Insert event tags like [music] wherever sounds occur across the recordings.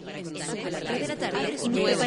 de la tarde, nueva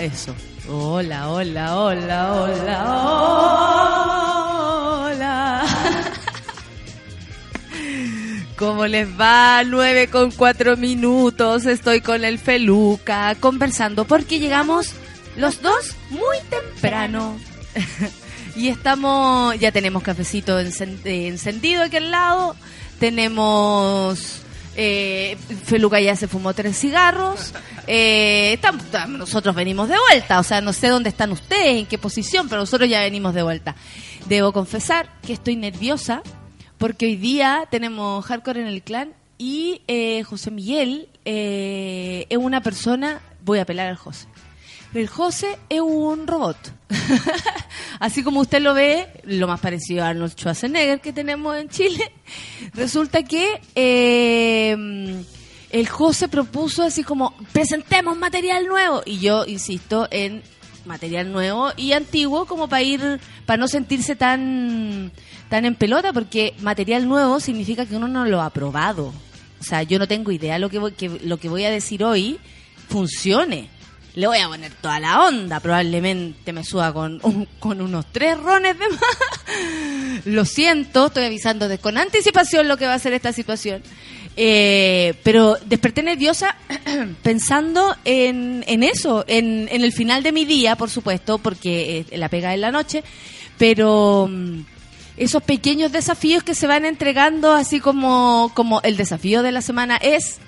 Eso. Hola, hola, hola, hola, hola. [laughs] ¿Cómo les va? 9 con 4 minutos. Estoy con el Feluca conversando porque llegamos los dos muy temprano. [laughs] y estamos, ya tenemos cafecito eh, encendido aquí al lado. Tenemos eh, Feluca ya se fumó tres cigarros. [laughs] Eh, tam- tam- nosotros venimos de vuelta. O sea, no sé dónde están ustedes, en qué posición, pero nosotros ya venimos de vuelta. Debo confesar que estoy nerviosa porque hoy día tenemos Hardcore en el clan y eh, José Miguel eh, es una persona. Voy a apelar al José. El José es un robot. [laughs] Así como usted lo ve, lo más parecido a Arnold Schwarzenegger que tenemos en Chile. [laughs] Resulta que eh, el José propuso así como, presentemos material nuevo. Y yo insisto en material nuevo y antiguo como para ir, para no sentirse tan, tan en pelota, porque material nuevo significa que uno no lo ha probado. O sea, yo no tengo idea lo que voy, que, lo que voy a decir hoy funcione. Le voy a poner toda la onda, probablemente me suba con, un- con unos tres rones de más. [laughs] Lo siento, estoy avisando con anticipación lo que va a ser esta situación. Eh, pero desperté nerviosa [clears throat] pensando en, en eso, en, en el final de mi día, por supuesto, porque la pega en la noche, pero mm, esos pequeños desafíos que se van entregando, así como, como el desafío de la semana es,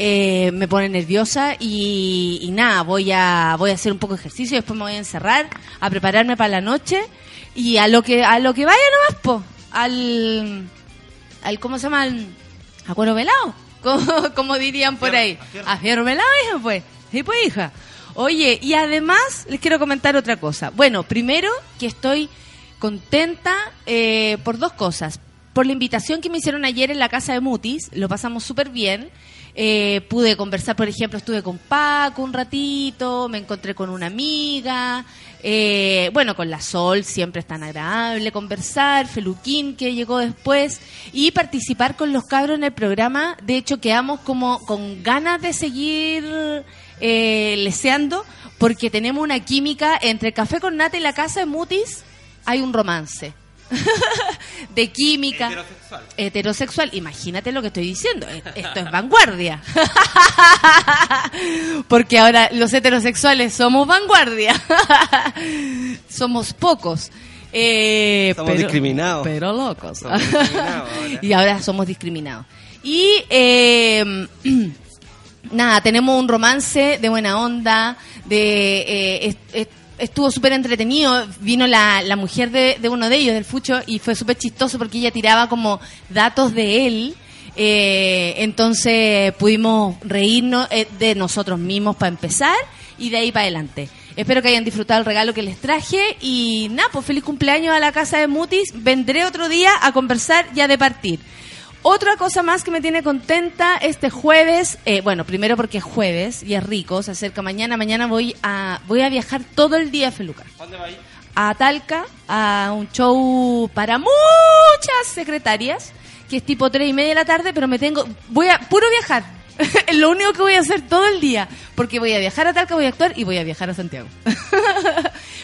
eh, me pone nerviosa y, y nada, voy a, voy a hacer un poco de ejercicio, después me voy a encerrar, a prepararme para la noche y a lo que, a lo que vaya nomás, po, al, al, ¿cómo se llama? Al, a cuero velado, [laughs] como, como dirían por ahí. A fierro velado, hija, pues. Sí, pues, hija. Oye, y además les quiero comentar otra cosa. Bueno, primero que estoy contenta eh, por dos cosas. Por la invitación que me hicieron ayer en la casa de Mutis, lo pasamos súper bien. Eh, pude conversar, por ejemplo, estuve con Paco un ratito, me encontré con una amiga, eh, bueno, con la Sol siempre es tan agradable conversar, Feluquín que llegó después y participar con los cabros en el programa. De hecho, quedamos como con ganas de seguir eh, leseando porque tenemos una química entre Café con Nata y la casa de Mutis. Hay un romance. De química Heterosexual. heterosexual. Imagínate lo que estoy diciendo. E- Esto es vanguardia. [laughs] Porque ahora los heterosexuales somos vanguardia. [laughs] somos pocos. Eh, Somos discriminados. Pero locos. Somos discriminados [laughs] ahora. y ahora somos discriminados. Y eh, [clears throat] nada, tenemos un romance de buena onda, de eh, estuvo súper entretenido, vino la, la mujer de, de uno de ellos, del Fucho, y fue súper chistoso porque ella tiraba como datos de él, eh, entonces pudimos reírnos eh, de nosotros mismos para empezar y de ahí para adelante. Espero que hayan disfrutado el regalo que les traje y nada, pues feliz cumpleaños a la casa de Mutis. Vendré otro día a conversar ya de partir. Otra cosa más que me tiene contenta este jueves, eh, bueno, primero porque es jueves y es rico, se acerca mañana, mañana voy a voy a viajar todo el día a Feluca, ¿Dónde va a ir? a Talca, a un show para muchas secretarias, que es tipo tres y media de la tarde, pero me tengo, voy a puro viajar, [laughs] es lo único que voy a hacer todo el día, porque voy a viajar a Talca, voy a actuar y voy a viajar a Santiago. [laughs]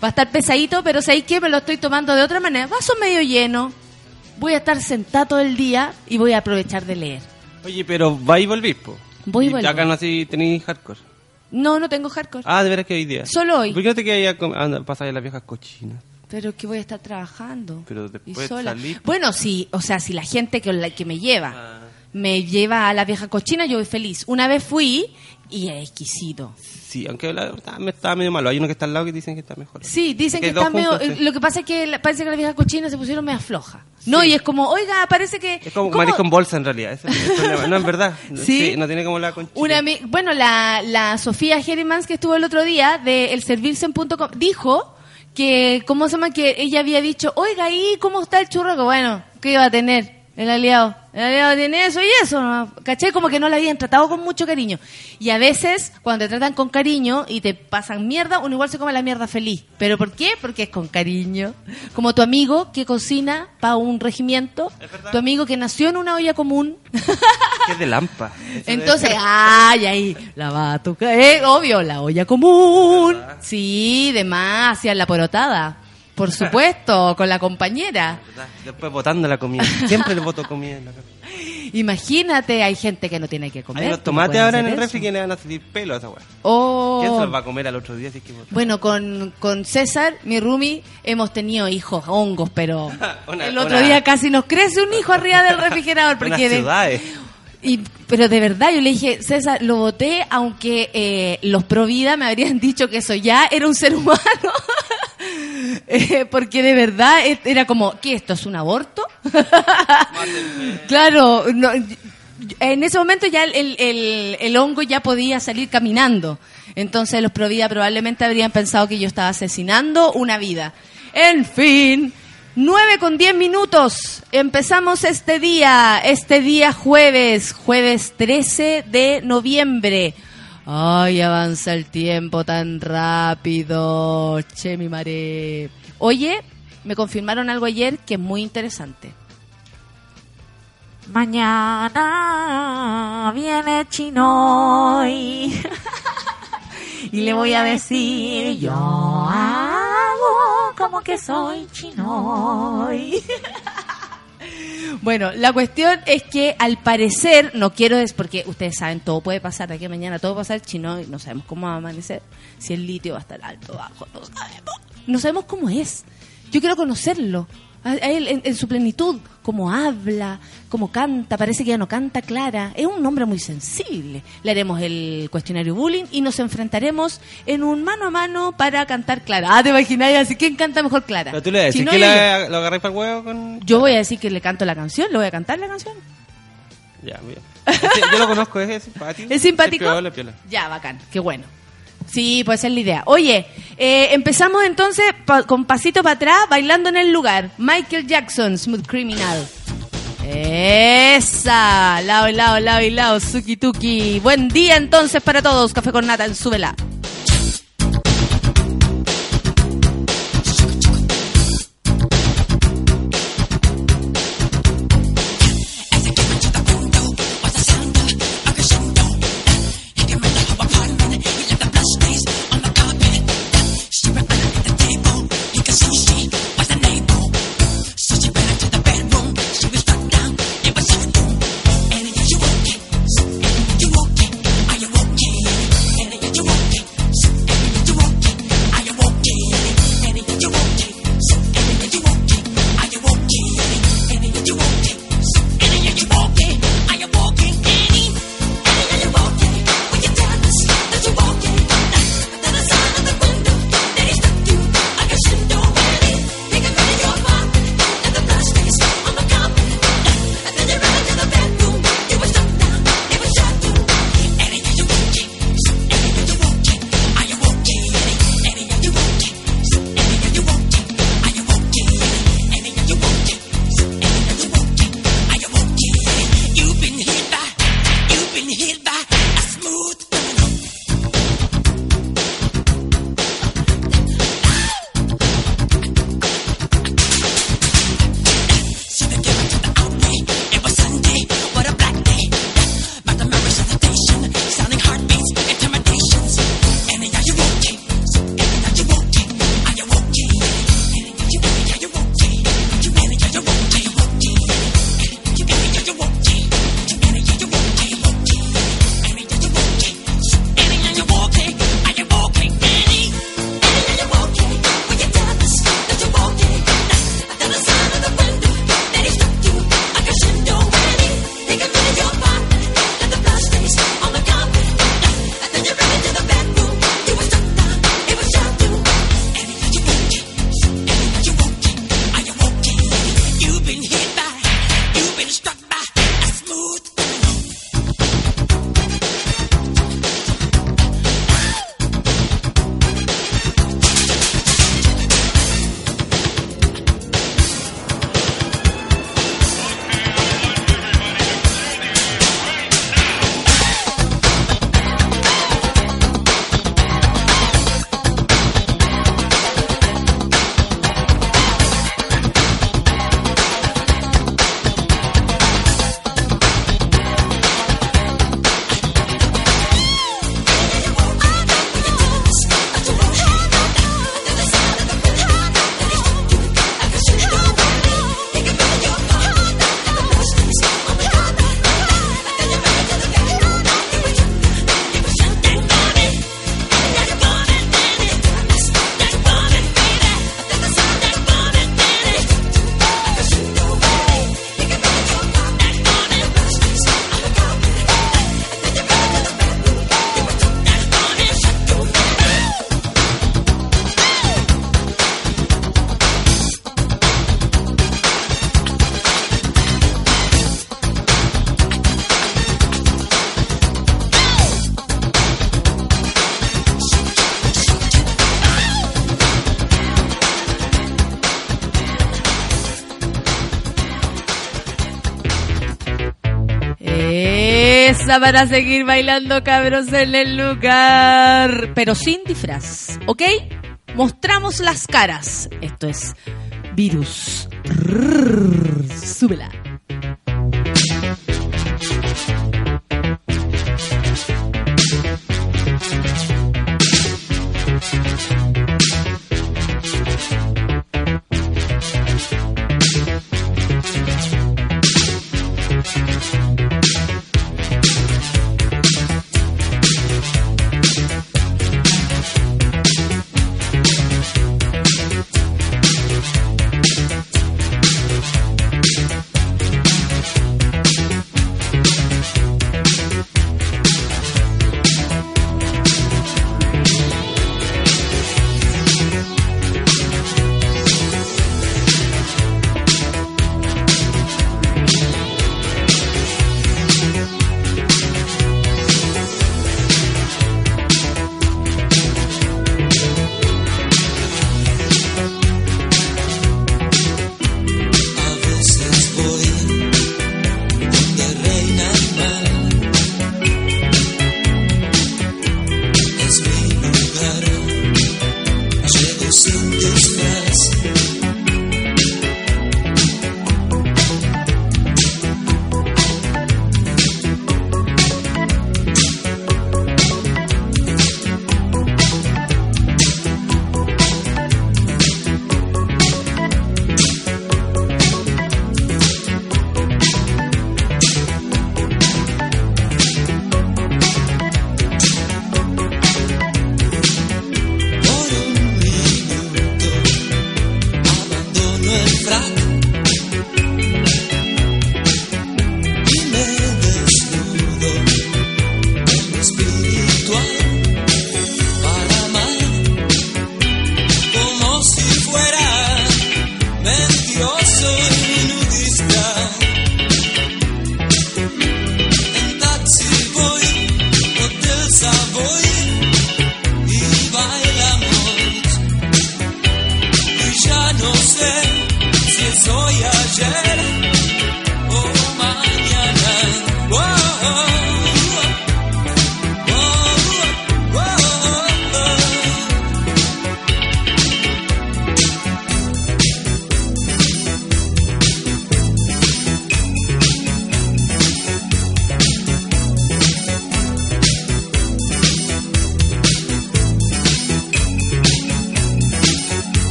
Va a estar pesadito, pero ¿sabéis qué? Me lo estoy tomando de otra manera, vaso medio lleno, voy a estar sentado todo el día y voy a aprovechar de leer. Oye, pero va y volvís, po. Voy y Y acá no así tenéis hardcore. No, no tengo hardcore. Ah, de veras que hoy día. Solo hoy. ¿Por qué no te quedas a pasar las viejas cochinas? Pero que voy a estar trabajando. Pero y después sola. salir. Bueno, sí, o sea, si la gente que, la, que me lleva Ah. Me lleva a la vieja cochina, yo voy feliz. Una vez fui y es exquisito. Sí, aunque la verdad me estaba medio malo. Hay uno que está al lado que dicen que está mejor. Sí, dicen Que está medio... juntos, sí. Lo que pasa es que la- parece que la vieja cochina se pusieron media floja. No, y es como, oiga, parece que... Es como ¿cómo? marisco en bolsa en realidad. Ese es. No, en verdad. [laughs] ¿Sí? no tiene como la conchita. Una bueno, la, la Sofía Herrimans que estuvo el otro día de elservirse.com dijo que, ¿cómo se llama? Que ella había dicho, oiga, ahí, ¿cómo está el churro? Que bueno, ¿qué iba a tener el aliado? El aliado tiene eso y eso, ¿no? ¿caché? Como que no la habían tratado con mucho cariño. Y a veces, cuando te tratan con cariño y te pasan mierda, uno igual se come la mierda feliz. ¿Pero por qué? Porque es con cariño. Como tu amigo que cocina para un regimiento, tu amigo que nació en una olla común. [laughs] Que es de lampa. [laughs] Entonces, ay, ahí, la va a tocar, eh, obvio, la olla común. Sí, de más, hacia la porotada. Por supuesto, con la compañera. [laughs] Después botando la comida. [laughs] Siempre le boto comida en la cara. Imagínate, hay gente que no tiene que comer. Hay unos ¿tú tomates ahora en el refri que le van a salir pelo a esa weá. Oh. ¿Quién se los va a comer al otro día si es que? Bueno, con, con César, mi roomie, hemos tenido hijos, hongos, pero [laughs] Una- el otro una- día casi nos crece un hijo arriba del refrigerador. Porque ciudades. Y, pero de verdad, yo le dije, César, lo voté, aunque eh, los pro vida me habrían dicho que eso ya era un ser humano. [laughs] Eh, porque de verdad era como, ¿qué esto es un aborto? [laughs] claro, no, en ese momento ya el, el- el- el hongo ya podía salir caminando. Entonces los pro vida probablemente habrían pensado que yo estaba asesinando una vida. En fin. 9 con 10 minutos. Empezamos este día, este día jueves, jueves 13 de noviembre. Ay, avanza el tiempo tan rápido. Che, mi mare. Oye, me confirmaron algo ayer que es muy interesante. Mañana viene Chinoy. [laughs] y le voy a decir, yo hago como que soy Chinoy. [laughs] Bueno, la cuestión es que al parecer, no quiero es porque ustedes saben, todo puede pasar de aquí a mañana, todo puede pasar chino y no sabemos cómo va a amanecer, si el litio va a estar alto o bajo, no sabemos. No sabemos cómo es. Yo quiero conocerlo, a, él en, en su plenitud, cómo habla, cómo canta, parece que ya no canta Clara, es un hombre muy sensible. Le haremos el cuestionario bullying y nos enfrentaremos en un mano a mano para cantar Clara. Ah, te imaginas, así quién canta mejor Clara. Pero tú le decís Chino que y yo. la- lo agarráis para el huevo con. Yo voy a decir que le canto la canción, le voy a cantar la canción. Ya, bien. Ese- Yo lo conozco, es [laughs] simpático. ¿Es simpático? piola, piola. Ya, bacán, qué bueno. Sí, puede ser la idea. Oye, eh, empezamos entonces pa- con pasito para atrás, bailando en el lugar. Michael Jackson, Smooth Criminal. Esa, lado y lado, lado y lado, suki tuki. Buen día entonces para todos, café con nata en súbela. Are para seguir bailando cabros en el lugar, pero sin disfraz, ¿ok? Mostramos las caras. Esto es virus. Rrrr, súbela.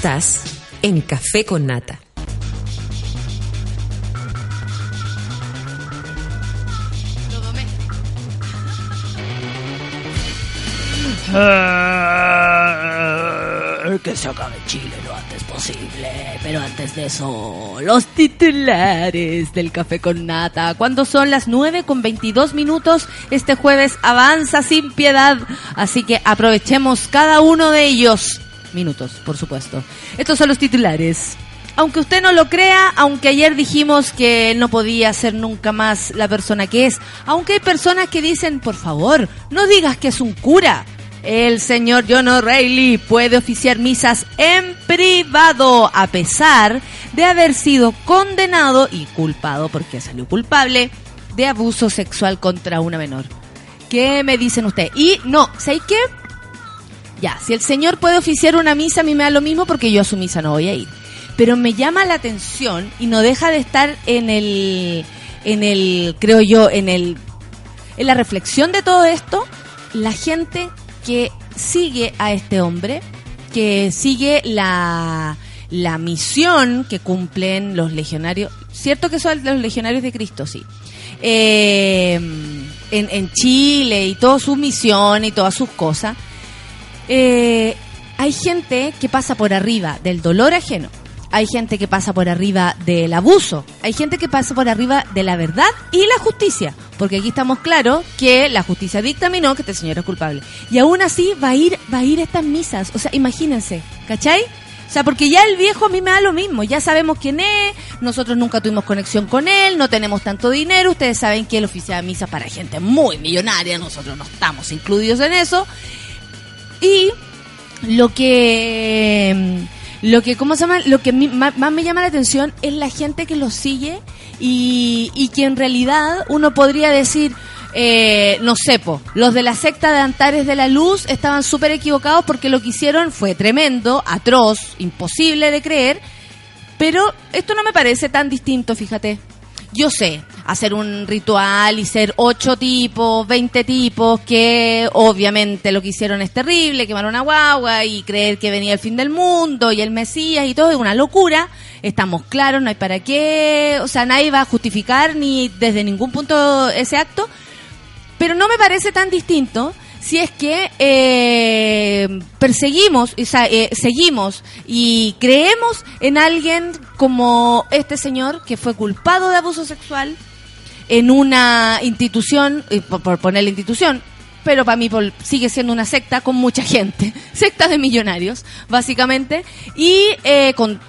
Estás en Café con Nata. Que se acabe Chile lo antes posible. Pero antes de eso, los titulares del café con nata. Cuando son las 9 con 22 minutos, este jueves avanza sin piedad. Así que aprovechemos cada uno de ellos. Minutos, por supuesto. Estos son los titulares. Aunque usted no lo crea, aunque ayer dijimos que él no podía ser nunca más la persona que es, aunque hay personas que dicen, por favor, no digas que es un cura. El señor John O'Reilly puede oficiar misas en privado a pesar de haber sido condenado y culpado, porque salió culpable, de abuso sexual contra una menor. ¿Qué me dicen usted? Y no, ¿sabes qué? Ya, si el señor puede oficiar una misa, a mí me da lo mismo porque yo a su misa no voy a ir. Pero me llama la atención y no deja de estar en el, en el, creo yo, en el, en la reflexión de todo esto, la gente que sigue a este hombre, que sigue la, la misión que cumplen los legionarios, cierto que son los legionarios de Cristo, sí. Eh, en, en Chile y toda su misión y todas sus cosas. Eh, hay gente que pasa por arriba del dolor ajeno. Hay gente que pasa por arriba del abuso. Hay gente que pasa por arriba de la verdad y la justicia. Porque aquí estamos claros que la justicia dictaminó que este señor es culpable. Y aún así va a ir, va a ir estas misas. O sea, imagínense, ¿cachai? O sea, porque ya el viejo a mí me da lo mismo, ya sabemos quién es, nosotros nunca tuvimos conexión con él, no tenemos tanto dinero, ustedes saben que él oficia misa para gente muy millonaria, nosotros no estamos incluidos en eso. Y lo que lo que cómo se llama lo que más me llama la atención es la gente que lo sigue y, y que en realidad uno podría decir eh, no sé, po, los de la secta de Antares de la Luz estaban súper equivocados porque lo que hicieron fue tremendo, atroz, imposible de creer, pero esto no me parece tan distinto, fíjate. Yo sé hacer un ritual y ser ocho tipos, veinte tipos, que obviamente lo que hicieron es terrible, quemar una guagua y creer que venía el fin del mundo y el Mesías y todo, es una locura. Estamos claros, no hay para qué, o sea, nadie va a justificar ni desde ningún punto ese acto, pero no me parece tan distinto si es que eh, perseguimos, o sea, eh, seguimos y creemos en alguien como este señor que fue culpado de abuso sexual en una institución, eh, por, por poner la institución, pero para mí pol- sigue siendo una secta con mucha gente. [laughs] Secta de millonarios, básicamente. Y eh, con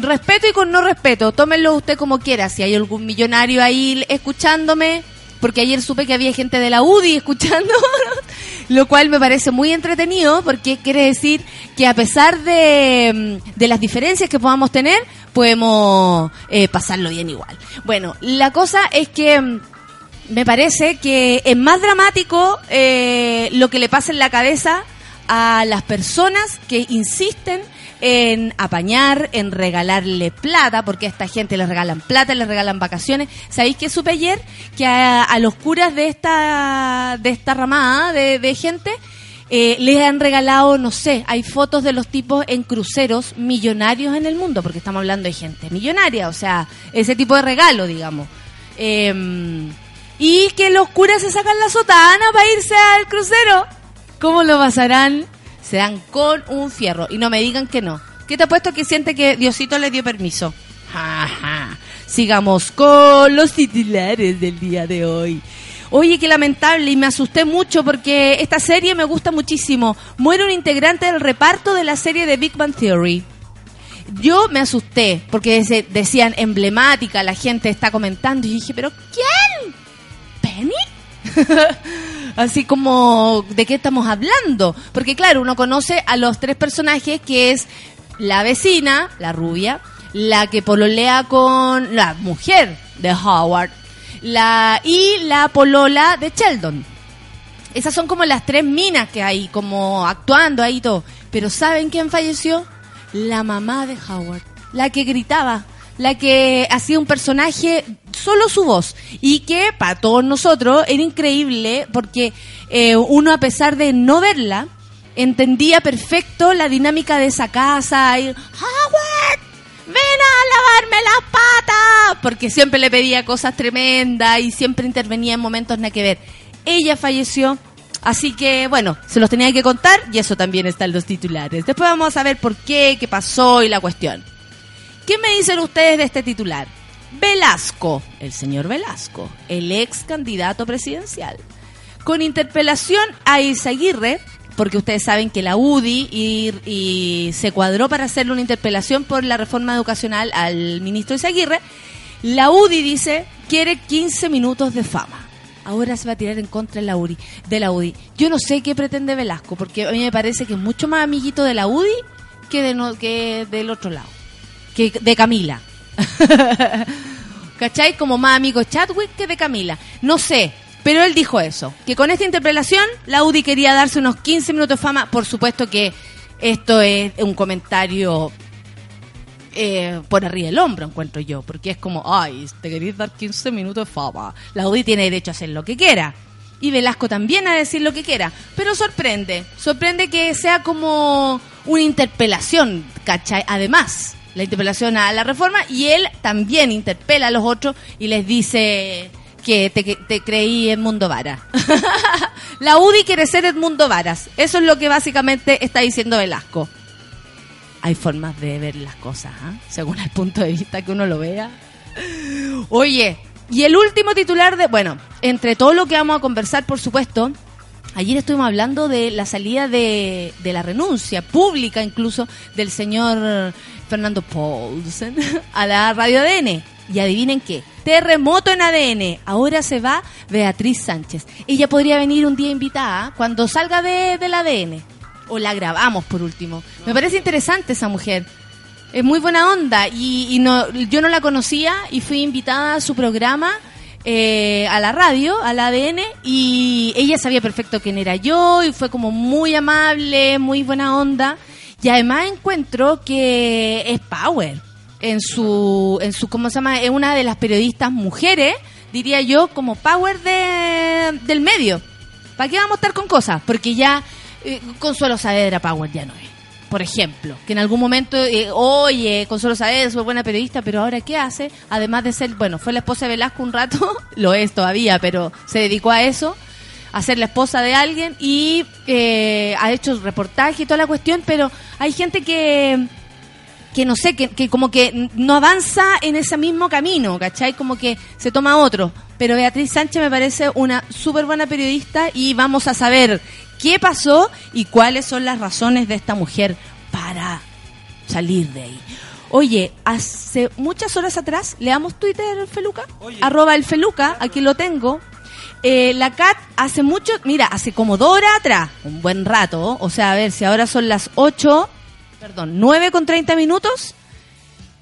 respeto y con no respeto, tómenlo usted como quiera. Si hay algún millonario ahí escuchándome, porque ayer supe que había gente de la UDI escuchando, [laughs] lo cual me parece muy entretenido, porque quiere decir que a pesar de, mm, de las diferencias que podamos tener, podemos eh, pasarlo bien igual. Bueno, la cosa es que... mm, me parece que es más dramático eh, lo que le pasa en la cabeza a las personas que insisten en apañar, en regalarle plata, porque a esta gente les regalan plata, les regalan vacaciones. ¿Sabéis que supe ayer? Que a, los curas de esta, de esta ramada de, gente eh, les han regalado, no sé, hay fotos de los tipos en cruceros millonarios en el mundo, porque estamos hablando de gente millonaria, o sea, ese tipo de regalo, digamos. Eh, y que los curas se sacan la sotana para irse al crucero. ¿Cómo lo pasarán? Se dan con un fierro. Y no me digan que no. ¿Qué te ha puesto que siente que Diosito le dio permiso? Sigamos con los titulares del día de hoy. Oye, qué lamentable y me asusté mucho porque esta serie me gusta muchísimo. Muere un integrante del reparto de la serie de Big Bang Theory. Yo me asusté porque decían emblemática, la gente está comentando y dije, pero ¿quién? ¿Penny? [laughs] Así como, ¿de qué estamos hablando? Porque claro, uno conoce a los tres personajes que es la vecina, la rubia, la que pololea con la mujer de Howard, la y la polola de Sheldon. Esas son como las tres minas que hay, como actuando ahí y todo. Pero ¿saben quién falleció? La mamá de Howard. La que gritaba. La que hacía un personaje, solo su voz. Y que para todos nosotros era increíble porque eh, uno a pesar de no verla, entendía perfecto la dinámica de esa casa. Y, Howard, ven a lavarme las patas. Porque siempre le pedía cosas tremendas y siempre intervenía en momentos nada que ver. Ella falleció. Así que, bueno, se los tenía que contar y eso también está en los titulares. Después vamos a ver por qué, qué pasó y la cuestión. ¿Qué me dicen ustedes de este titular? Velasco, el señor Velasco, el ex candidato presidencial, con interpelación a Izaguirre, porque ustedes saben que la UDI y, se cuadró para hacerle una interpelación por la reforma educacional al ministro Izaguirre. La UDI dice quiere 15 minutos de fama. Ahora se va a tirar en contra de la UDI. De la UDI. Yo no sé qué pretende Velasco, porque a mí me parece que es mucho más amiguito de la UDI que, de no- que del otro lado que de Camila. [laughs] ¿Cachai? Como más amigo Chadwick que de Camila. No sé, pero él dijo eso. Que con esta interpelación la UDI quería darse unos 15 minutos de fama. Por supuesto que esto es un comentario eh, por arriba del hombro, encuentro yo. Porque es como, ay, te queréis dar 15 minutos de fama. La UDI tiene derecho a hacer lo que quiera. Y Velasco también a decir lo que quiera. Pero sorprende. Sorprende que sea como una interpelación, ¿cachai? Además, la interpelación a la reforma. Y él también interpela a los otros y les dice que te, creí Edmundo Vara. [laughs] la UDI quiere ser Edmundo Varas. Eso es lo que básicamente está diciendo Velasco. Hay formas de ver las cosas, ¿ah? según el punto de vista que uno lo vea. Oye, y el último titular de, bueno, entre todo lo que vamos a conversar, por supuesto, ayer estuvimos hablando de la salida de, de la renuncia pública incluso del señor Fernando Paulsen [laughs] a la radio ADN. Y adivinen qué, terremoto en ADN. Ahora se va Beatriz Sánchez. Ella podría venir un día invitada cuando salga de, del ADN. O la grabamos por último. Me parece interesante esa mujer. Es muy buena onda y, y no, yo no la conocía y fui invitada a su programa, eh, a la radio, al ADN, y ella sabía perfecto quién era yo y fue como muy amable, muy buena onda. Y además encuentro que es power en su, en su, ¿cómo se llama? Es una de las periodistas mujeres, diría yo, como power de, del medio. ¿Para qué vamos a estar con cosas? Porque ya eh, Consuelo Saavedra Power ya no es por ejemplo, que en algún momento, eh, oye, Consuelo Saavedra es buena periodista, pero ahora ¿qué hace? Además de ser, bueno, fue la esposa de Velasco un rato, [laughs] lo es todavía, pero se dedicó a eso, a ser la esposa de alguien y eh, ha hecho reportaje y toda la cuestión, pero hay gente que que no sé, que, que como que no avanza en ese mismo camino, ¿cachai? Como que se toma otro. pero Beatriz Sánchez me parece una súper buena periodista y vamos a saber qué pasó y cuáles son las razones de esta mujer para salir de ahí. Oye, hace muchas horas atrás, leamos Twitter, el Feluca, arroba el Feluca, aquí lo tengo. Eh, la Cat hace mucho, mira, hace como dos horas atrás, un buen rato, o sea, a ver si ahora son las 8, perdón, 9 con 30 minutos,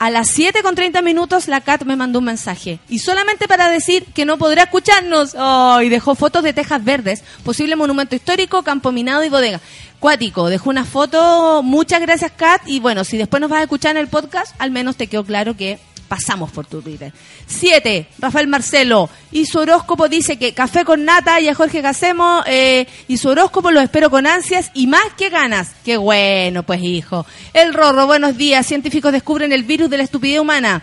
a las 7 con 30 minutos la Cat me mandó un mensaje. Y solamente para decir que no podrá escucharnos. Oh, y dejó fotos de tejas verdes, posible monumento histórico, campo minado y bodega. Cuático, dejó una foto. Muchas gracias, Cat. Y bueno, si después nos vas a escuchar en el podcast, al menos te quedó claro que pasamos por tu Twitter. 7. Rafael Marcelo. Y su horóscopo dice que café con nata y a Jorge Gacemo. eh, y su horóscopo lo espero con ansias y más que ganas. Qué bueno, pues hijo. El Rorro, buenos días. Científicos descubren el virus de la estupidez humana.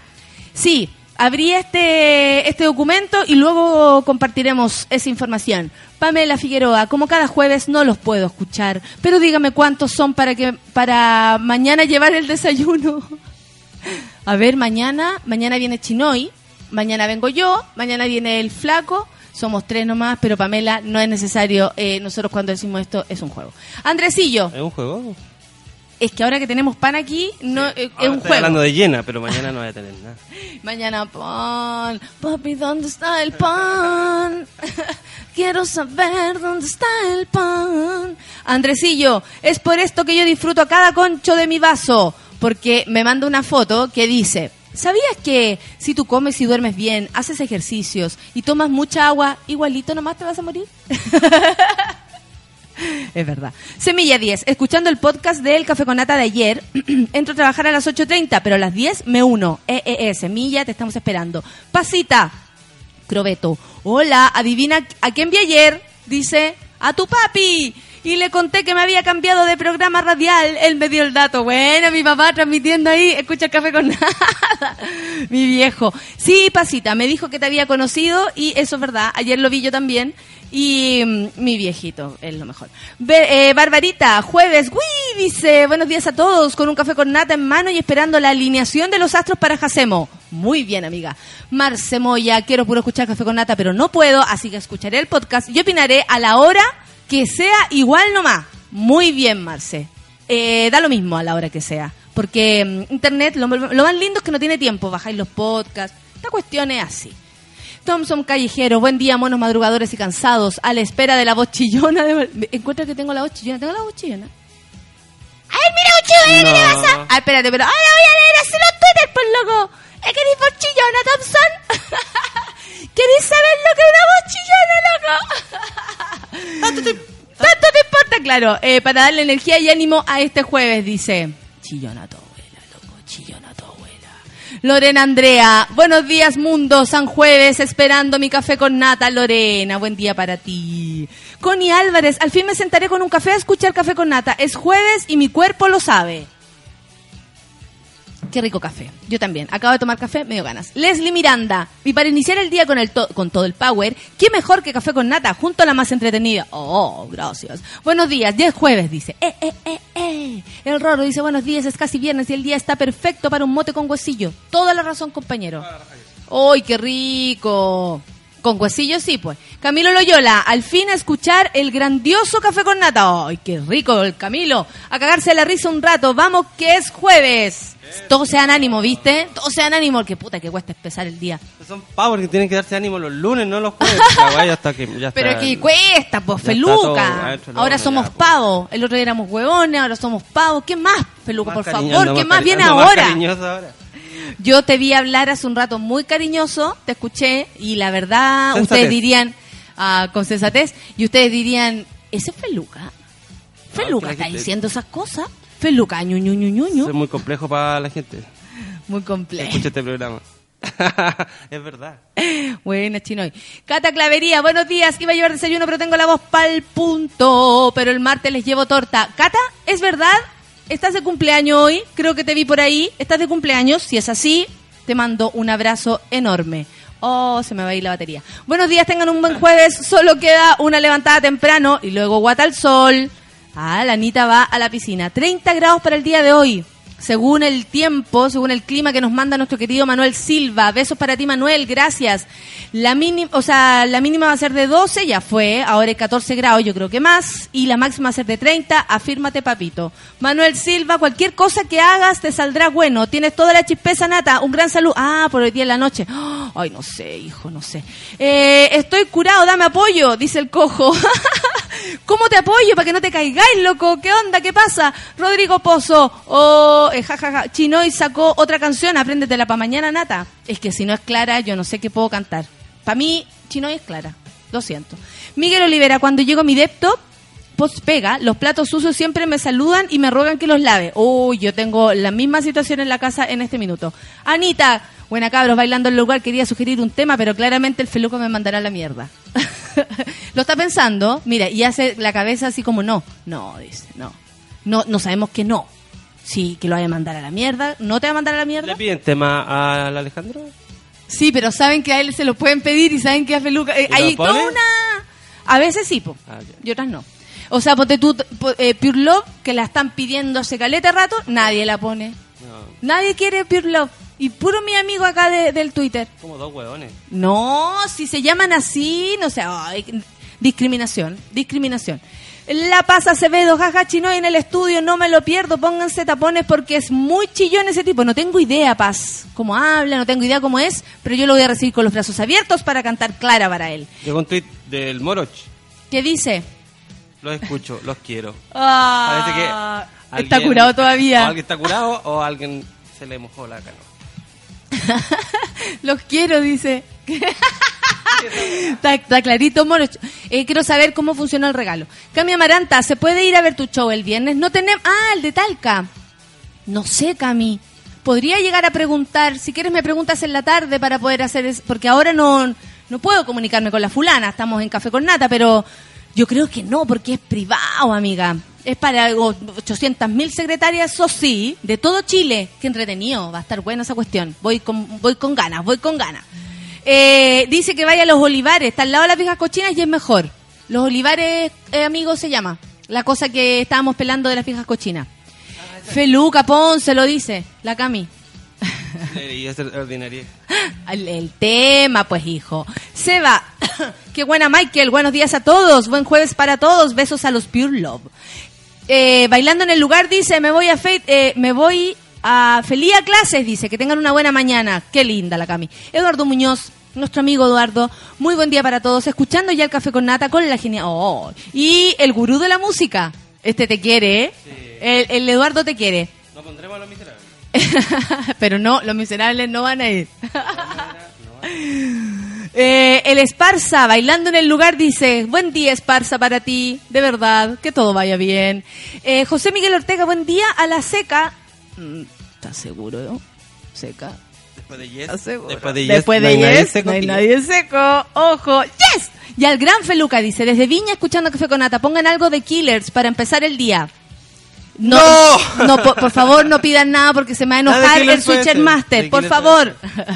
Sí, abrí este, este documento y luego compartiremos esa información. Pamela Figueroa, como cada jueves no los puedo escuchar, pero dígame cuántos son para que para mañana llevar el desayuno. [laughs] A ver, mañana, mañana viene Chinoy, mañana vengo yo, mañana viene el flaco, somos tres nomás, pero Pamela, no es necesario, eh, nosotros cuando decimos esto es un juego. Andresillo, ¿Es un juego? es que ahora que tenemos pan aquí, no eh, es un estoy juego. hablando de llena, pero mañana no voy a tener nada. [laughs] Mañana pan, papi, ¿dónde está el pan? [laughs] Quiero saber dónde está el pan. Andresillo, es por esto que yo disfruto a cada concho de mi vaso, porque me manda una foto que dice, ¿sabías que si tú comes y duermes bien, haces ejercicios y tomas mucha agua, igualito nomás te vas a morir? [laughs] Es verdad. Semilla 10, escuchando el podcast del Café con Nata de ayer, [clears throat] entro a trabajar a las 8.30, pero a las 10 me uno. Eh, eh, eh, Semilla, te estamos esperando. Pasita, Crobeto, hola, adivina a quién vi ayer, dice, a tu papi. Y le conté que me había cambiado de programa radial, él me dio el dato. Bueno, mi papá transmitiendo ahí, escucha café con [laughs] nada. mi viejo. Sí, Pasita, me dijo que te había conocido y eso es verdad, ayer lo vi yo también. Y mm, mi viejito es lo mejor. Be- eh, Barbarita, jueves, uy, dice, buenos días a todos, con un café con nata en mano y esperando la alineación de los astros para Jacemo. Muy bien, amiga. Marce Moya, quiero puro escuchar café con nata, pero no puedo, así que escucharé el podcast y opinaré a la hora que sea igual nomás. Muy bien, Marce. Eh, da lo mismo a la hora que sea, porque mm, Internet, lo, lo más lindo es que no tiene tiempo, bajáis los podcasts, esta cuestión es así. Thompson Callejero, buen día, monos madrugadores y cansados, a la espera de la voz chillona. De... Encuentro que tengo la voz chillona, tengo la voz chillona. ¡Ay, mira, voz chillona, ¿qué le pasa? Ah, espérate, pero ahora voy a leer así los Twitter, por loco. ¿Es que eres voz chillona, Thompson? [laughs] ¿Queréis saber lo que es una voz chillona, loco? [laughs] ¿Tanto te, ¿Tanto te importa? Claro, eh, para darle energía y ánimo a este jueves, dice. Chillona tu abuela, loco, chillona tu abuela. Lorena Andrea, buenos días mundo, San Jueves, esperando mi café con nata, Lorena, buen día para ti. Connie Álvarez, al fin me sentaré con un café a escuchar café con nata, es jueves y mi cuerpo lo sabe. Qué rico café. Yo también. Acabo de tomar café, me dio ganas. Leslie Miranda. Y para iniciar el día con, el to- con todo el power, ¿qué mejor que café con nata? Junto a la más entretenida. Oh, gracias. Buenos días. Ya es jueves, dice. Eh, eh, eh, eh. El Roro dice, buenos días, es casi viernes y el día está perfecto para un mote con huesillo. Toda la razón, compañero. ¡Ay, qué rico! Con huesillo sí, pues. Camilo Loyola, al fin a escuchar el grandioso café con nata. ¡Ay, qué rico el Camilo! A cagarse la risa un rato. Vamos, que es jueves. Todos sean ánimo, ¿viste? Todos sean ánimo, que puta que cuesta empezar el día. Son power que tienen que darse ánimo los lunes, no los jueves. La weá ya está que, ya [laughs] Pero está- que cuesta, pues, ya está todo Feluca. adentro del Ahora somos pues. pavos. El otro día éramos huevones, ahora somos pavos. ¿Qué más, Feluca, Más por cariño- favor? ando ¿Qué más cari- viene ando [laughs] más ahora? cariñoso ahora. Yo te vi hablar hace un rato muy cariñoso, te escuché y la verdad Sensatez. ustedes dirían, ah, con sensatez, y ustedes dirían, ¿ese es Feluca? Feluca está gente- diciendo esas cosas. Feluca, ñu, ñu, ñu, ñu, ñu. Eso es muy complejo para la gente. Muy complejo. Escucha este programa. [laughs] es verdad. Buena, Chinoy. Cata Clavería, buenos días. Iba a llevar desayuno, pero tengo la voz pa'l punto. Pero el martes les llevo torta. Cata, ¿es verdad? ¿Estás de cumpleaños hoy? Creo que te vi por ahí. ¿Estás de cumpleaños? Si es así, te mando un abrazo enorme. Oh, se me va a ir la batería. Buenos días, tengan un buen jueves. Solo queda una levantada temprano y luego guata al sol. Ah, la Anita va a la piscina. 30 grados para el día de hoy. Según el tiempo, según el clima que nos manda nuestro querido Manuel Silva. Besos para ti, Manuel, gracias. La mínima, o sea, la mínima va a ser de 12, ya fue, ahora es 14 grados, yo creo que más, y la máxima va a ser de 30, afírmate, papito. Manuel Silva, cualquier cosa que hagas te saldrá bueno, tienes toda la chispeza nata, un gran salud. Ah, por hoy día en la noche. [gasps] Ay, no sé, hijo, no sé. Eh, estoy curado, dame apoyo, dice el cojo. [laughs] ¿Cómo te apoyo para que no te caigáis, loco? ¿Qué onda? ¿Qué pasa? Rodrigo Pozo, o eh, Chinoy sacó otra canción, apréndetela para mañana, Nata. Es que si no es clara, yo no sé qué puedo cantar. Para mí, Chinoy es clara. Lo siento. Miguel Olivera, cuando llego mi laptop, post pega, los platos sucios siempre me saludan y me ruegan que los lave. Uy, yo tengo la misma situación en la casa en este minuto. Anita, buena cabros, bailando en el lugar, quería sugerir un tema, pero claramente el feluco me mandará la mierda. [laughs] Lo está pensando, mira, y hace la cabeza así como no. No, dice, no. No, no sabemos que no. Sí, que lo vaya a mandar a la mierda. ¿No te va a mandar a la mierda? ¿Le piden tema al Alejandro? Sí, pero saben que a él se lo pueden pedir y saben que a Feluca. eh, ¿Y lo hay toda una. A veces sí, po, Ah, y otras no. O sea, ponte tú, eh, Pure Love, que la están pidiendo hace caleta rato, nadie la pone. No, Nadie quiere Pure Love. Y puro mi amigo acá de- del Twitter. como dos hueones. No, si se llaman así, no sé, discriminación, discriminación. La pasa Acevedo, jaja, chino en el estudio, no me lo pierdo, pónganse tapones porque es muy chillón ese tipo. No tengo idea, Paz, cómo habla, no tengo idea cómo es, pero yo lo voy a recibir con los brazos abiertos para cantar clara para él. Llegó un tweet del Moroch. ¿Qué dice? Los escucho, los quiero. Ah, Parece que está curado O todavía. alguien está curado o alguien se le mojó la canoa. [laughs] Los quiero, dice. [laughs] está, está clarito. Eh, quiero saber cómo funciona el regalo. Cami Amaranta, ¿se puede ir a ver tu show el viernes? No tenemos... Ah, el de Talca. No sé, Cami. Podría llegar a preguntar, si quieres me preguntas en la tarde para poder hacer eso, porque ahora no, no puedo comunicarme con la fulana, estamos en Café con Nata, pero yo creo que no, porque es privado, amiga. Es para 800 mil secretarias, eso sí, de todo Chile. Qué entretenido, va a estar buena esa cuestión. Voy con, voy con ganas, voy con ganas. Eh, dice que vaya a los olivares, está al lado de las viejas cochinas y es mejor. Los olivares, eh, amigos, se llama. La cosa que estábamos pelando de las viejas cochinas. Feluca Ponce lo dice, la Cami. [laughs] El, el tema, pues hijo. Seba, [coughs] qué buena Michael, buenos días a todos, buen jueves para todos, besos a los Pure Love. Eh, bailando en el lugar dice, me voy a fe- eh, me voy a Felía Clases, dice, que tengan una buena mañana. Qué linda la Cami. Eduardo Muñoz, nuestro amigo Eduardo, muy buen día para todos, escuchando ya el café con nata con la genial. Oh, y el gurú de la música, este te quiere, ¿eh? El, el Eduardo te quiere. No pondremos a los miserables. [laughs] Pero no, los miserables no van a ir. [laughs] Eh, el Esparza, bailando en el lugar, dice, buen día Esparza para ti, de verdad, que todo vaya bien. Eh, José Miguel Ortega, buen día a la seca. Mm, ¿Estás seguro? Seca. Después de Yes. Después de Yes. Después de no hay nadie Yes, seco no hay nadie seco. Ojo, ¡yes! Y al gran Feluca dice, desde Viña escuchando Café con Nata, pongan algo de Killers para empezar el día. No, ¡No! no, por, por favor, no pidan nada porque se me va a enojar el Switcher. Master, por favor.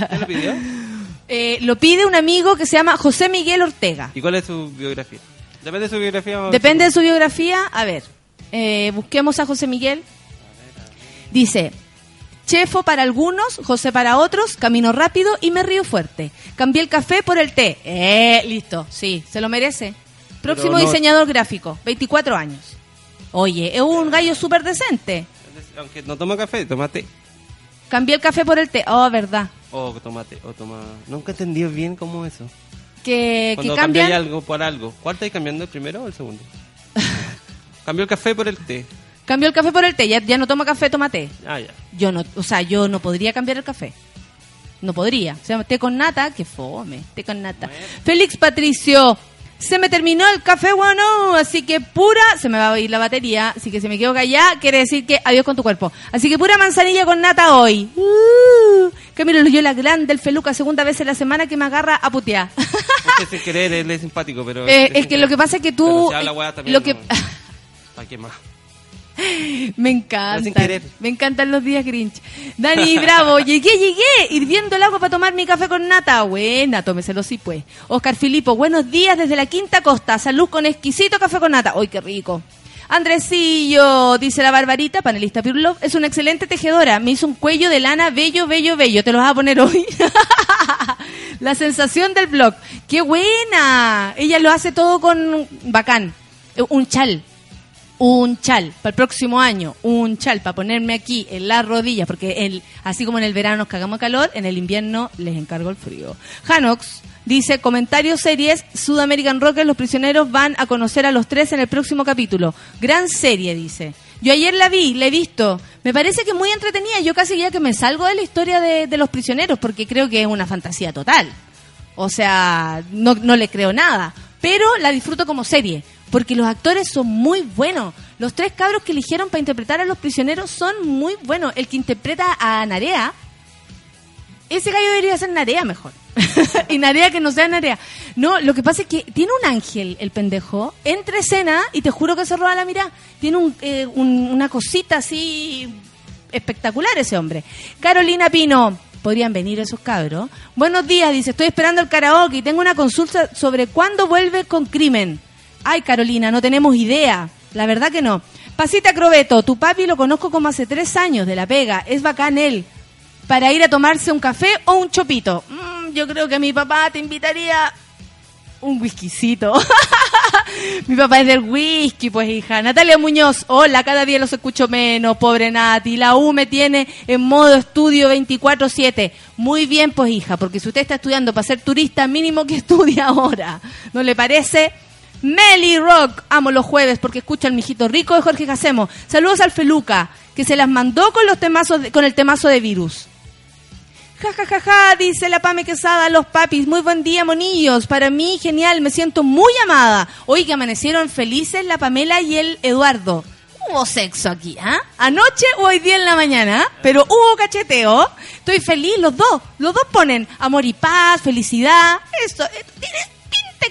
¿Quién lo pidió? [laughs] Eh, lo pide un amigo que se llama José Miguel Ortega. ¿Y cuál es su biografía? Depende de su biografía. Depende de su biografía. A ver, eh, busquemos a José Miguel. Dice, chefo para algunos, José para otros, camino rápido y me río fuerte. Cambié el café por el té. Eh, listo, sí, se lo merece. Próximo no- diseñador gráfico, 24 años. Oye, es un gallo súper decente. Aunque no toma café, toma té. Cambié el café por el té. Oh, verdad. O toma té, o toma... Nunca he entendido bien cómo es eso. Que, que Cuando cambian. cambiáis algo por algo. ¿Cuál estáis cambiando, el primero o el segundo? [laughs] Cambió el café por el té. Cambió el café por el té. Ya, ya no toma café, toma té. Ah, ya. Yo no, o sea, yo no podría cambiar el café. No podría. O sea, té con nata, que fome, té con nata. Félix Patricio, se me terminó el café, bueno, así que pura, se me va a ir la batería, así que si me quedo callada, quiere decir que adiós con tu cuerpo. Así que pura manzanilla con nata hoy. Uh, Camilo Loyola Grande, el Feluca, segunda vez en la semana que me agarra a putear. Usted sin querer, él es simpático, pero... [laughs] Eh, es que lo que pasa es que tú, si habla weá también, lo que, no. [laughs] ¿Para qué más? [laughs] Me querer. Me encantan los días Grinch. Dani Bravo, [laughs] llegué, llegué, hirviendo el agua para tomar mi café con nata. Buena, tómeselo sí pues. Oscar Filipo, buenos días desde la Quinta Costa. Salud con exquisito café con nata. ¡Ay, qué rico! Andresillo, dice la Barbarita, panelista Pure Love, es una excelente tejedora. Me hizo un cuello de lana bello, bello, bello. Te lo vas a poner hoy. [laughs] la sensación del blog. ¡Qué buena! Ella lo hace todo con bacán. Un chal. Un chal para el próximo año, un chal para ponerme aquí en las rodillas, porque el, así como en el verano nos cagamos calor, en el invierno les encargo el frío. Hanox dice, comentarios series, Sudamerican Rockers, los prisioneros van a conocer a los tres en el próximo capítulo. Gran serie, dice. Yo ayer la vi, la he visto. Me parece que muy entretenida. Yo casi ya que me salgo de la historia de, de los prisioneros, porque creo que es una fantasía total. O sea, no, no le creo nada. Pero la disfruto como serie, porque los actores son muy buenos. Los tres cabros que eligieron para interpretar a los prisioneros son muy buenos. El que interpreta a Narea, ese gallo debería ser Narea mejor. [laughs] y Narea que no sea Narea. No, lo que pasa es que tiene un ángel, el pendejo, entre escena y te juro que se roba la mirada. Tiene un, eh, un- una cosita así espectacular ese hombre. Carolina Pino, podrían venir esos cabros. Buenos días, dice, estoy esperando el karaoke y tengo una consulta sobre cuándo vuelve con crimen. Ay, Carolina, no tenemos idea. La verdad que no. Pasita Crobeto, tu papi lo conozco como hace tres años de la pega. Es bacán él. Para ir a tomarse un café o un chopito. Mm, yo creo que mi papá te invitaría un whiskycito. [laughs] Mi papá es del whisky, pues hija. Natalia Muñoz, hola, cada día los escucho menos, pobre Nati. La U me tiene en modo estudio 24-7. Muy bien, pues hija, porque si usted está estudiando para ser turista, mínimo que [laughs] estudie ahora. ¿No le parece? Meli Rock, amo los jueves porque escucho al mijito rico de Jorge Jacemo. Saludos al Feluca, que se las mandó con los temazos con el temazo de virus. Ja, ja, ja, ja, dice la Pame Quesada, los papis. Muy buen día, monillos. Para mí, genial, me siento muy amada. Hoy que amanecieron felices la Pamela y el Eduardo. Hubo sexo aquí, ¿ah? Anoche o hoy día en la mañana, pero hubo cacheteo. Estoy feliz, los dos. Los dos ponen amor y paz, felicidad. Esto, esto tiene,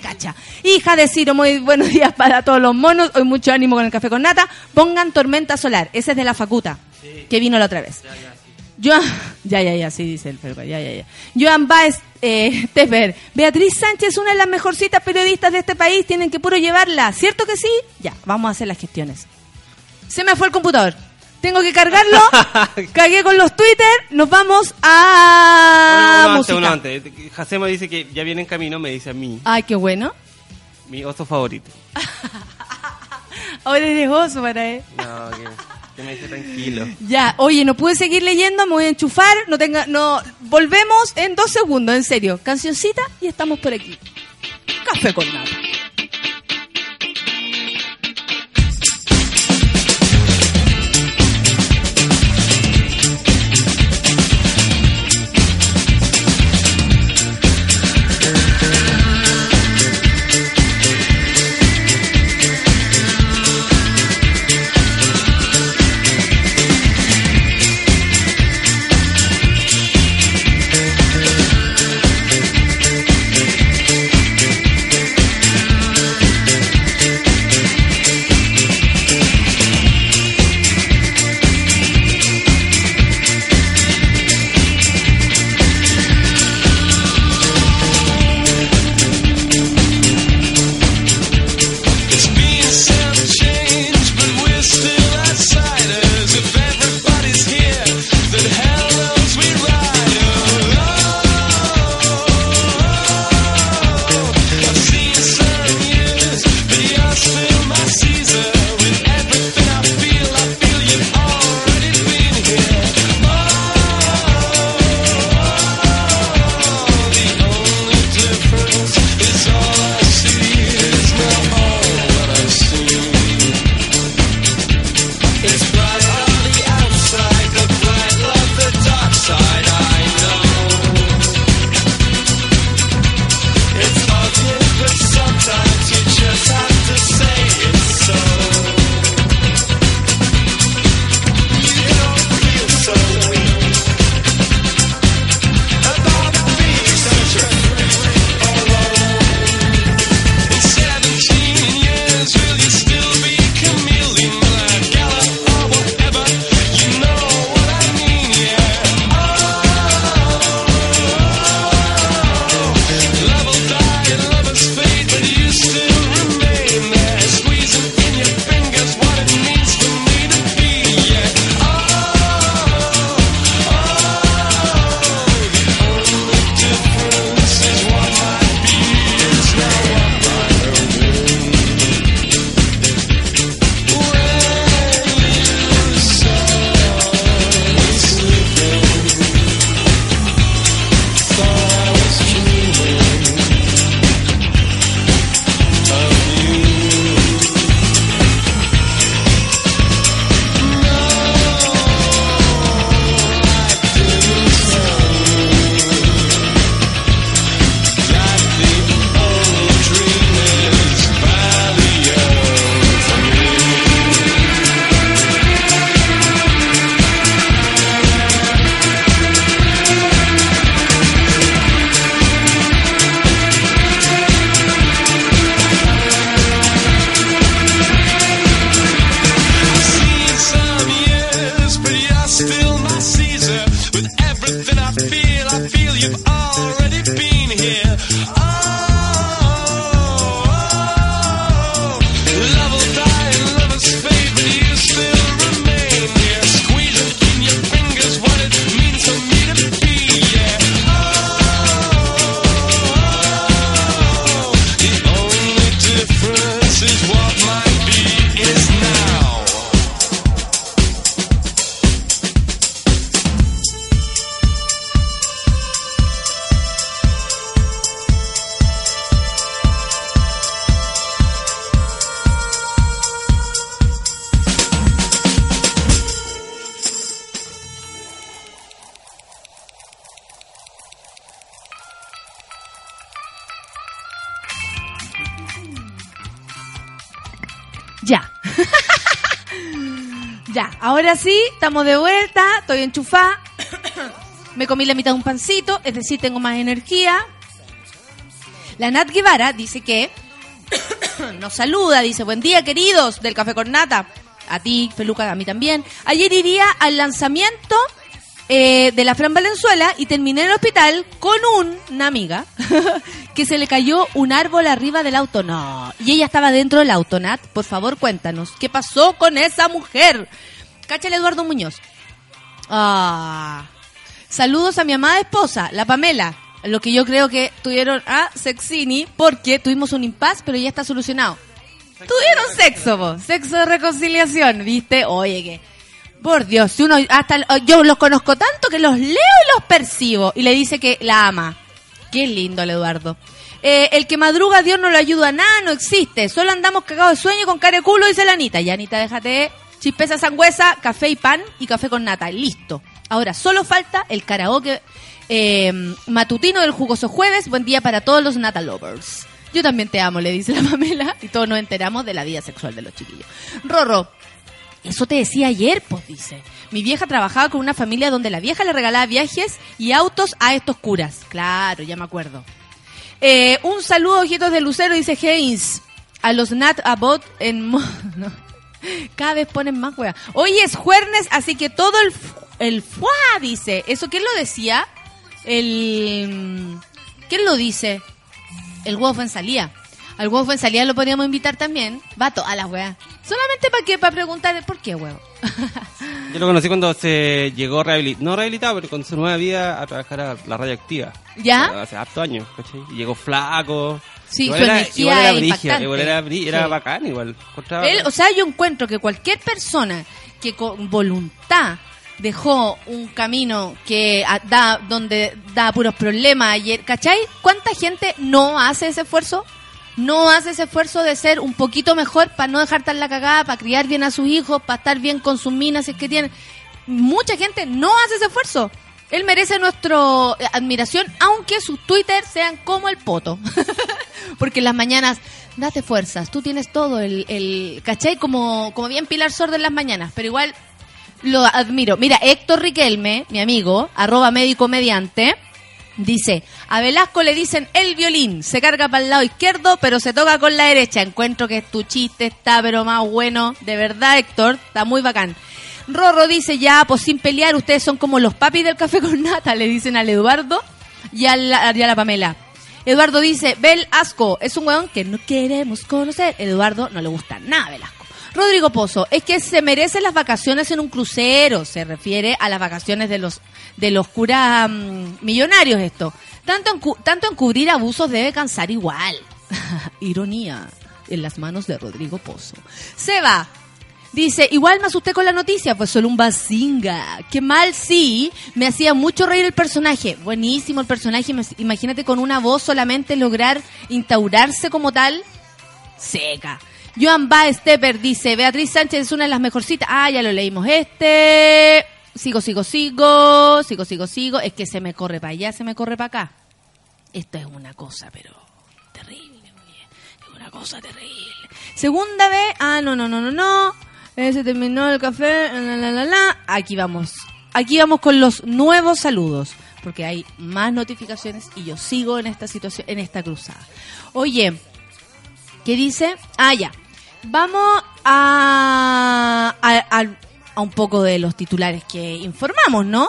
cacha. Hija de Ciro, muy buenos [laughs] días para todos los monos. Hoy mucho ánimo con el café con nata. Pongan tormenta solar. Ese es de la facuta, que vino la otra vez. Joan, [laughs] ya, ya, ya, sí dice el Ferpa, ya, ya, ya. Joan Baez, eh, [laughs] Tefer, Beatriz Sánchez, una de las mejorcitas periodistas de este país, tienen que puro llevarla, ¿cierto que sí? Ya, vamos a hacer las gestiones. Se me fue el computador. Tengo que cargarlo. [laughs] Cagué con los Twitter. Nos vamos a uno música. antes, uno antes. Jacemo dice que ya viene en camino, me dice a mí, Ay, qué bueno. mi oso favorito. [laughs] Ahora eres oso para él. No, que, que me dice tranquilo. Ya, oye, no pude seguir leyendo, me voy a enchufar, no tenga, no, volvemos en dos segundos, en serio. Cancioncita y estamos por aquí. Café con nada. Ahora sí, estamos de vuelta, estoy enchufada. [coughs] Me comí la mitad de un pancito, es decir, tengo más energía. La Nat Guevara dice que [coughs] nos saluda, dice, buen día queridos del Café con Nata. A ti, Feluca, a mí también. Ayer iría al lanzamiento eh, de la Fran Valenzuela y terminé en el hospital con un- una amiga [laughs] que se le cayó un árbol arriba del auto. No. Y ella estaba dentro del auto, Nat. Por favor, cuéntanos. ¿Qué pasó con esa mujer? Cáchale Eduardo Muñoz. Ah. Saludos a mi amada esposa, la Pamela. Lo que yo creo que tuvieron a Sexini porque tuvimos un impas, pero ya está solucionado. Tuvieron sexo, vos. Sexo de reconciliación, ¿viste? Oye, que. Por Dios, si uno. Hasta, yo los conozco tanto que los leo y los percibo. Y le dice que la ama. Qué lindo el Eduardo. Eh, el que madruga a Dios no lo ayuda a nada, no existe. Solo andamos cagados de sueño con cara de culo, dice la Anita. Ya, Anita, déjate. Chispeza sangüesa, café y pan y café con nata. Listo. Ahora, solo falta el karaoke eh, matutino del jugoso jueves. Buen día para todos los Nata Lovers. Yo también te amo, le dice la [laughs] Pamela. Y todos nos enteramos de la vida sexual de los chiquillos. Rorro, eso te decía ayer, pues dice. Mi vieja trabajaba con una familia donde la vieja le regalaba viajes y autos a estos curas. Claro, ya me acuerdo. Eh, un saludo, ojitos de Lucero, dice Haynes. A los Nat Abbott en... [laughs] Cada vez ponen más hueá. Hoy es jueves, así que todo el... El fuá, dice. ¿Eso quién lo decía? El... ¿Quién lo dice? El huevo en salía. Al huevo fue en salía lo podríamos invitar también. Vato, a la weá. Solamente para que para preguntar por qué huevo. Yo lo conocí cuando se llegó rehabilitado, no rehabilitado, pero con su nueva vida a trabajar a la radioactiva. ¿Ya? Hace harto años, ¿cachai? Y llegó flaco. Sí, igual su era, energía igual era igual era, Sí. bacán, igual. Él, o sea, yo encuentro que cualquier persona que con voluntad dejó un camino que a- da donde da puros problemas, y- ¿cachai? ¿Cuánta gente no hace ese esfuerzo? No hace ese esfuerzo de ser un poquito mejor para no dejar tan la cagada, para criar bien a sus hijos, para estar bien con sus minas, si es que tienen. Mucha gente no hace ese esfuerzo. Él merece nuestra admiración, aunque sus Twitter sean como el poto. [laughs] Porque las mañanas, date fuerzas, tú tienes todo, el, el. Como, como bien Pilar Sordo en las mañanas, pero igual lo admiro. Mira, Héctor Riquelme, mi amigo, arroba médico mediante, dice, a Velasco le dicen el violín, se carga para el lado izquierdo, pero se toca con la derecha. Encuentro que tu chiste está, pero más bueno. De verdad, Héctor, está muy bacán. Rorro dice, ya, pues sin pelear, ustedes son como los papis del café con nata, le dicen al Eduardo y a la, a la Pamela. Eduardo dice, Bel Asco, es un weón que no queremos conocer. Eduardo no le gusta nada Velasco. Rodrigo Pozo, es que se merecen las vacaciones en un crucero, se refiere a las vacaciones de los de los curas mm, millonarios esto. Tanto en, tanto en cubrir abusos debe cansar igual. [laughs] Ironía en las manos de Rodrigo Pozo. Seba, Dice, igual me asusté con la noticia, pues solo un bazinga. Qué mal sí, me hacía mucho reír el personaje. Buenísimo el personaje, imagínate con una voz solamente lograr instaurarse como tal. Seca. Joan Stepper dice, Beatriz Sánchez es una de las mejorcitas. Ah, ya lo leímos. Este... Sigo, sigo, sigo, sigo, sigo, sigo. Es que se me corre para allá, se me corre para acá. Esto es una cosa, pero terrible. Es una cosa terrible. Segunda vez, ah, no, no, no, no, no. Eh, se terminó el café. Aquí vamos. Aquí vamos con los nuevos saludos, porque hay más notificaciones y yo sigo en esta situación, en esta cruzada. Oye, ¿qué dice? Ah, ya. Vamos a, a, a- a un poco de los titulares que informamos, ¿no?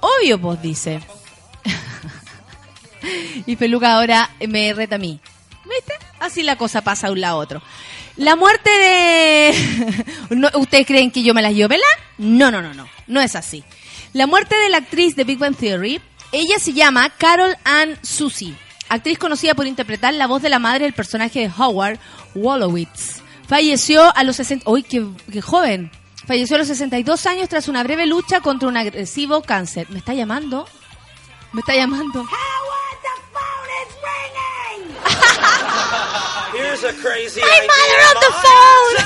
Obvio, pues dice. [laughs] y Peluca ahora me reta a mí. ¿Viste? Así la cosa pasa de un lado a otro. La muerte de... [laughs] ¿No- ¿Ustedes creen que yo me las llevo? No, no, no, no. No es así. La muerte de la actriz de Big Bang Theory, ella se llama Carol Ann Susie, actriz conocida por interpretar la voz de la madre del personaje de Howard Wolowitz. Falleció a los 60... ¡Uy, qué, qué joven! Falleció a los 62 años tras una breve lucha contra un agresivo cáncer. ¿Me está llamando? ¿Me está llamando? [laughs] Here's a crazy My idea. mother on the phone.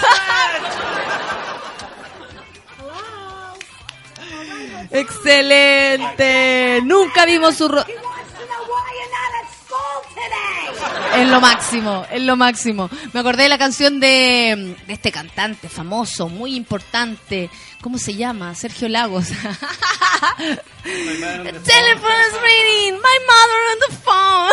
[laughs] Excelente. Nunca vimos su ro- Es lo máximo, es lo máximo. Me acordé de la canción de, de este cantante famoso, muy importante. ¿Cómo se llama? Sergio Lagos. My mother on the phone.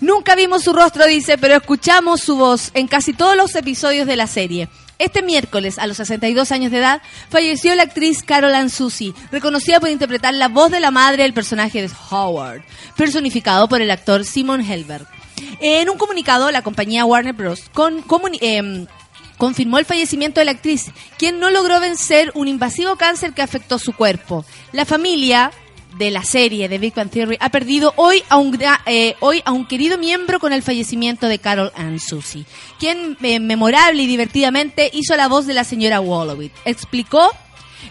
Nunca vimos su rostro, dice, pero escuchamos su voz en casi todos los episodios de la serie. Este miércoles, a los 62 años de edad, falleció la actriz Carol Ann Susi, reconocida por interpretar la voz de la madre del personaje de Howard, personificado por el actor Simon Helberg. En un comunicado, la compañía Warner Bros. em, confirmó el fallecimiento de la actriz, quien no logró vencer un invasivo cáncer que afectó su cuerpo. La familia de la serie de Big Bang Theory ha perdido hoy a un, eh, hoy a un querido miembro con el fallecimiento de Carol Ann Susie, quien eh, memorable y divertidamente hizo la voz de la señora Wolowitz. Explicó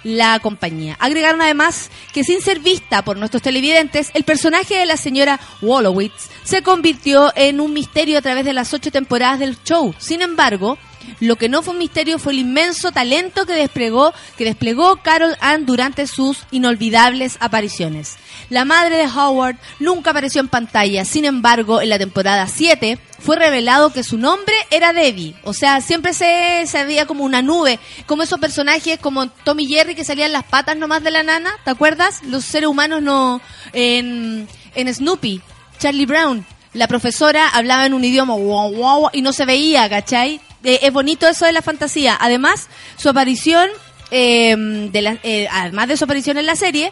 la compañía. Agregaron además que sin ser vista por nuestros televidentes, el personaje de la señora Wolowitz se convirtió en un misterio a través de las ocho temporadas del show. Sin embargo, lo que no fue un misterio fue el inmenso talento que desplegó, que desplegó Carol Ann durante sus inolvidables apariciones. La madre de Howard nunca apareció en pantalla, sin embargo, en la temporada 7 fue revelado que su nombre era Debbie. O sea, siempre se, se veía como una nube, como esos personajes como Tommy Jerry que salían las patas nomás de la nana, ¿te acuerdas? Los seres humanos no... En, en Snoopy, Charlie Brown, la profesora hablaba en un idioma guau, guau, y no se veía, ¿cachai? Eh, es bonito eso de la fantasía. Además, su aparición, eh, de la- eh, además de su aparición en la serie,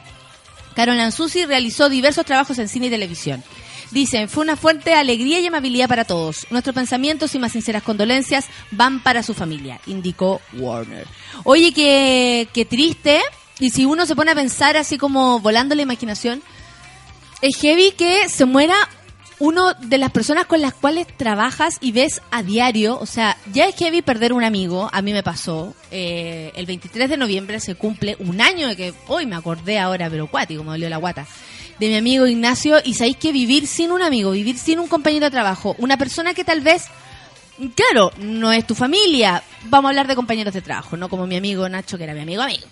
Carol Ann Susi realizó diversos trabajos en cine y televisión. Dicen, fue una fuerte alegría y amabilidad para todos. Nuestros pensamientos y más sinceras condolencias van para su familia, indicó Warner. Oye, qué, qué triste. Y si uno se pone a pensar así como volando la imaginación, es heavy que se muera uno de las personas con las cuales trabajas y ves a diario. O sea, ya es heavy perder un amigo. A mí me pasó. eh, el 23 de noviembre se cumple un año de que hoy me acordé ahora, pero cuático, me dolió la guata. De mi amigo Ignacio. Y sabéis que vivir sin un amigo, vivir sin un compañero de trabajo, una persona que tal vez Claro, no es tu familia. Vamos a hablar de compañeros de trabajo, no como mi amigo Nacho, que era mi amigo amigo.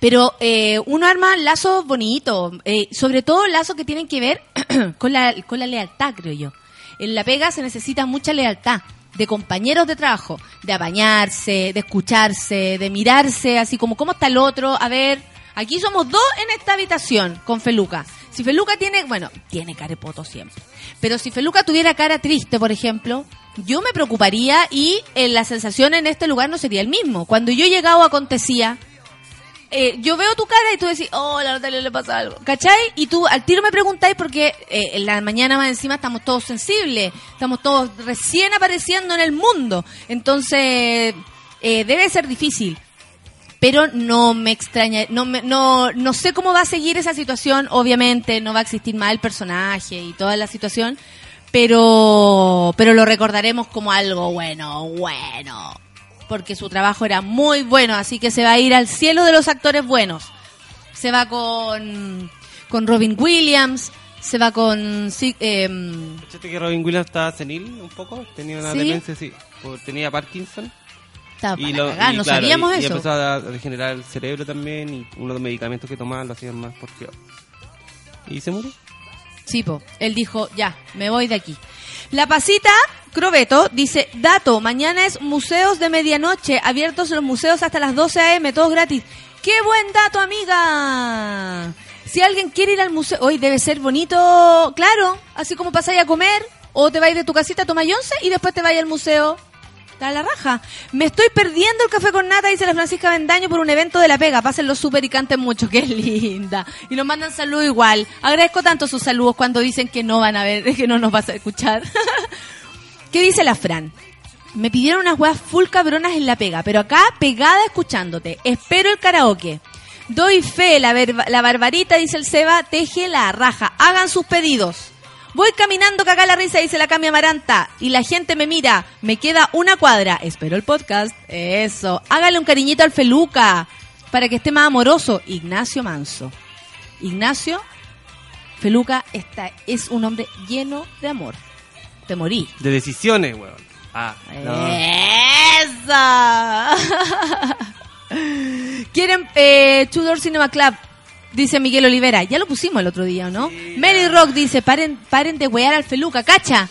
Pero eh, uno arma lazos bonitos, eh, sobre todo lazos que tienen que ver [clears throat] con, la, con la lealtad, creo yo. En la pega se necesita mucha lealtad de compañeros de trabajo, de apañarse, de escucharse, de mirarse, así como cómo está el otro. A ver, aquí somos dos en esta habitación con Feluca. Si Feluca tiene, bueno, tiene carepoto siempre. Pero si Feluca tuviera cara triste, por ejemplo, yo me preocuparía y eh, la sensación en este lugar no sería el mismo. Cuando yo he llegado acontecía, eh, yo veo tu cara y tú decís, oh, a la Natalia le pasa algo. ¿Cachai? Y tú al tiro me preguntáis porque eh, en la mañana más encima estamos todos sensibles, estamos todos recién apareciendo en el mundo. Entonces, eh, debe ser difícil. Pero no me extraña, no, me, no, no sé cómo va a seguir esa situación. Obviamente no va a existir más el personaje y toda la situación, pero, pero lo recordaremos como algo bueno, bueno porque su trabajo era muy bueno, así que se va a ir al cielo de los actores buenos. Se va con, con Robin Williams, se va con... sí, ¿Cachaste que Robin Williams estaba senil un poco? Tenía una ¿Sí? demencia, sí. Tenía Parkinson. estaba para lo- cagar, y no claro, sabíamos y- y eso. empezó a degenerar el cerebro también y uno de los medicamentos que tomaba lo hacían más porque Y se murió. Sí, po. Él dijo, ya, me voy de aquí. La pasita Crobeto dice, dato, mañana es museos de medianoche, abiertos los museos hasta las 12 a.m., todos gratis. ¡Qué buen dato, amiga! Si alguien quiere ir al museo, hoy debe ser bonito, claro, así como pasáis a comer, o te vais de tu casita, tomáis once y después te vais al museo. Está la raja. Me estoy perdiendo el café con nata, dice la Francisca Bendaño, por un evento de la pega. Pásenlo súper y canten mucho. Qué linda. Y nos mandan saludos igual. Agradezco tanto sus saludos cuando dicen que no van a ver, [laughs] que no nos vas a escuchar. [laughs] ¿Qué dice la Fran? Me pidieron unas weas full cabronas en la pega, pero acá pegada escuchándote. Espero el karaoke. Doy fe, la, la barbarita, dice el Seba, teje la raja. Hagan sus pedidos. Voy caminando caga la risa, dice la Cami Amaranta. Y la gente me mira. Me queda una cuadra. Espero el podcast. Eso. Hágale un cariñito al Feluca. Para que esté más amoroso. Ignacio Manso. Ignacio Feluca está, es un hombre lleno de amor. Te morí. De decisiones, weón. Ah. [laughs] Quieren eh, Tudor Cinema Club. Dice Miguel Olivera, ya lo pusimos el otro día, ¿o ¿no? Mary Rock dice, paren, paren de wear al Feluca, cacha.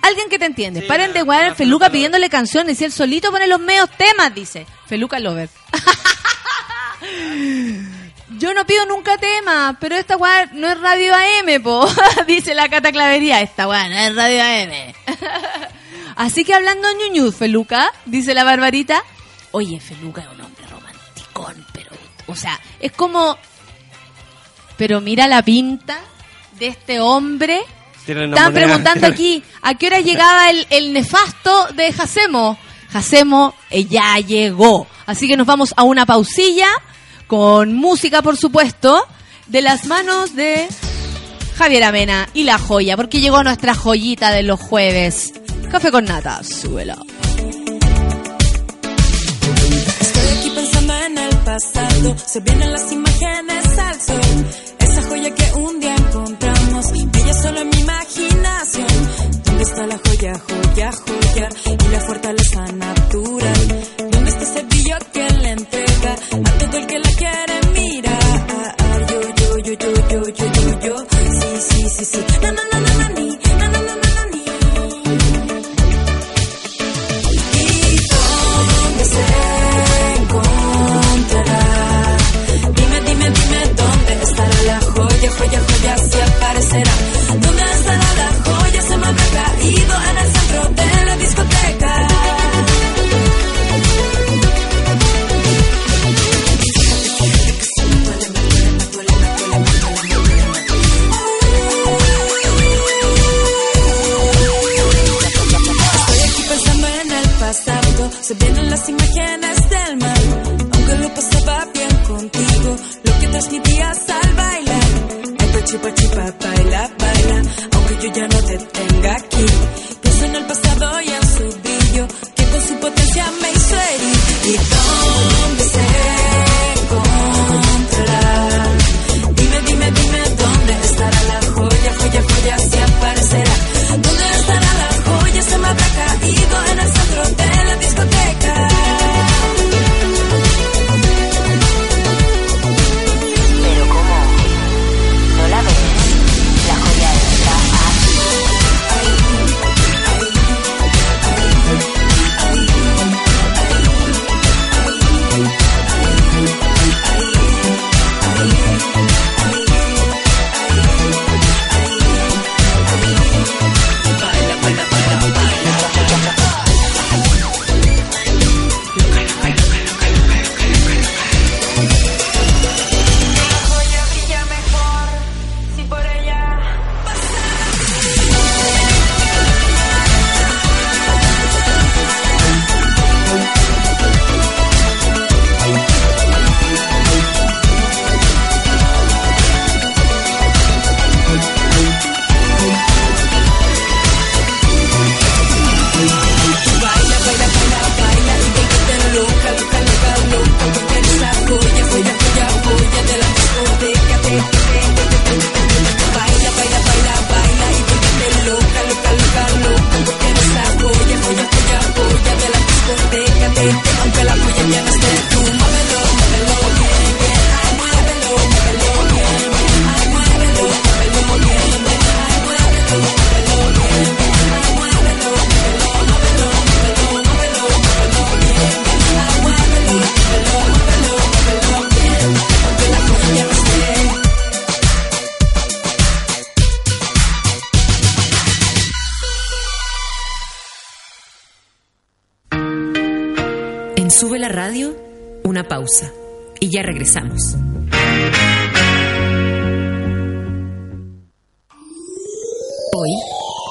Alguien que te entiende, paren de wear al Feluca pidiéndole canciones y él solito pone los medios temas, dice. Feluca Lover. [laughs] Yo no pido nunca temas, pero esta weá no es radio AM, po. [laughs] dice la Cata Clavería. Esta weá no es radio AM. [laughs] Así que hablando ñuñu, Feluca, dice la Barbarita. Oye, Feluca es un hombre romanticón, pero... O sea, es como... Pero mira la pinta de este hombre. Estaban preguntando [laughs] aquí a qué hora llegaba el, el nefasto de Jacemo. Jacemo eh, ya llegó. Así que nos vamos a una pausilla con música, por supuesto, de las manos de Javier Amena y la joya, porque llegó nuestra joyita de los jueves. Café con nata, súbelo. Estoy aquí pensando en el pasado, se vienen las imágenes al sol. Que un día encontramos, brilla solo en mi imaginación. ¿Dónde está la joya, joya, joya? Y la fortaleza natural.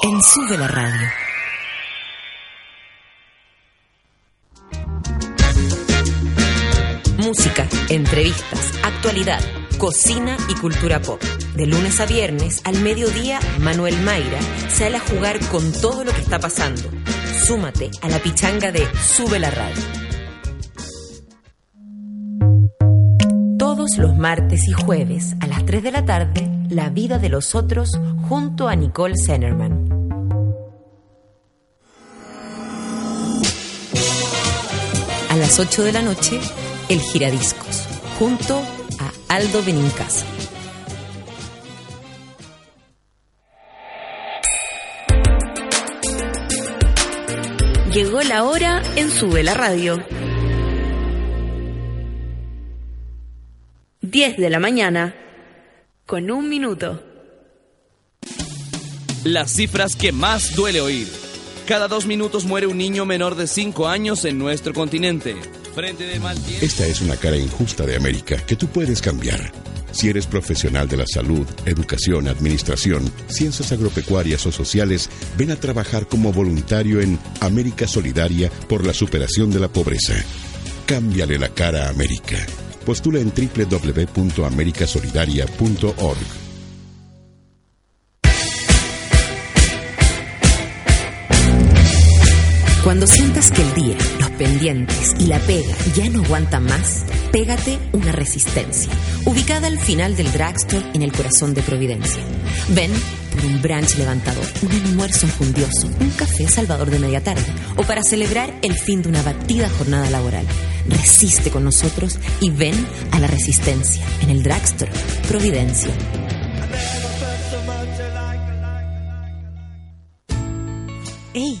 En Sube la Radio. Música, entrevistas, actualidad, cocina y cultura pop. De lunes a viernes, al mediodía, Manuel Mayra sale a jugar con todo lo que está pasando. Súmate a la pichanga de Sube la Radio. Todos los martes y jueves a las 3 de la tarde, La vida de los otros junto a Nicole Zenerman. Las 8 de la noche, El Giradiscos, junto a Aldo Benincasa. Llegó la hora en Sube la Radio. 10 de la mañana con un minuto. Las cifras que más duele oír. Cada dos minutos muere un niño menor de 5 años en nuestro continente. Frente de mal tiempo. Esta es una cara injusta de América que tú puedes cambiar. Si eres profesional de la salud, educación, administración, ciencias agropecuarias o sociales, ven a trabajar como voluntario en América Solidaria por la superación de la pobreza. Cámbiale la cara a América. Postula en www.americasolidaria.org. Cuando sientas que el día, los pendientes y la pega ya no aguantan más, pégate una resistencia, ubicada al final del drugstore en el corazón de Providencia. Ven por un brunch levantador, un almuerzo enjundioso, un café salvador de media tarde o para celebrar el fin de una batida jornada laboral. Resiste con nosotros y ven a la resistencia en el drugstore Providencia. Ey,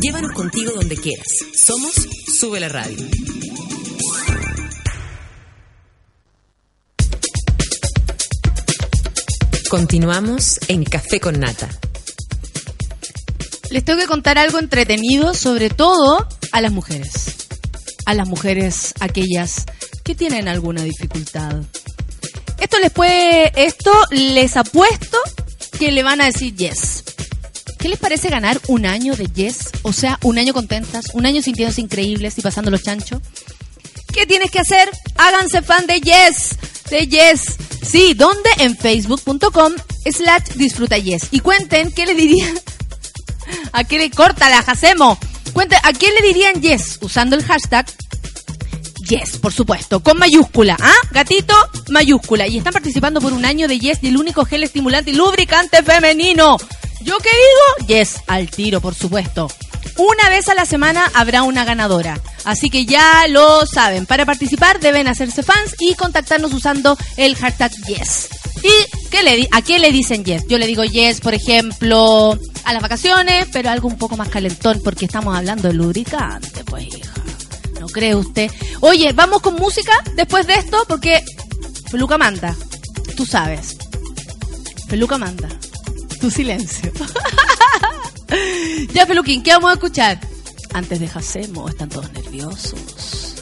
Llévanos contigo donde quieras. Somos Sube la Radio. Continuamos en Café con Nata. Les tengo que contar algo entretenido, sobre todo a las mujeres. A las mujeres aquellas que tienen alguna dificultad. Esto les puede, esto les apuesto que le van a decir yes. ¿Qué les parece ganar un año de yes? O sea, un año contentas, un año sintiéndose increíbles y pasando los chanchos. ¿Qué tienes que hacer? Háganse fan de Yes. De Yes. Sí, ¿dónde? En facebook.com slash disfruta Yes. Y cuenten qué le dirían. [laughs] ¿A qué le corta la hacemos? Cuenten, ¿a quién le dirían Yes? Usando el hashtag Yes, por supuesto, con mayúscula, ¿ah? Gatito, mayúscula. Y están participando por un año de Yes y el único gel estimulante y lubricante femenino. ¿Yo qué digo? Yes, al tiro, por supuesto. Una vez a la semana habrá una ganadora. Así que ya lo saben. Para participar deben hacerse fans y contactarnos usando el hashtag Yes. ¿Y qué le a quién le dicen Yes? Yo le digo Yes, por ejemplo, a las vacaciones, pero algo un poco más calentón porque estamos hablando de lubricante, pues hija. ¿No cree usted? Oye, vamos con música después de esto porque Feluca manda. Tú sabes. Feluca manda. Tu silencio. [laughs] ya, Feluquín, ¿qué vamos a escuchar? Antes de Jacemo, están todos nerviosos.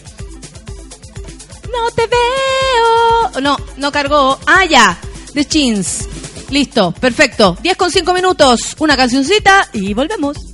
No te veo. No, no cargó. Ah, ya. The Chins. Listo, perfecto. 10 con 5 minutos. Una cancioncita y volvemos.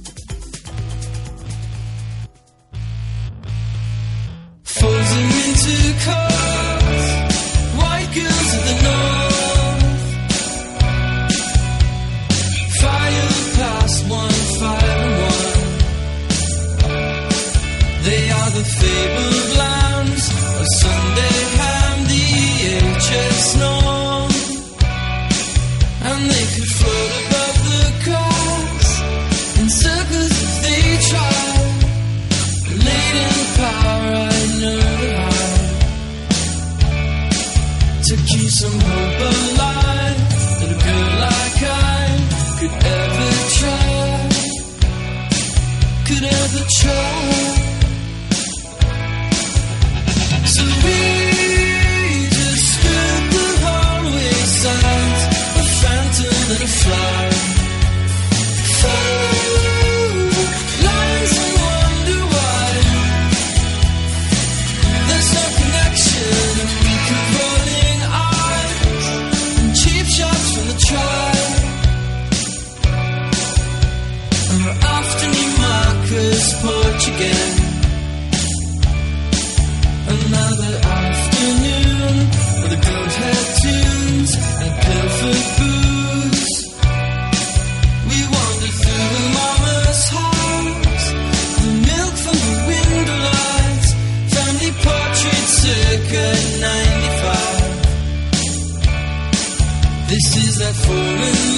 Is that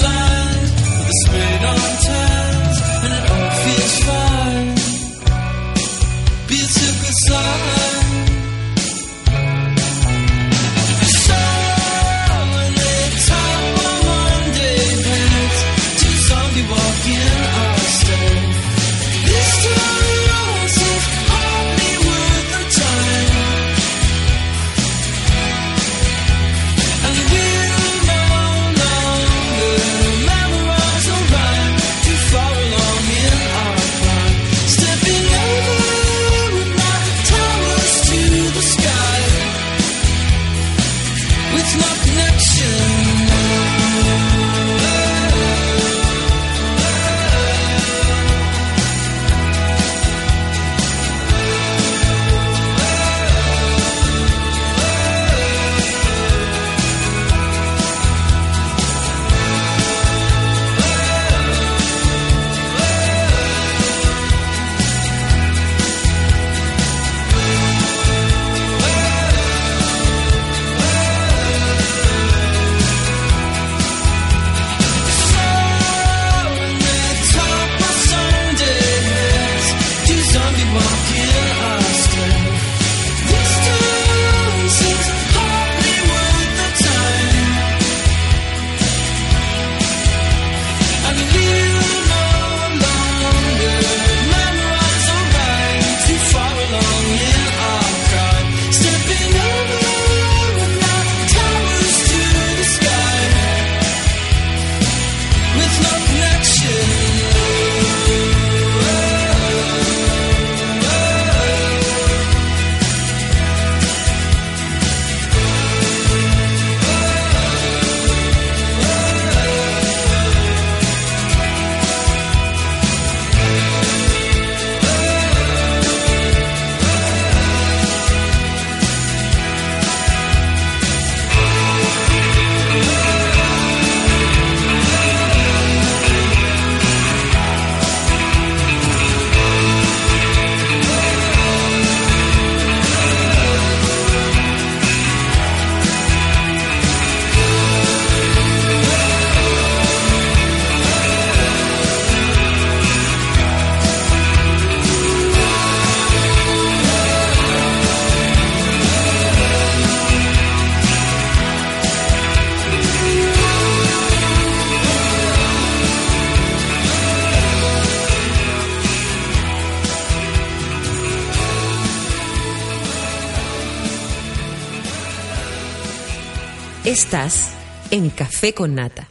Estás en Café con Nata.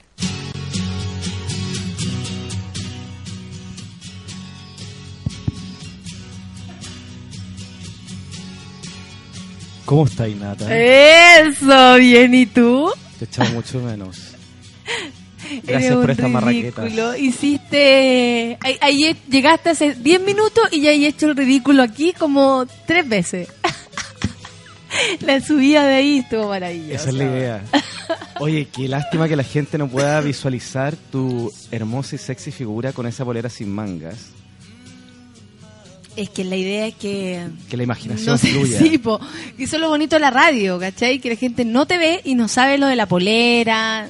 ¿Cómo estáis, Nata? Eso, bien, ¿y tú? Te echaba mucho menos. [laughs] Eres Gracias un por esta marraqueta. Hiciste. ahí- Ahí llegaste hace 10 minutos y ya he hecho el ridículo aquí como tres veces. [laughs] La subida de ahí estuvo maravillosa. Esa es la idea. [laughs] Oye, qué lástima que la gente no pueda visualizar tu hermosa y sexy figura con esa polera sin mangas. Es que la idea es que. Que la imaginación No sé, fluya. sí, po. Eso es lo bonito de la radio, ¿cachai? Que la gente no te ve y no sabe lo de la polera.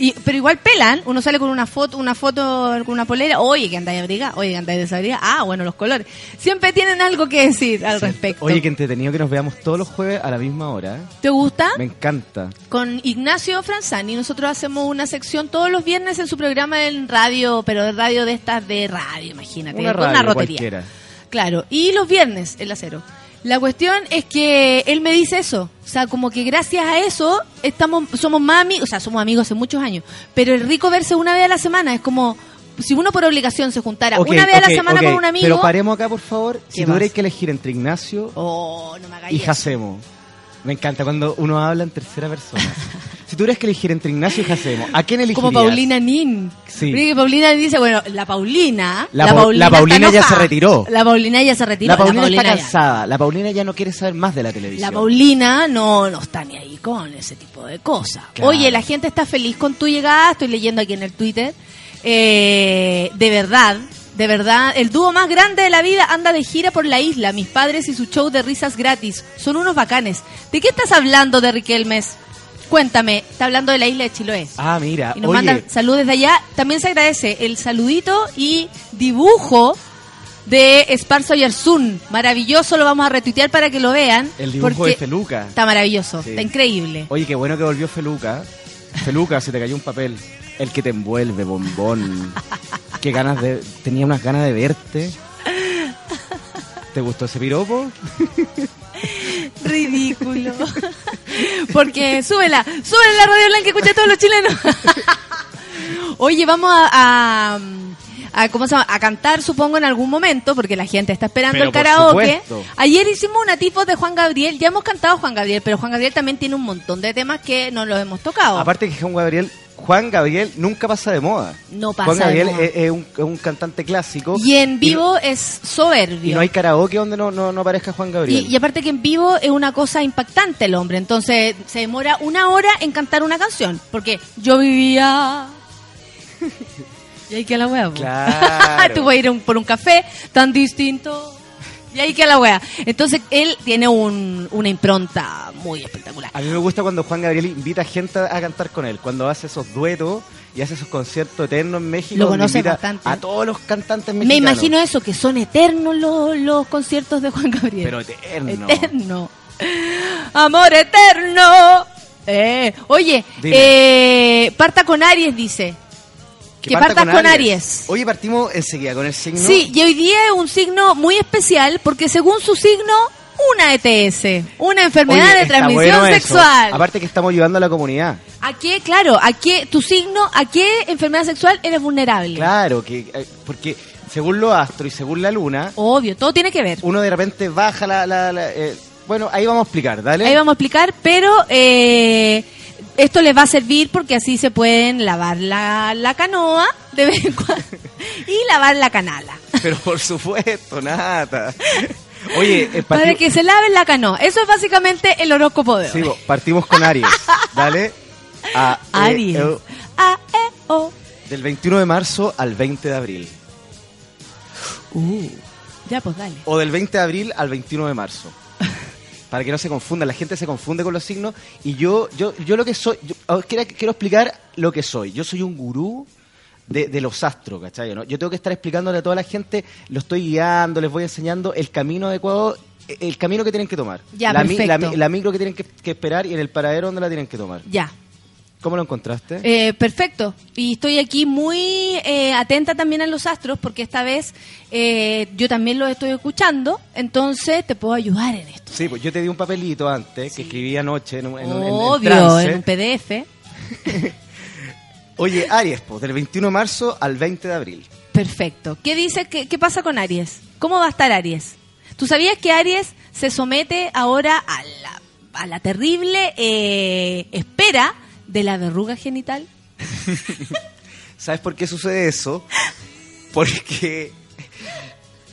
Y, pero igual pelan, uno sale con una foto, una foto con una polera, oye que andáis abrigada, oye que andáis desabrigada, ah, bueno, los colores. Siempre tienen algo que decir al respecto. Oye, qué entretenido que nos veamos todos los jueves a la misma hora. ¿Te gusta? Me encanta. Con Ignacio Franzani, nosotros hacemos una sección todos los viernes en su programa en radio, pero de radio de estas de radio, imagínate, Una con radio una rotería. cualquiera. Claro, y los viernes el acero. La cuestión es que él me dice eso, o sea, como que gracias a eso estamos somos más amigos, o sea, somos amigos hace muchos años, pero es rico verse una vez a la semana, es como si uno por obligación se juntara una vez a la semana con un amigo, Pero paremos acá, por favor. Si ¿Qué tuvierais que elegir entre Ignacio oh, no me hagas y. Jacemo. Me encanta cuando uno habla en tercera persona. [laughs] Si tuvieras que elegir entre Ignacio y Jacemo, ¿a quién elegirías? Como Paulina Nin. Sí. Porque Paulina dice, bueno, la Paulina. La Pau- la Paulina ya se retiró. La Paulina ya se retiró. La Paulina, está cansada. La Paulina ya no quiere saber más de la televisión. La Paulina no, no está ni ahí con ese tipo de cosas. Claro. Oye, la gente está feliz con tu llegada, estoy leyendo aquí en el Twitter. Eh, de verdad, de verdad, el dúo más grande de la vida anda de gira por la isla. Mis padres y su show de risas gratis. Son unos bacanes. ¿De qué estás hablando de Riquelmes? Cuéntame, está hablando de la isla de Chiloé. Ah, mira. Y nos Oye, mandan saludos desde allá. También se agradece el saludito y dibujo de Esparzo y Arzún. Maravilloso, lo vamos a retuitear para que lo vean. el dibujo de Feluca. Está maravilloso, Sí. está increíble. Oye, qué bueno que volvió Feluca. Feluca, se te cayó un papel. El que te envuelve, bombón. [laughs] Qué ganas de... Tenía unas ganas de verte. ¿Te gustó ese piropo? [laughs] Ridículo. Porque súbela, súbela la radio blanca, escucha a todos los chilenos. [laughs] Oye, vamos a, a, a- ¿cómo se llama? a cantar, supongo, en algún momento, porque la gente está esperando Pero el karaoke. Ayer hicimos una tipo de Juan Gabriel, ya hemos cantado Juan Gabriel, pero Juan Gabriel también tiene un montón de temas que no los hemos tocado. Aparte que Juan Gabriel, Juan Gabriel nunca pasa de moda. No pasa Juan de Gabriel moda. Es, es un, es un cantante clásico. y en vivo es soberbio. Y no hay karaoke donde no, no, no aparezca Juan Gabriel. Y, y aparte que en vivo es una cosa impactante el hombre, entonces se demora una hora en cantar una canción, porque yo vivía... [laughs] y ahí queda la po. Claro. [laughs] Tú vas a ir un- por un café tan distinto. Y ahí queda la wea. Entonces él tiene un- una impronta muy espectacular. A mí me gusta cuando Juan Gabriel invita gente a cantar con él, cuando hace esos duetos y hace esos conciertos eternos en México. Lo conoce bastante. A todos los cantantes Me mexicanos. imagino eso, que son eternos los, los conciertos de Juan Gabriel. Pero eterno. Eterno. Amor eterno. Eh, oye, eh, parta con Aries, dice. Que, partas con, Aries. Oye, partimos enseguida con el signo. Sí, y hoy día es un signo muy especial porque según su signo, una ETS, una enfermedad Oye, de transmisión bueno sexual. Aparte que estamos ayudando a la comunidad. ¿A qué, claro, a qué, tu signo, a qué enfermedad sexual eres vulnerable? Claro, que eh, porque según los astros y según la luna, Obvio, todo tiene que ver. uno de repente baja la... la- la, eh, bueno, ahí vamos a explicar, ¿dale? Ahí vamos a explicar, pero eh, esto les va a servir porque así se pueden lavar la, la canoa de vez en cuando y lavar la canala. Pero por supuesto, nada. Oye, eh, Para que se laven la canoa. Eso es básicamente el horóscopo de hoy. sí, partimos con Aries, ¿dale? A, eh, Aries. eh, A, E, O. del 21 de marzo al 20 de abril. Uh, ya pues dale. O del 20 de abril al 21 de marzo. Para que no se confunda, la gente se confunde con los signos. Y yo, yo, yo lo que soy, yo- quiero, quiero explicar lo que soy. Yo soy un gurú de, de los astros, ¿cachai? ¿no? Yo tengo que estar explicándole a toda la gente, lo estoy guiando, les voy enseñando el camino adecuado, el camino que tienen que tomar. Ya, la, mi- la, la micro que tienen que, que esperar y en el paradero donde la tienen que tomar. Ya. ¿Cómo lo encontraste? Eh, perfecto. Y estoy aquí muy eh, atenta también a los astros porque esta vez eh, yo también los estoy escuchando, entonces te puedo ayudar en esto. Sí, pues yo te di un papelito antes que escribí anoche en, un- en en- en Obvio, trance. en un PDF. [laughs] Oye, Aries, pues del 21 de marzo al 20 de abril. Perfecto. ¿Qué dice? ¿Qué, qué pasa con Aries? ¿Cómo va a estar Aries? ¿Tú sabías que Aries se somete ahora a la, a la terrible eh, espera de la verruga genital? [laughs] ¿Sabes por qué sucede eso? Porque...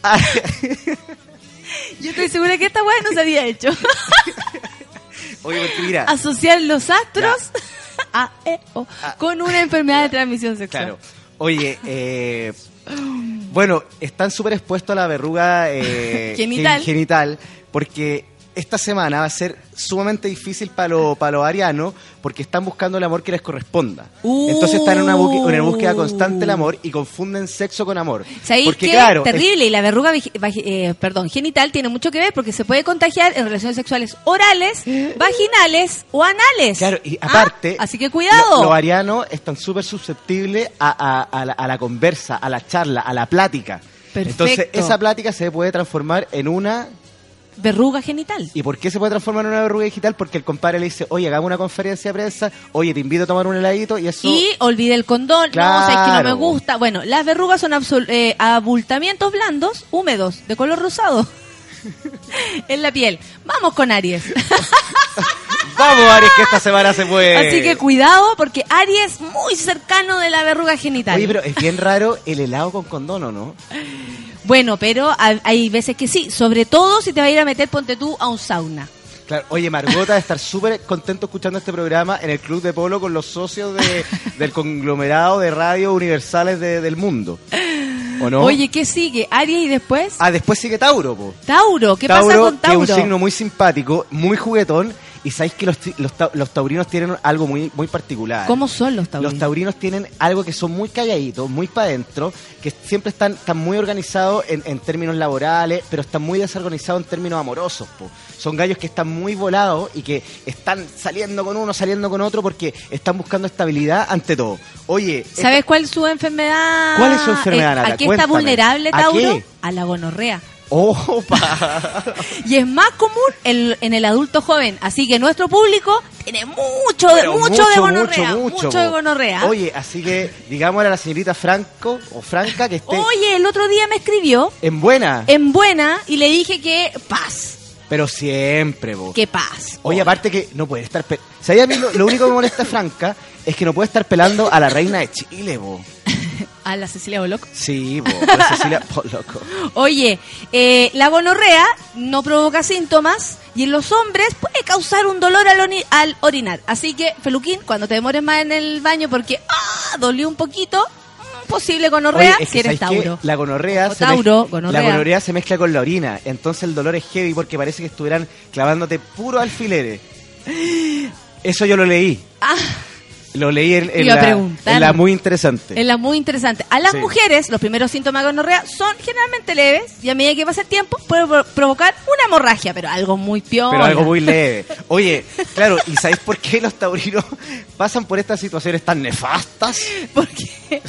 [laughs] Yo estoy segura que esta weá no se había hecho. [laughs] Oye, porque mira, Asociar los astros a, E, O, con una enfermedad de transmisión sexual. claro. Oye, eh, bueno, están súper expuestos a la verruga eh, Genital. gen- genital porque esta semana va a ser sumamente difícil para los para los arianos porque están buscando el amor que les corresponda. Uh. Entonces están en una, una búsqueda constante del amor y confunden sexo con amor. ¿Sabéis porque qué? claro, Terrible. Y la verruga eh, perdón, genital tiene mucho que ver porque se puede contagiar en relaciones sexuales orales, [laughs] vaginales o anales. Claro, y ¿Ah? aparte, Así que cuidado. lo- los arianos están súper susceptibles a, a- a la, a la conversa, a la charla, a la plática. Perfecto. Entonces, esa plática se puede transformar en una... Verruga genital. ¿Y por qué se puede transformar en una verruga digital? Porque el compadre le dice, oye, hagamos una conferencia de prensa, oye, te invito a tomar un heladito, y eso... Y olvide el condón, no, o sea, es que no me Claro. gusta. Bueno, las verrugas son eh, abultamientos blandos, húmedos, de color rosado. [laughs] en la piel. Vamos con Aries. [laughs] Vamos, Aries, que esta semana se puede. Así que cuidado porque Aries es muy cercano de la verruga genital. Oye, pero es bien raro el helado con condón, ¿o no? Bueno, pero hay- veces que sí, sobre todo si te va a ir a meter, ponte tú a un sauna. Claro, oye, Margota de estar súper contento escuchando este programa en el Club de Polo con los socios de- [laughs] del conglomerado de radio universales de- del mundo. ¿O no? Oye, ¿qué sigue? Aries y después Ah, después sigue Tauro, po. Tauro. ¿Qué Tauro, pasa con Tauro? que es un signo muy simpático, muy juguetón, y sabéis que los, los, los taurinos tienen algo muy, muy particular. ¿Cómo son los taurinos? Los taurinos tienen algo que son muy calladitos, muy para adentro, que siempre están, están muy organizados en, en términos laborales, pero están muy desorganizados en términos amorosos. po. Son gallos que están muy volados y que están saliendo con uno, saliendo con otro, porque están buscando estabilidad ante todo. Oye, ¿Sabes cuál es su enfermedad? ¿Cuál es su enfermedad, Eh? ¿A qué está vulnerable ¿A Tauro? qué? A la gonorrea. ¡Opa! [laughs] Y es más común en, en el adulto joven. Así que nuestro público tiene mucho, de, Pero mucho, de gonorrea. Mucho, de po. gonorrea. Oye, así que digámosle a la señorita Franco o Franca que esté Oye, el otro día me escribió en buena, en buena y le dije que paz. pero siempre, vos. Que paz. Oye, aparte que no puede estar... Pe ¿Sabes a mí lo, lo único que me molesta Franca es que no puede estar pelando a la reina de Chile, vos. [laughs] A la Cecilia Boloco. Sí, la Cecilia [laughs] loco. Oye, eh, la gonorrea no provoca síntomas y en los hombres puede causar un dolor al, al orinar. Así que, Feluquín, cuando te demores más en el baño porque ah, dolió un poquito, mm, posible gonorrea Oye, si eres. Tauro. La gonorrea, O Tauro, gonorrea. la gonorrea se mezcla con la orina. Entonces el dolor es heavy porque parece que estuvieran clavándote puro alfileres. [gasps] Eso yo lo leí. Ah, Lo leí en, en la, en muy interesante. es la muy interesante. A las Sí. mujeres, los primeros síntomas de gonorrea son generalmente leves y a medida que pasa el tiempo puede pro- provocar una hemorragia, pero algo muy piola. Pero algo muy leve. Oye, claro, ¿y sabéis por qué los taurinos [laughs] pasan por estas situaciones tan nefastas? [laughs] ¿Por qué?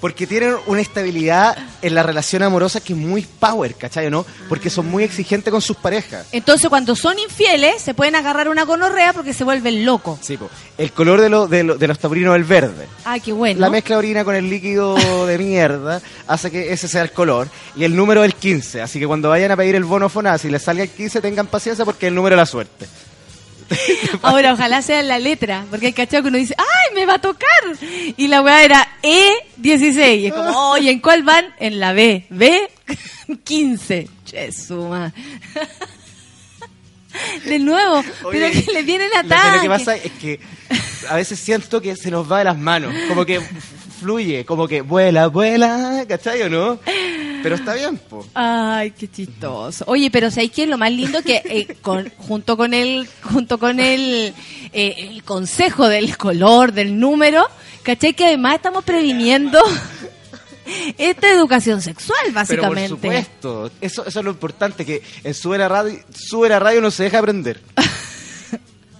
Porque tienen una estabilidad en la relación amorosa que es muy power, ¿cachai no? Porque son muy exigentes con sus parejas. Entonces, cuando son infieles, se pueden agarrar una gonorrea porque se vuelven locos. Sí, po. El color de, lo- de, lo- de los taurinos es el verde. Ah, qué bueno. La mezcla de orina con el líquido de mierda hace que ese sea el color. Y el número es el 15. Así que cuando vayan a pedir el bono FONASA y les salga el 15, tengan paciencia porque es el número de la suerte. [laughs] Ahora, ojalá sea en la letra, porque hay cachado que uno dice, ¡ay, me va a tocar! Y la weá era E16. Y es como, oye, ¿en cuál van? En la B. B15. [laughs] Chesuma. [laughs] De nuevo, Oye, pero que le viene que, ataque. lo que pasa es que a veces siento que se nos va de las manos. Como que fluye, como que vuela, vuela, ¿cachai o no? Pero está bien, po. Ay, qué chistoso. Oye, pero ¿sabéis qué es lo más lindo? Que eh, con, junto con el, junto con el, eh, el consejo del color, del número, ¿cachai? Que además estamos previniendo esta educación sexual, Pero por básicamente. supuesto, eso, eso es lo importante, que en Sube la Radio, Sube la Radio no se deja aprender. [laughs]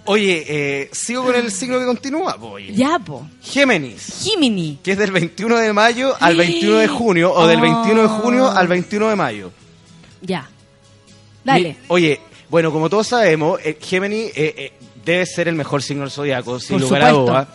Oye, eh, sigo con el signo que continúa, voy. Ya, po. Géminis, Jiminy. que es del 21 de mayo al 21 de junio, o del 21 de junio al 21 de mayo. Ya. Dale. Mi- Oye, bueno, como todos sabemos, eh, Géminis eh, eh, debe ser el mejor signo del zodiaco, sin Por lugar a dudas.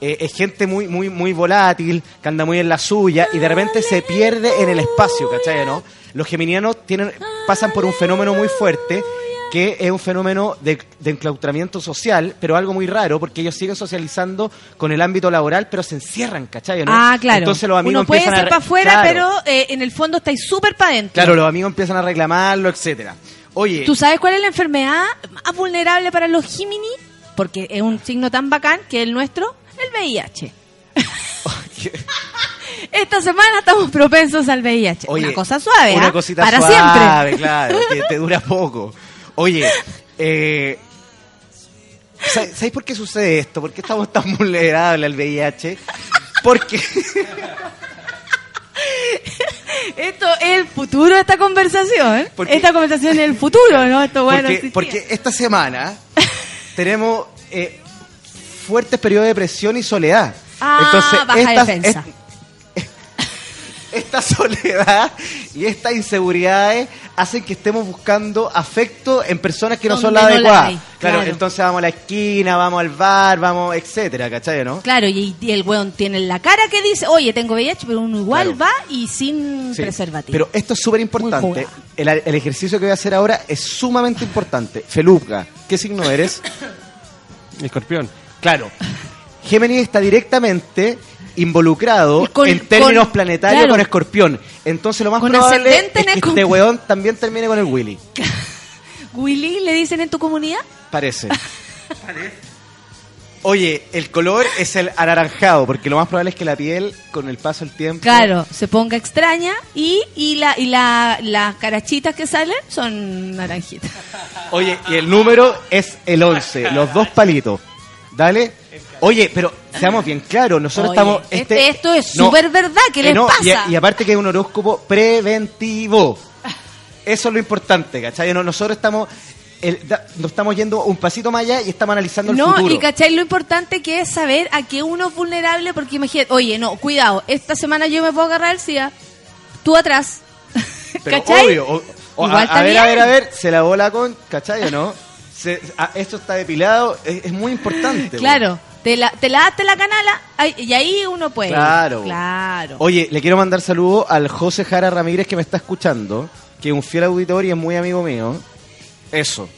Eh, es gente muy, muy, muy volátil, que anda muy en la suya y de repente se pierde en el espacio, ¿cachai? ¿no? Los geminianos tienen, pasan por un fenómeno muy fuerte que es un fenómeno de, de enclaustramiento social, pero algo muy raro, porque ellos siguen socializando con el ámbito laboral, pero se encierran, ¿cachai? ¿no? Ah, claro. Entonces los amigos Uno puede empiezan ser para afuera, Claro, pero eh, en el fondo estáis súper para adentro. Claro, los amigos empiezan a reclamarlo, etcétera. Oye, ¿Tú sabes cuál es la enfermedad más vulnerable para los Jiminy? Porque es un signo tan bacán que el nuestro, el VIH. [laughs] Esta semana estamos propensos al VIH. Oye, una cosa suave, Una ¿ah? cosita Para suave, siempre. claro, que te dura poco. [laughs] Oye, eh, ¿sab- ¿sabéis por qué sucede esto? ¿Por qué estamos tan vulnerables al VIH? Porque, [laughs] Esto es el futuro de esta conversación. Porque- Esta conversación es el futuro, ¿no? Esto bueno. porque, esta semana [laughs] tenemos eh, fuertes periodos de depresión y soledad. Ah, baja defensa. es- esta [laughs] soledad y estas inseguridades hacen que estemos buscando afecto en personas que no son las no la adecuadas. hay, claro, claro. entonces vamos a la esquina, vamos al bar, vamos, etcétera, ¿cachai, no? Claro, y, y el weón tiene en la cara que dice, oye, tengo VIH, pero uno igual Claro. va y sin Sí, preservativo. Pero esto es súper importante. el ejercicio que voy a hacer ahora es sumamente importante. Feluca, ¿qué signo eres? [coughs] Escorpión. Claro. Géminis está directamente involucrado con- en términos con- planetarios claro. con Escorpión. Entonces lo más Con probable es que Escorpión. este weón también termine con el Willy. [laughs] Willy, ¿le dicen en tu comunidad? Parece. [laughs] Oye, el color es el anaranjado, porque lo más probable es que la piel, con el paso del tiempo... Claro, se ponga extraña y, y, la, y la, las carachitas que salen son naranjitas. Oye, y el número es el 11, los dos palitos. Dale. Oye, pero seamos bien claros, nosotros Oye, estamos... este- esto es no, súper verdad, ¿qué eh, les no, y- pasa? Y, aparte que es un horóscopo preventivo. Eso es lo importante, ¿cachai? No, nosotros estamos... el- da- nos estamos yendo un pasito más allá y estamos analizando el No, futuro. y cachai, lo importante que es saber a qué uno es vulnerable, porque imagínate, oye, no, cuidado, esta semana yo me puedo agarrar el SIDA, tú atrás. [laughs] Pero ¿Cachai? obvio, o- o- a, Igual a está ver, a ver, a ver, se la con, ¿cachai o no? Se- a- esto está depilado, es, es muy importante. Claro, te, la, te lavaste la canala ay, y ahí uno puede. Claro. Claro. Oye, le quiero mandar saludos al José Jara Ramírez que me está escuchando, que es un fiel auditor y es muy amigo mío. Eso.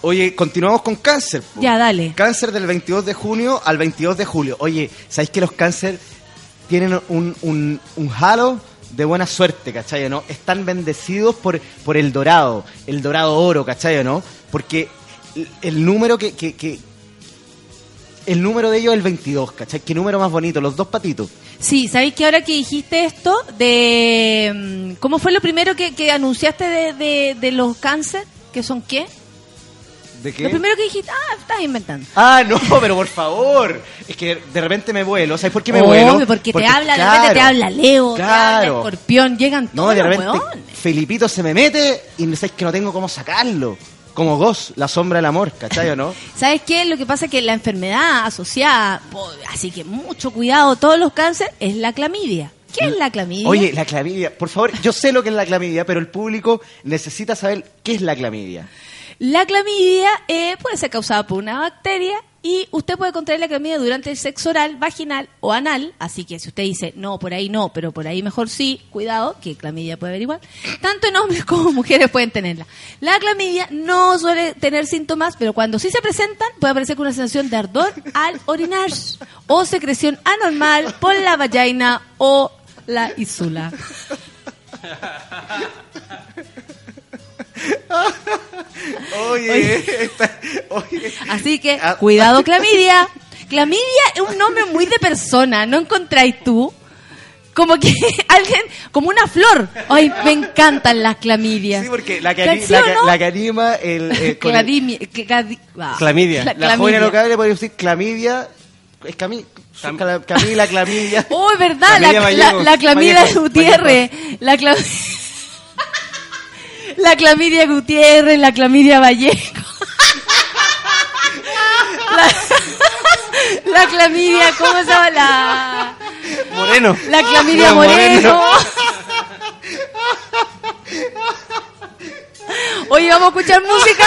Oye, continuamos con cáncer. po. Ya, dale. Cáncer del 22 de junio al 22 de julio. Oye, ¿sabéis que los cáncer tienen un, un, un halo de buena suerte, ¿cachai no? Están bendecidos por, por el dorado, el dorado oro, ¿cachai no? Porque el, el número que, que, que- El número de ellos es el 22, ¿cachai? ¿Qué número más bonito? Los dos patitos. Sí, ¿sabéis que ahora que dijiste esto de... mm, ¿Cómo fue lo primero que, que anunciaste de, de, de los cáncer? ¿Que son qué? ¿De qué? Lo primero que dijiste, ah, estás inventando. Ah, no, [laughs] pero por favor. Es que de repente me vuelo. ¿Sabes por qué me vuelo? porque, te habla, de repente te habla Leo, te habla Claro. Escorpión, llegan No, todos de los repente. Felipito se me mete y no sabes que no tengo cómo sacarlo. Como Ghost, la sombra del amor, ¿cachai o no? [laughs] ¿Sabes qué? Lo que pasa es que la enfermedad asociada, así que mucho cuidado, todos los cánceres, es la clamidia. ¿Qué es la clamidia? Oye, la clamidia, por favor, yo sé lo que es la clamidia, pero el público necesita saber qué es la clamidia. La clamidia eh, puede ser causada por una bacteria y usted puede contraer la clamidia durante el sexo oral, vaginal o anal. Así que si usted dice, no, por ahí no, pero por ahí mejor sí, cuidado, que clamidia puede haber igual. Tanto en hombres [laughs] como mujeres pueden tenerla. La clamidia no suele tener síntomas, pero cuando sí se presentan, puede aparecer con una sensación de ardor al orinar o secreción anormal por la vagina o la isula. [laughs] Oye, esta- oye. Así que, Ah. cuidado, clamidia. Clamidia es un nombre muy de persona, ¿no encontráis tú? Como que [laughs] alguien, como una flor. Ay, me encantan las clamidias. Sí, porque la que, ani- ¿Sí la no? la que anima el... eh, el- cladi- ah. Clamidia. La- la joven clamidia. alocable puede decir clamidia... Es Cami, Cam- Camila, clamidia... Oh, es verdad, la, Clamidia la, Vallejo. la clamidia Gutiérrez. La, cla- [laughs] la clamidia Gutiérrez, la clamidia Vallejo. La, la clamidia, ¿cómo se llama? La, Moreno. la clamidia La Moreno. Oye, vamos a escuchar música.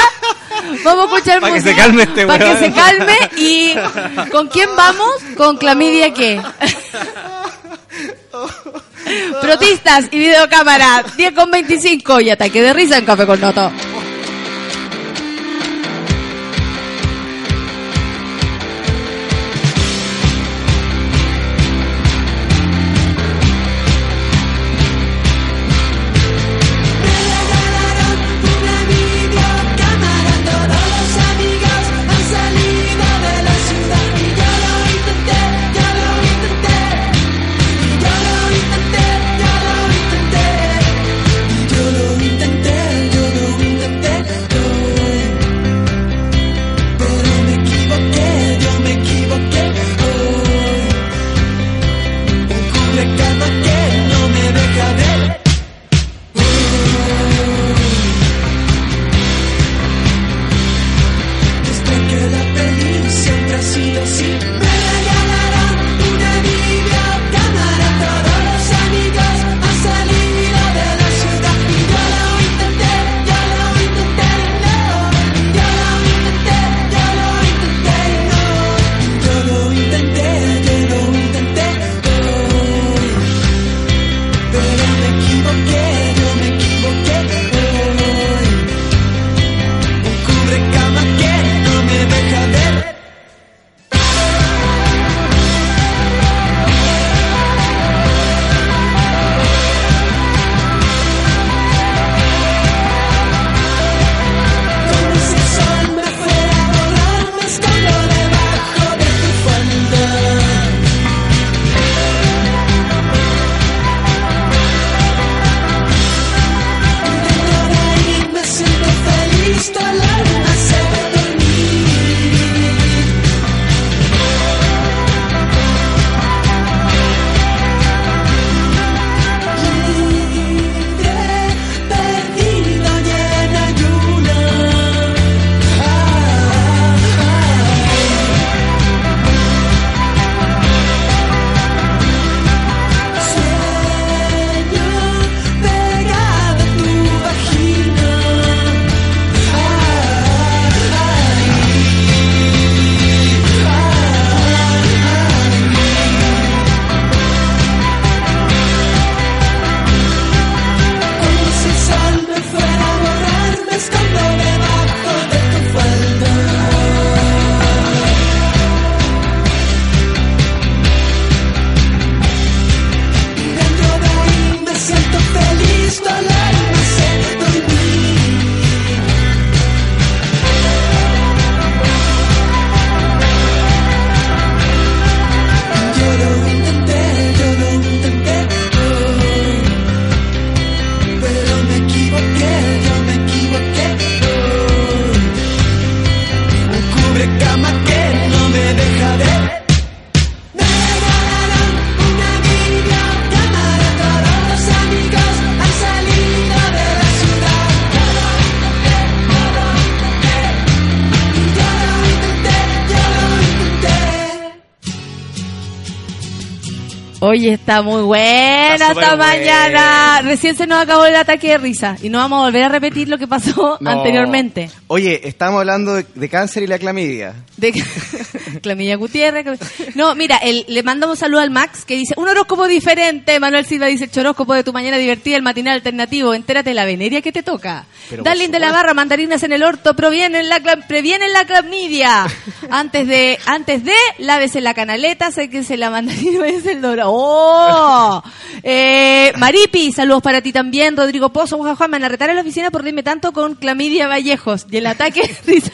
Vamos a escuchar Pa' que música. se calme este Para que se calme. ¿Y con quién vamos? Con clamidia qué? Protistas y videocámara. 10 con 25 y ataque de risa en Café con Noto. Oye, está muy buena Está esta mañana. Recién se nos acabó el ataque de risa y no vamos a volver a repetir lo que pasó No. anteriormente. Oye, estamos hablando de, de cáncer y la clamidia. De [laughs] Clamilla Gutiérrez. No, mira, el- le mandamos saludo al Max que dice, un horóscopo diferente. Manuel Silva dice, choróscopo de tu mañana divertida, el matinal alternativo. Entérate de la veneria que te toca. Pero Darling de la barra, mandarinas en el orto, provienen la, previenen la clamidia. [laughs] antes de, antes de, lávese la canaleta, sé que se la mandarina [laughs] es el dorado. ¡Oh! [laughs] Eh, Maripi, saludos para ti también. Rodrigo Pozo, Juan me van a retar a la oficina por reírme tanto con clamidia Vallejos. Y el ataque, [laughs] risa.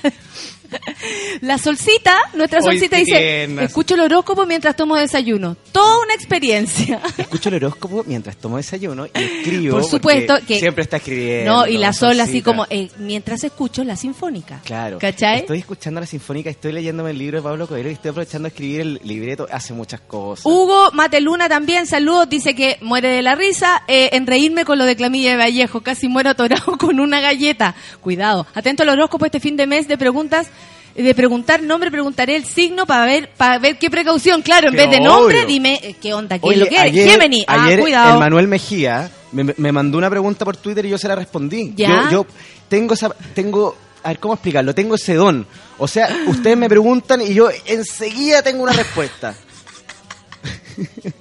[laughs] La solcita, nuestra solcita dice, escucho el horóscopo mientras tomo desayuno. Toda una experiencia. [laughs] Escucho el horóscopo mientras tomo desayuno y escribo. Por supuesto que- Siempre está escribiendo. No, y la sol así como, eh, mientras escucho la sinfónica. Claro. ¿Cachai? Estoy escuchando la sinfónica, estoy leyéndome el libro de Pablo Coelho y estoy aprovechando de escribir el libreto. Hace muchas cosas. Hugo Mateluna también, saludos, dice que muere de la risa eh, en reírme con lo de Clamilla de Vallejo, casi muero atorado [laughs] con una galleta. Cuidado, atento al horóscopo este fin de mes de preguntas, de preguntar nombre, preguntaré el signo para ver para ver qué precaución. Claro, en vez de nombre, obvio. dime eh, qué onda, qué Oye, es lo que eres. ayer, Gemini, ah, ayer cuidado. el Manuel Mejía me, me mandó una pregunta por Twitter y yo se la respondí. ¿Ya? Yo, yo tengo esa, tengo, a ver, ¿cómo explicarlo? Tengo ese don. O sea, ustedes me preguntan y yo enseguida tengo una respuesta. [laughs]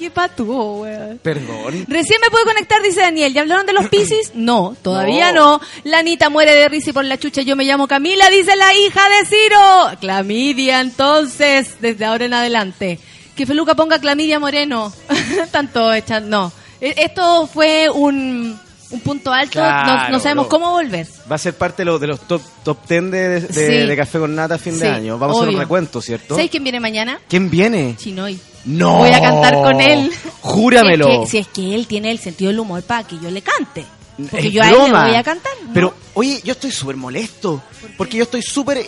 Qué patúo, weón. Perdón. Recién me puedo conectar, dice Daniel. ¿Ya hablaron de los Piscis? [clears throat] No, todavía No. no. La Anita muere de risa y por la chucha. Yo me llamo Camila, dice la hija de Ciro. Clamidia, entonces, desde ahora en adelante. Que Feluca ponga Clamidia Moreno. [laughs] Tanto echan, no. E- Esto fue un, un punto alto. no, Claro, no sabemos bro. cómo volver. Va a ser parte de los, de los top, top 10 de, de- Sí. de Café con Nata a fin de año. Vamos a hacer un recuento, ¿cierto? ¿Sabéis quién viene mañana? ¿Quién viene? Chinoy. No. Voy a cantar con él. Júramelo. Si es, que, si es que él tiene el sentido del humor para que yo le cante. Porque Es yo a él le voy a cantar. ¿no? Pero, oye, yo estoy súper molesto. Porque yo estoy súper...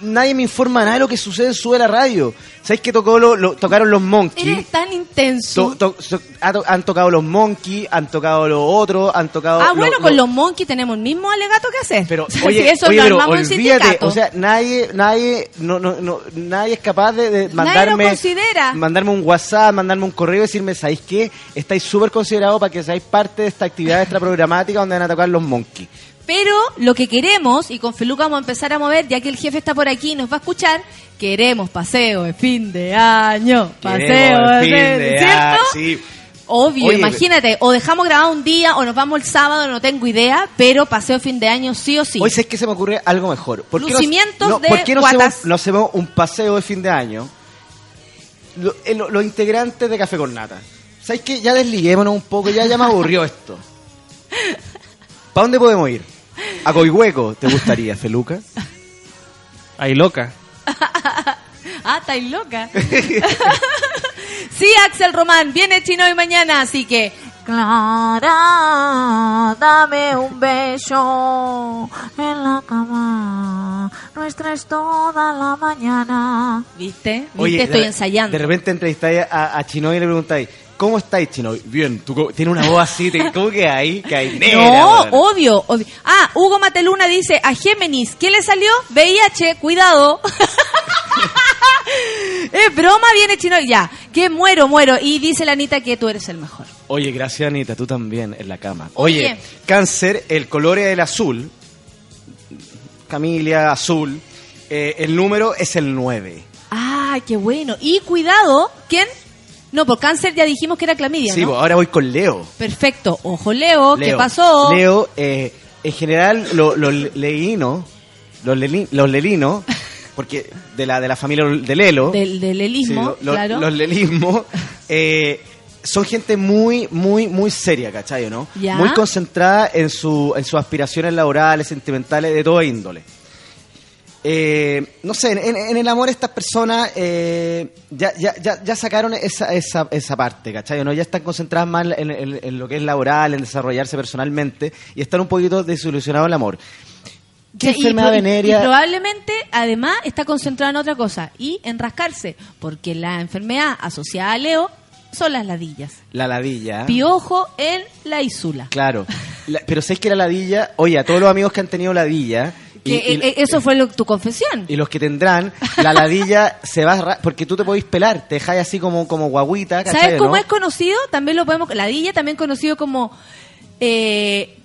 Nadie me informa nada de lo que sucede en Sube la Radio. ¿Sabéis que tocó lo, lo- tocaron los Monkeys? Eres tan intenso. To- to- so- ha to- han tocado los Monkeys, han tocado los otros, han tocado... Ah, bueno, lo- con los monkeys tenemos el mismo alegato que hacer. Pero, [laughs] Si oye, eso oye, lo pero olvídate, o sea, nadie, nadie, no, no, no, nadie es capaz de, mandarme, considera. mandarme un WhatsApp, mandarme un correo y decirme, ¿sabéis qué? Estáis súper considerados para que seáis parte de esta actividad extraprogramática donde van a tocar los Monkeys. Pero lo que queremos, y con Feluca vamos a empezar a mover, ya que el jefe está por aquí y nos va a escuchar, queremos paseo de fin de año. Paseo de fin de ah, sí. Obvio, Oye, imagínate, o dejamos grabado un día o nos vamos el sábado, no tengo idea, pero paseo de fin de año sí o sí. Hoy sé que se me ocurre algo mejor. ¿Por qué no- Lucimientos no, de ¿Por qué no guatas. hacemos, no hacemos un paseo de fin de año? Lo- eh, lo- Los integrantes de Café con Nata. ¿Sabéis qué? Ya desliguémonos un poco, ya, ya me aburrió esto. [laughs] ¿Para dónde podemos ir? A Coihueco, ¿te gustaría, Feluca? Ahí [laughs] loca. [laughs] Ah, estáis loca. [laughs] sí, Axel Román, viene chino hoy mañana, así que. Clara, dame un beso en la cama. Nuestra es toda la mañana. ¿Viste? ¿Viste? Oye, Estoy de- ensayando. De repente entrevistáis a, a Chinoy y le preguntáis, ¿cómo estáis, Chinoy? Bien, tú co- tiene una voz así, te- ¿cómo que hay? Que hay negra, No, obvio. Ah, Hugo Mateluna dice a Géminis, ¿qué le salió? VIH, cuidado. [laughs] es broma, viene chino. Ya, que muero, muero. Y dice la Anita que tú eres el mejor. Oye, gracias Anita, tú también en la cama. Oye. Cáncer, el color es el azul. Camilia, azul. Eh, el número es el 9. Ah, qué bueno. Y cuidado, ¿quién? No, por cáncer ya dijimos que era clamidia, Sí, ¿no? pues, ahora voy con Leo. Perfecto. Ojo, Leo, ¿qué pasó? Leo, eh, en general, lo- los leínos, los, leli- los lelinos, porque de la, de la familia de Lelo, Del, del sí, lo- lo- claro. los lelismos, eh, son gente muy, muy, muy seria, ¿cachai? ¿no? Ya. Muy concentrada en, su, en sus aspiraciones laborales, sentimentales, de toda índole. Eh, no sé, en, en el amor estas personas eh, ya, ya, ya, ya sacaron esa, esa, esa parte, ¿cachai? ¿no? Ya están concentradas más en, en- en lo que es laboral, en desarrollarse personalmente y están un poquito desilusionados el amor. ¿Qué y enfermedad pro- y venérea? probablemente, además, está concentrada en otra cosa y en rascarse, porque la enfermedad asociada a Leo son las ladillas. La ladilla. Piojo en la isula. Claro. [laughs] La- pero ¿sabes que la ladilla? Oye, a todos los amigos que han tenido ladilla Y, Que, y- eh, eh, eso fue lo- tu confesión. y los que tendrán, la ladilla [laughs] se va... Porque tú te podés pelar, te dejáis así como, como guaguita. ¿Sabes cómo no? es conocido? También lo podemos. Ladilla también conocido como. Eh,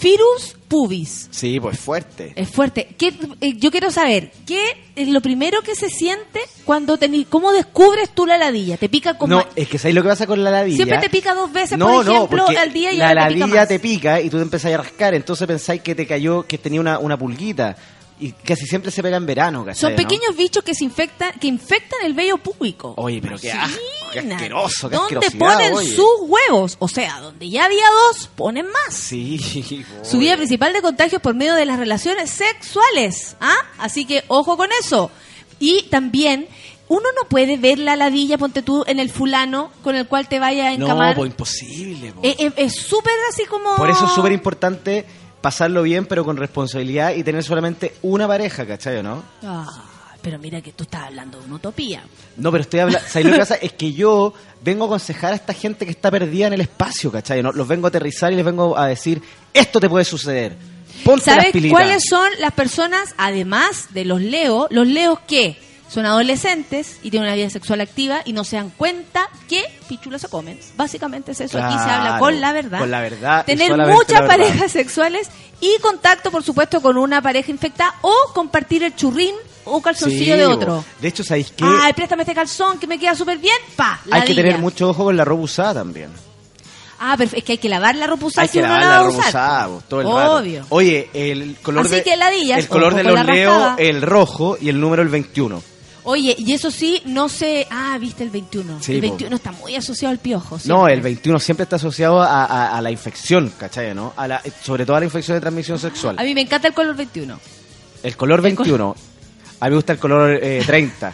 Virus pubis. Sí, pues fuerte. Es fuerte. ¿Qué, eh, yo quiero saber, ¿qué es lo primero que se siente cuando tení, ¿Cómo descubres tú la ladilla? ¿Te pica como.? No, es que ¿sabes lo que pasa con la ladilla? Siempre te pica dos veces, no, por ejemplo, al día y la ahora te pica ladilla más. te pica y tú te empezás a rascar, entonces pensáis que te cayó, que tenía una, una pulguita. Y casi siempre se pega en verano, ¿cachai? Son no? pequeños bichos que se infectan, que infectan el vello púbico. Oye, pero qué asco, qué asqueroso, qué ¿Dónde asquerosidad, ponen oye. sus huevos? O sea, donde ya había dos, ponen más. Sí. Su vía principal de contagio es por medio de las relaciones sexuales. ¿ah? Así que ojo con eso. Y también, uno no puede ver la ladilla, ponte tú, en el fulano con el cual te vaya a No, encamar. pues imposible. po. Eh, eh, es súper así como... Por eso es súper importante pasarlo bien, pero con responsabilidad y tener solamente una pareja, ¿cachai o no? Ah, pero mira que tú estás hablando de una utopía. No, pero estoy hablando. ¿Sabes lo que pasa? Es que yo vengo a aconsejar a esta gente que está perdida en el espacio, ¿cachai? ¿no? Los vengo a aterrizar y les vengo a decir: esto te puede suceder. Ponte las ¿Sabes pilitas. cuáles son las personas, además de los leos, los leos que son adolescentes y tienen una vida sexual activa y no se dan cuenta que pichulas se comen? Básicamente es eso. Aquí se habla con la verdad. con la verdad y Tener muchas la parejas sexuales y contacto, por supuesto, con una pareja infectada o compartir el churrín o calzoncillo Sí, de otro. De hecho, ¿sabéis qué? Ay, préstame este calzón que me queda súper bien. Pa, Hay que tener mucho ojo con la ropa usada también. Ah, pero es que hay que lavar la ropa usada Hay si que lavar la la ropa usada todo el rato. Obvio. Oye, el color Así de, que ladillas, el color de la leos, rascada. el rojo y el número el 21. Oye, y eso sí, no sé. Ah, viste el 21. Sí, el po. 21 está muy asociado al piojo. No, el 21 siempre está asociado a, a- a la infección, ¿cachai? ¿no? A la, sobre todo a la infección de transmisión sexual. A mí me encanta el color 21. El color 21. A mí me gusta el color eh, [laughs] 30.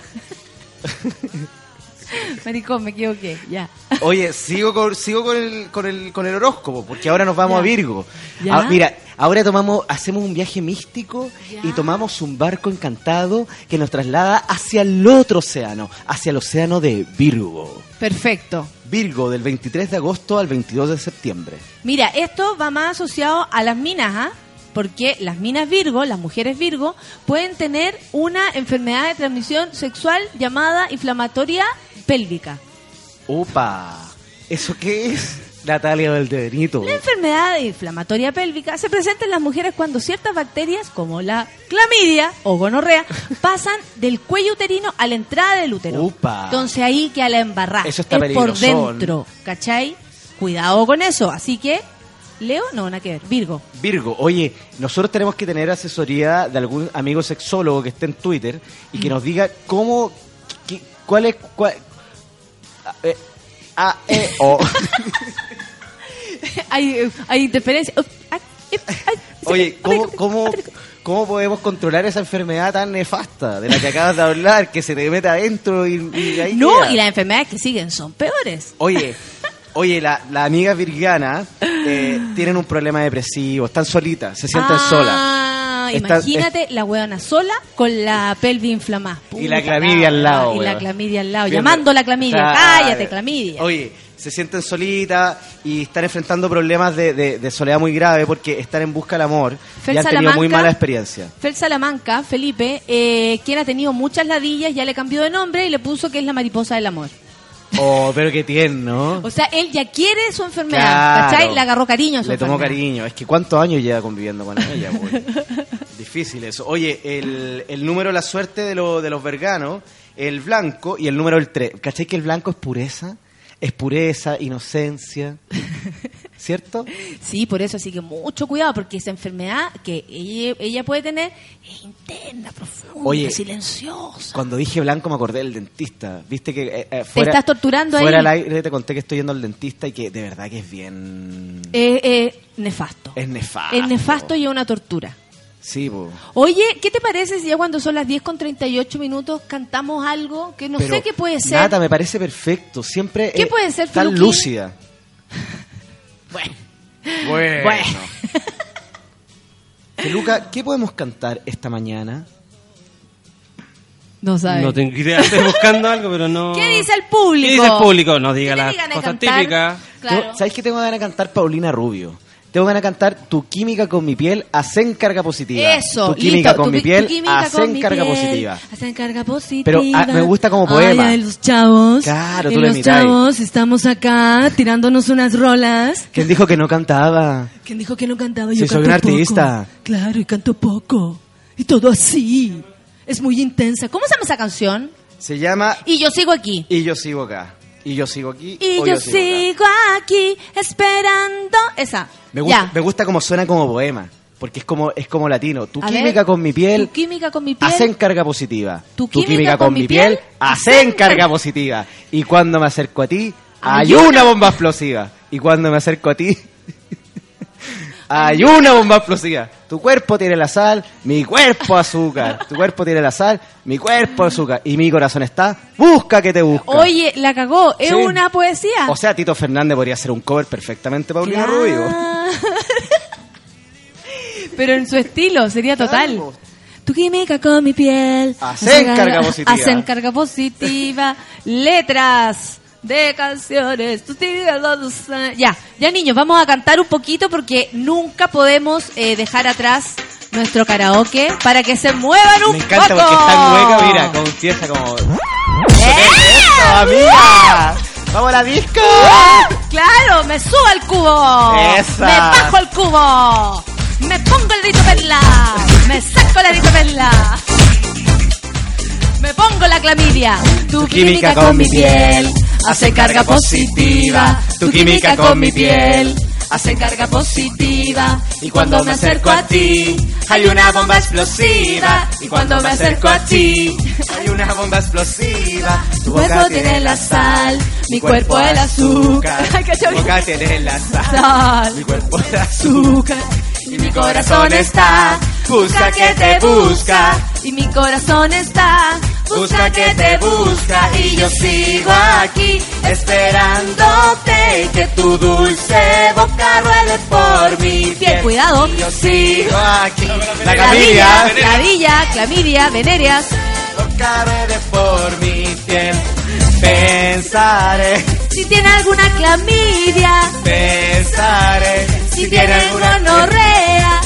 Maricón, me equivoqué. Ya. Oye, sigo con, sigo con el, con el, con el horóscopo, porque ahora nos vamos Ya. a Virgo. Ah, mira, ahora tomamos, hacemos un viaje místico y tomamos un barco encantado que nos traslada hacia el otro océano, hacia el océano de Virgo. Perfecto. Virgo, del 23 de agosto al 22 de septiembre. Mira, esto va más asociado a las minas, ¿ah? Porque las minas Virgo, las mujeres Virgo, pueden tener una enfermedad de transmisión sexual llamada inflamatoria pélvica. Opa, ¿eso qué es? Natalia del Benito. La enfermedad inflamatoria pélvica se presenta en las mujeres cuando ciertas bacterias, como la clamidia o gonorrea, [laughs] pasan del cuello uterino a la entrada del útero. Upa. Entonces ahí que a la embarrada. Eso está es por dentro, ¿cachai? Cuidado con eso. Así que, Leo, no, nada que ver. Virgo. Virgo, oye, nosotros tenemos que tener asesoría de algún amigo sexólogo que esté en Twitter y Mm. que nos diga cómo, qué- cuál es, cuál, a, eh, a, e, o. [laughs] [laughs] hay, eh, hay ay, Oye, ¿cómo, cómo, ¿cómo podemos controlar esa enfermedad tan nefasta de la que acabas de hablar, que se te mete adentro y, y ahí No, queda? y las enfermedades que siguen son peores. Oye, oye, la, la amiga virgiana eh, [gasps] tienen un problema depresivo, están solitas, se sienten solas. Ah, Está- imagínate la huevona sola con la pelvis inflamada. Y la clamidia al lado, Y la clamidia al lado, llamando la clamidia. Cállate, clamidia. Oye, se sienten solitas y están enfrentando problemas de, de- de soledad muy grave porque están en busca del amor Fel y han tenido muy mala experiencia. Fel Salamanca, Felipe, eh, quien ha tenido muchas ladillas, ya le cambió de nombre y le puso que es la mariposa del amor. Oh, pero qué tierno. [laughs] O sea, él ya quiere su enfermedad, Claro. ¿cachai? Le agarró cariño a su Le tomó enfermedad. cariño. Es que ¿cuántos años lleva conviviendo con ella? [laughs] Difícil eso. Oye, el, el número de la suerte de, lo- de los verganos, el blanco y el número del 3. ¿Cachai que el blanco es pureza? Es pureza, inocencia. [laughs] ¿Cierto? Sí, por eso, así que mucho cuidado, porque esa enfermedad que ella, ella puede tener es interna, profunda, Oye, silenciosa. Cuando dije blanco me acordé del dentista. Viste que eh, eh, fuera, estás torturando ahí. fuera al aire te conté que estoy yendo al dentista y que de verdad que es bien... Eh, nefasto. es nefasto. Es nefasto y es una tortura. Sí, po. Oye, ¿qué te parece si ya cuando son las 10 con 38 minutos cantamos algo que no Pero, sé qué puede ser? Nata, me parece perfecto. Siempre ¿Qué eh, puede ser, tan Filuquín? lúcida. [laughs] Bueno. Bueno. Bueno. [laughs] Feluca, ¿qué podemos cantar esta mañana? No sabes. No tengo idea, estoy buscando algo, pero no. ¿Qué dice el público? ¿Qué dice el público? No diga ¿Qué las cosas típicas. Claro. Tengo- ¿Sabes que tengo ganas de cantar Paulina Rubio? Tengo ganas de cantar Tu química con mi piel, hacen carga positiva. Eso, Tu química listo, con tu mi piel, química hacen mi carga piel, positiva. Hacen carga positiva. Pero, ah, me gusta como poema. Ay, ay, los chavos. Claro, tú lo los chavos, estamos acá tirándonos unas rolas. ¿Quién dijo que no cantaba? ¿Quién dijo que no cantaba? Sí, Yo soy canto un artista. poco. Claro, y canto poco. Y todo así. Es muy intensa. ¿Cómo se llama esa canción? Se llama Y yo sigo aquí. Y yo sigo acá. Y yo sigo aquí. Y yo, sigo aquí esperando. Esa. Me gusta, Ya. me gusta como suena como poema. Porque es como, es como latino. Tu A química ver, con mi piel, Tu química con mi piel. hacen carga positiva. Tu química con mi piel, hacen hacen carga car- positiva. Y cuando me acerco a ti, Hay hay una- una bomba explosiva. Y cuando me acerco a ti, [laughs] hay una bomba explosiva. Tu cuerpo tiene la sal, mi cuerpo azúcar. Tu cuerpo tiene la sal, mi cuerpo azúcar. Y mi corazón está, busca que te busca. Oye, la cagó. ¿Es Sí. una poesía? O sea, Tito Fernández podría hacer un cover perfectamente Paulina Claro. Rubio. [laughs] Pero en su estilo, sería total. Tu química con mi piel. Hacen carga positiva. Hacen carga positiva. Letras de canciones. Tu química con tu sa- Ya, ya niños, vamos a cantar un poquito porque nunca podemos eh, dejar atrás nuestro karaoke para que se muevan un Me encanta poco. porque está hueca, mira, como empieza como... ¡Eh! ¡Eso, amiga! ¡Vamos a la disco! Claro, me subo al cubo. Esa. Me bajo al cubo. Me pongo el rito perla. Me saco la rito perla. Me pongo la clamidia. Tu química con mi piel hace carga positiva. Tu química con mi piel hace carga positiva. Y cuando me acerco a ti, hay una bomba explosiva. Y cuando me acerco a ti, Hay una bomba explosiva. tu cuerpo tiene la sal, mi cuerpo el azúcar. Tu boca tiene la. Sal. Mi cuerpo el azúcar. Y mi corazón está, busca que te busca. Y mi corazón está, busca que te busca. Y yo sigo aquí, esperándote. Y que tu dulce boca ruede por mi piel. Cuidado. Y yo sigo aquí. La camilla. clavilla, clamidia, venerias. Boca ruede por mi piel. Pensaré, Si tiene alguna clamidia, pensaré. si tiene alguna norrea.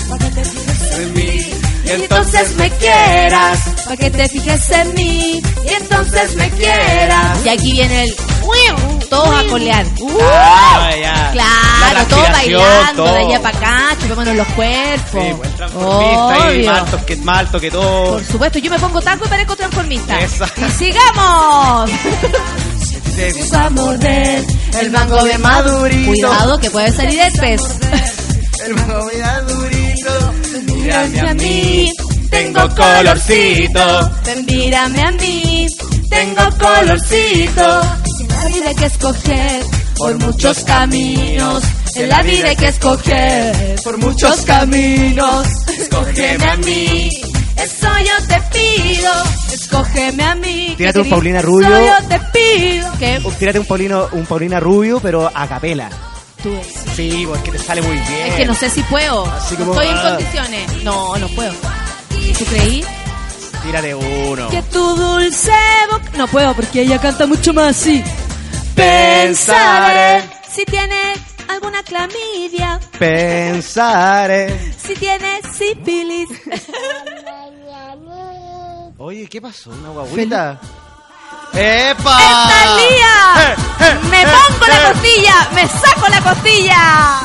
en mí. Y entonces me quieras, para que te fijes en mí, y entonces me quieras. Y aquí viene el todos a colear. Ah, ya. Claro, La todos bailando todo. de allá para acá, chupémonos los cuerpos. Sí, buen transformista y Obvio. más alto que, más alto que todo. Por supuesto, yo me pongo taco y parezco transformista. Eso. ¡Y sigamos! Vamos a morder el mango de madurito. Cuidado que puede salir el pez. El mango mira durito. Mírame a mí, tengo colorcito. Ven, mírame a mí, tengo colorcito. En la vida hay que escoger por muchos caminos. En la vida hay que escoger por muchos caminos. Escógeme a mí, eso yo te pido. Escógeme a mí. Tírate un Paulina eso Rubio. yo te pido. ¿Qué? Tírate un Paulino, un Paulina Rubio, pero a capela. Sí, porque te sale muy bien. Es que no sé si puedo. Así No como, estoy en ah. condiciones. No, no puedo. ¿Tú creí? Tírate uno. Que tu dulce boca... No puedo porque ella canta mucho más así. Pensaré. si tiene alguna clamidia, Pensaré. si tiene sífilis. Oye, ¿qué pasó? ¿Una guaguita? ¡Epa! Eh, eh, ¡Me eh, pongo la eh. costilla! ¡Me saco la costilla!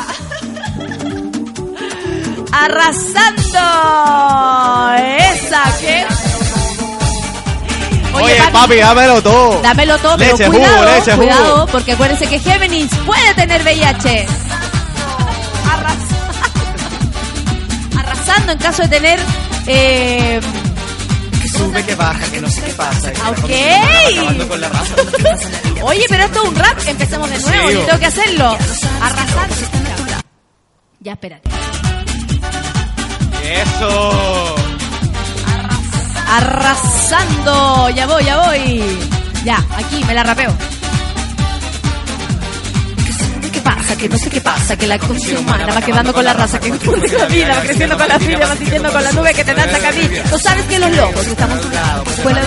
¡Arrasando! ¡Esa que! Oye, papi, dámelo todo. Dámelo todo, pero Leche, cuidado, jugo, leche, jugo. cuidado, porque acuérdense que Géminis puede tener VIH. Arras- [laughs] Arrasando en caso de tener... Eh, sube, que baja, que no sé qué pasa. Ok. Acabando con la raza. Oye, pero esto es un rap, empecemos de nuevo, Sí, yo tengo que hacerlo. Arrasando. Ya, espérate. Eso. Arrasando, ya voy, ya voy. Ya, aquí me la rapeo. ¿Qué pasa? que no sé qué pasa, que la condición humana va quedando con la raza, que [laughs] confunde con la vida, va creciendo con la vida, va sintiendo con la nube que te danza camí. Tú sabes que los locos estamos escuela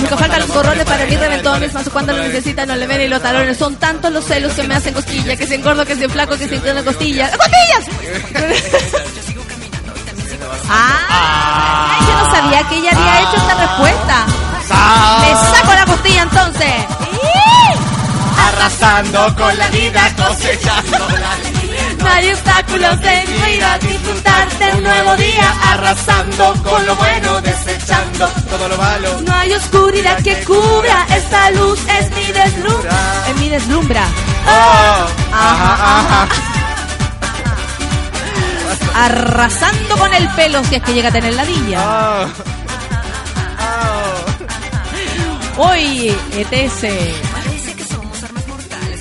Nunca faltan los corrones para mí reventones, más cuando lo necesitan no le ven y los talones. Son tantos los celos que me hacen cosquilla, que se engordo, que se flaco, que se inclina costillas. ¡Costillas! [laughs] Ah, ay, yo no sabía que ella había hecho esta respuesta. Me saco la costilla entonces. Arrasando con la vida, cosechando No hay obstáculos en mi vida, disfrutar de un nuevo día, arrasando con lo bueno, desechando todo lo malo. No hay oscuridad que cubra, esta luz es mi deslumbra. Es mi deslumbra. Oh, ajá, ajá. Arrasando con el pelo si es que llega a tener ladilla. Oh, Hoy, ETS.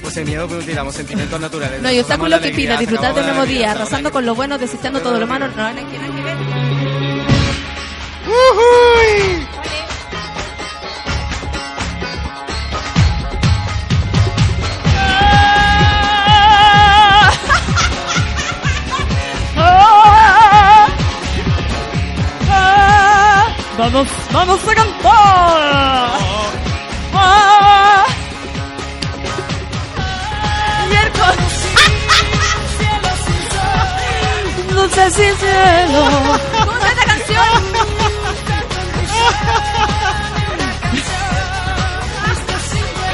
Pues el miedo que utilizamos, sentimientos naturales. No hay obstáculo Somos la que pida disfrutar de un sacamos nuevo día, arrasando con lo bueno, desechando todo lo malo. No, que nada que ver. Vamos, vamos a cantar. Ah. Miércoles. No sé si cielo. ¿Cómo es esta canción?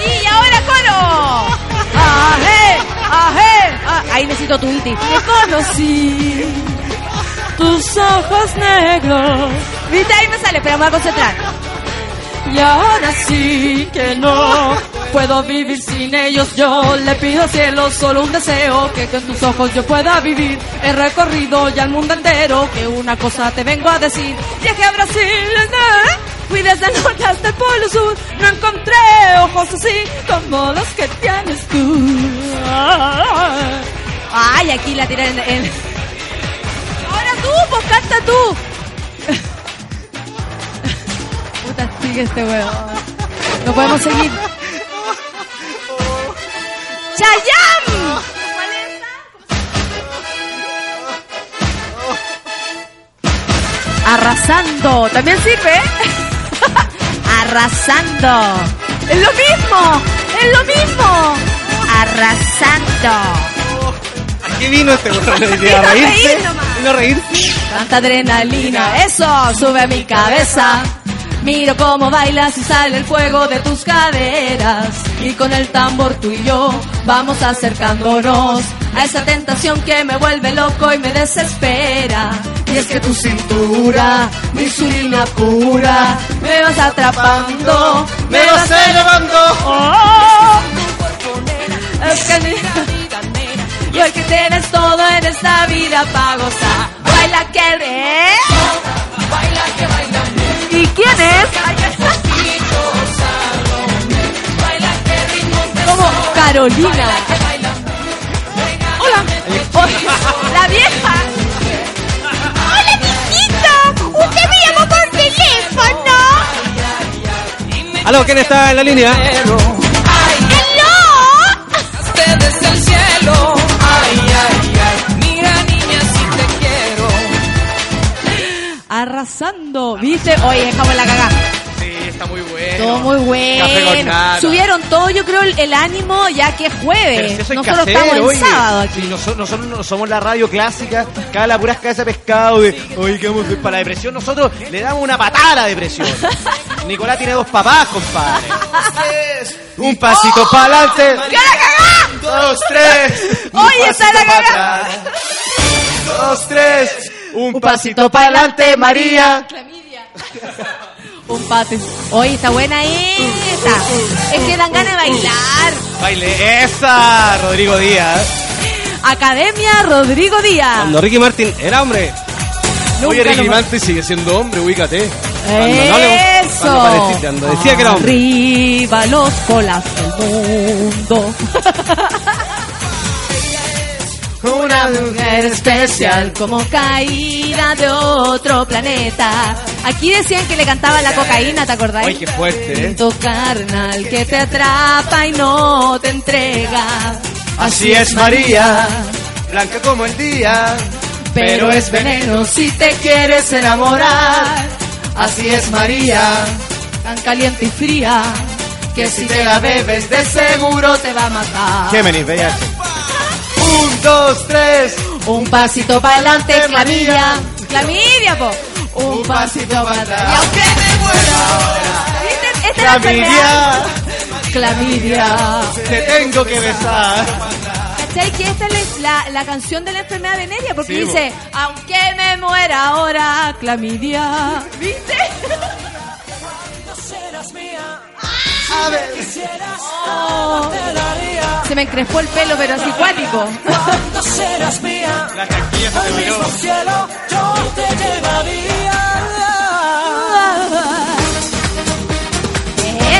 Y ahora coro. Ajé, ajé. Ah, ahí necesito tu iti. Te conocí. Tus ojos negros. Viste, ahí me sale, pero me voy a concentrar. Y ahora sí que no puedo vivir sin ellos. Yo le pido al cielo solo un deseo: que con tus ojos yo pueda vivir. He recorrido ya el mundo entero. Que una cosa te vengo a decir: viaje a Brasil, ¿eh? fui desde el norte hasta el polo sur. No encontré ojos así como los que tienes tú. Ay, aquí la tiré en. en... Ahora tú, pues canta tú. [laughs] Sigue este weón. No podemos seguir. ¡Chayam! Arrasando. También sirve, ¿eh? [laughs] Arrasando. Es lo mismo. Es lo mismo. Arrasando. ¿A qué vino este weón? [laughs] ¿A Vino a reírse? ¿Vino a reírse? Tanta adrenalina, eso sube a mi cabeza. Miro cómo bailas y sale el fuego de tus caderas. Y con el tambor tú y yo vamos acercándonos a esa tentación que me vuelve loco y me desespera. Y es que tu cintura, mi insulina pura, me vas atrapando, me vas llevando. Oh, es que ni- [laughs] y hoy que tienes todo en esta vida para gozar, baila que re. ¿Y quién es? Como Carolina. Hola. La vieja. Hola, mijito. Usted me llamó por teléfono. Aló, ¿quién está en la línea? ¡Hello! Arrasando. ¿Viste? Oye, dejamos la cagada. Sí, está muy bueno. Todo muy bueno. Subieron todo, yo creo, el, el ánimo ya que es jueves. si eso hay que Nosotros hacer, estamos en oye. sábado aquí. Si nosotros, nosotros no somos la radio clásica, cada la puras cabeza de pescado de, oye, ¿qué vamos a para la depresión? Nosotros le damos una patada a la depresión. [laughs] Nicolás tiene dos papás, compadre. Un pasito para adelante. ¡Que la cagá! Dos, tres. Un Oye, está la atrás. Dos, tres. Un, pasito para adelante, María. [laughs] Un pate. Oye, está buena esta. Es que dan ganas de bailar. Baile esa, Rodrigo Díaz. Academia Rodrigo Díaz. Cuando Ricky Martin era hombre. Oye, Ricky lo- Martin sigue siendo hombre, ubícate. Cuando no le- Eso. cuando parecía- cuando decía que era hombre. Arriba los colas del mundo. [laughs] Una mujer especial como caída de otro planeta. Aquí decían que le cantaba la cocaína, ¿te acordás? Ay, qué fuerte, ¿eh? Instinto carnal que te atrapa y no te entrega. Así es María, blanca como el día, pero es veneno si te quieres enamorar. Así es María, Tan caliente y fría que si te la bebes de seguro te va a matar. Géminis, VIH. Dos, tres. Un pasito para adelante, clamidia. Clamidia, po. Un pasito para atrás. Y aunque me muera. ¿Viste? Esta es la enfermedad. Clamidia. te tengo que besar. ¿Cachai? Que esta es la, la canción de la enfermedad venérea porque Sí, dice, aunque me muera ahora, clamidia. ¿Viste? A ver. Oh, se me encrespó el pelo, pero así cuático. Cuando serás mía, La casquilla se me miró. cielo, yo te llevaría.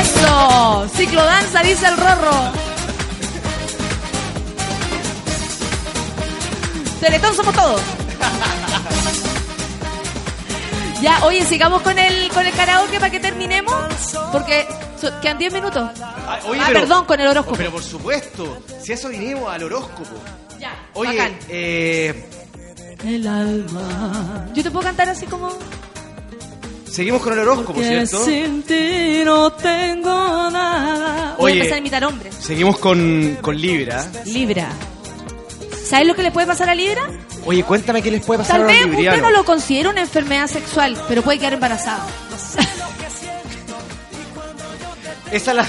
¡Eso! Ciclodanza, dice el rorro. Teletón somos todos. Ya, oye, sigamos con el, con el karaoke para que terminemos. Porque so- quedan 10 minutos. Ah, oye, ah, pero- perdón, con el horóscopo. Pero por supuesto, si eso vinimos al horóscopo. ya, Oye, bacán. eh, El alma. Yo te puedo cantar así como. seguimos con el horóscopo, Que ¿cierto? sin ti no tengo nada. Voy Oye. a empezar a imitar hombres. Seguimos con, con Libra. Libra. ¿Sabes lo que le puede pasar a Libra? Oye, cuéntame qué les puede pasar Tal a vez los usted librianos. no lo considera una enfermedad sexual, pero puede quedar embarazado. [laughs] Esa es la...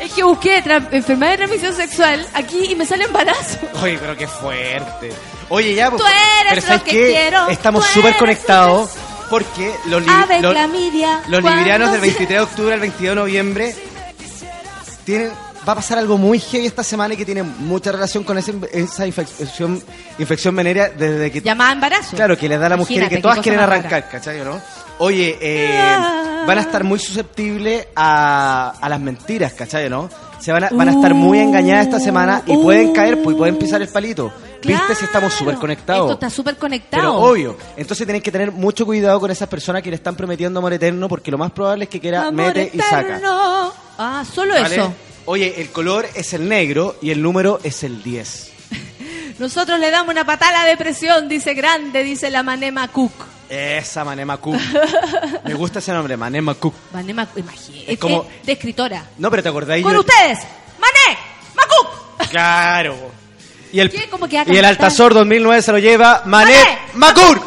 Es que busqué enfermedad de transmisión sexual aquí y me sale embarazo. Oye, pero qué fuerte. Oye, ya, pues, Tú eres pero lo ¿sabes que qué? quiero, Estamos súper conectados porque los, li- Ave los- los librianos del se- 23 de octubre al 22 de noviembre tienen va a pasar algo muy heavy esta semana y que tiene mucha relación con esa, esa infección infección venérea desde que Llamada embarazo. Claro, que le da a la mujer y Imagínate, que todas quieren arrancar, ¿cachai o no? Oye, eh, van a estar muy susceptibles a, a las mentiras, ¿cachai o no? Se van a, van a estar muy engañadas esta semana y Uh. pueden caer pues, y pueden pisar el palito. ¿Viste si estamos súper Esto conectados? está súper conectado. Pero obvio. Entonces tienen que tener mucho cuidado con esas personas que le están prometiendo amor eterno porque lo más probable es que quiera Amor mete y saca. Ah, solo ¿vale? eso. Oye, el color es el negro y el número es el 10. [laughs] Nosotros le damos una patada a la depresión, dice grande, dice la Manema Cook. Esa Manema Cook. [laughs] Me gusta ese nombre, Manema Cook. Manema, imagínate, Es como- de escritora. No, pero te acordáis Con de- ustedes, Mané, Macook. Claro. Y el, ¿Qué? ¿Cómo que y el? Altazor 2009 se lo lleva Mané Macur.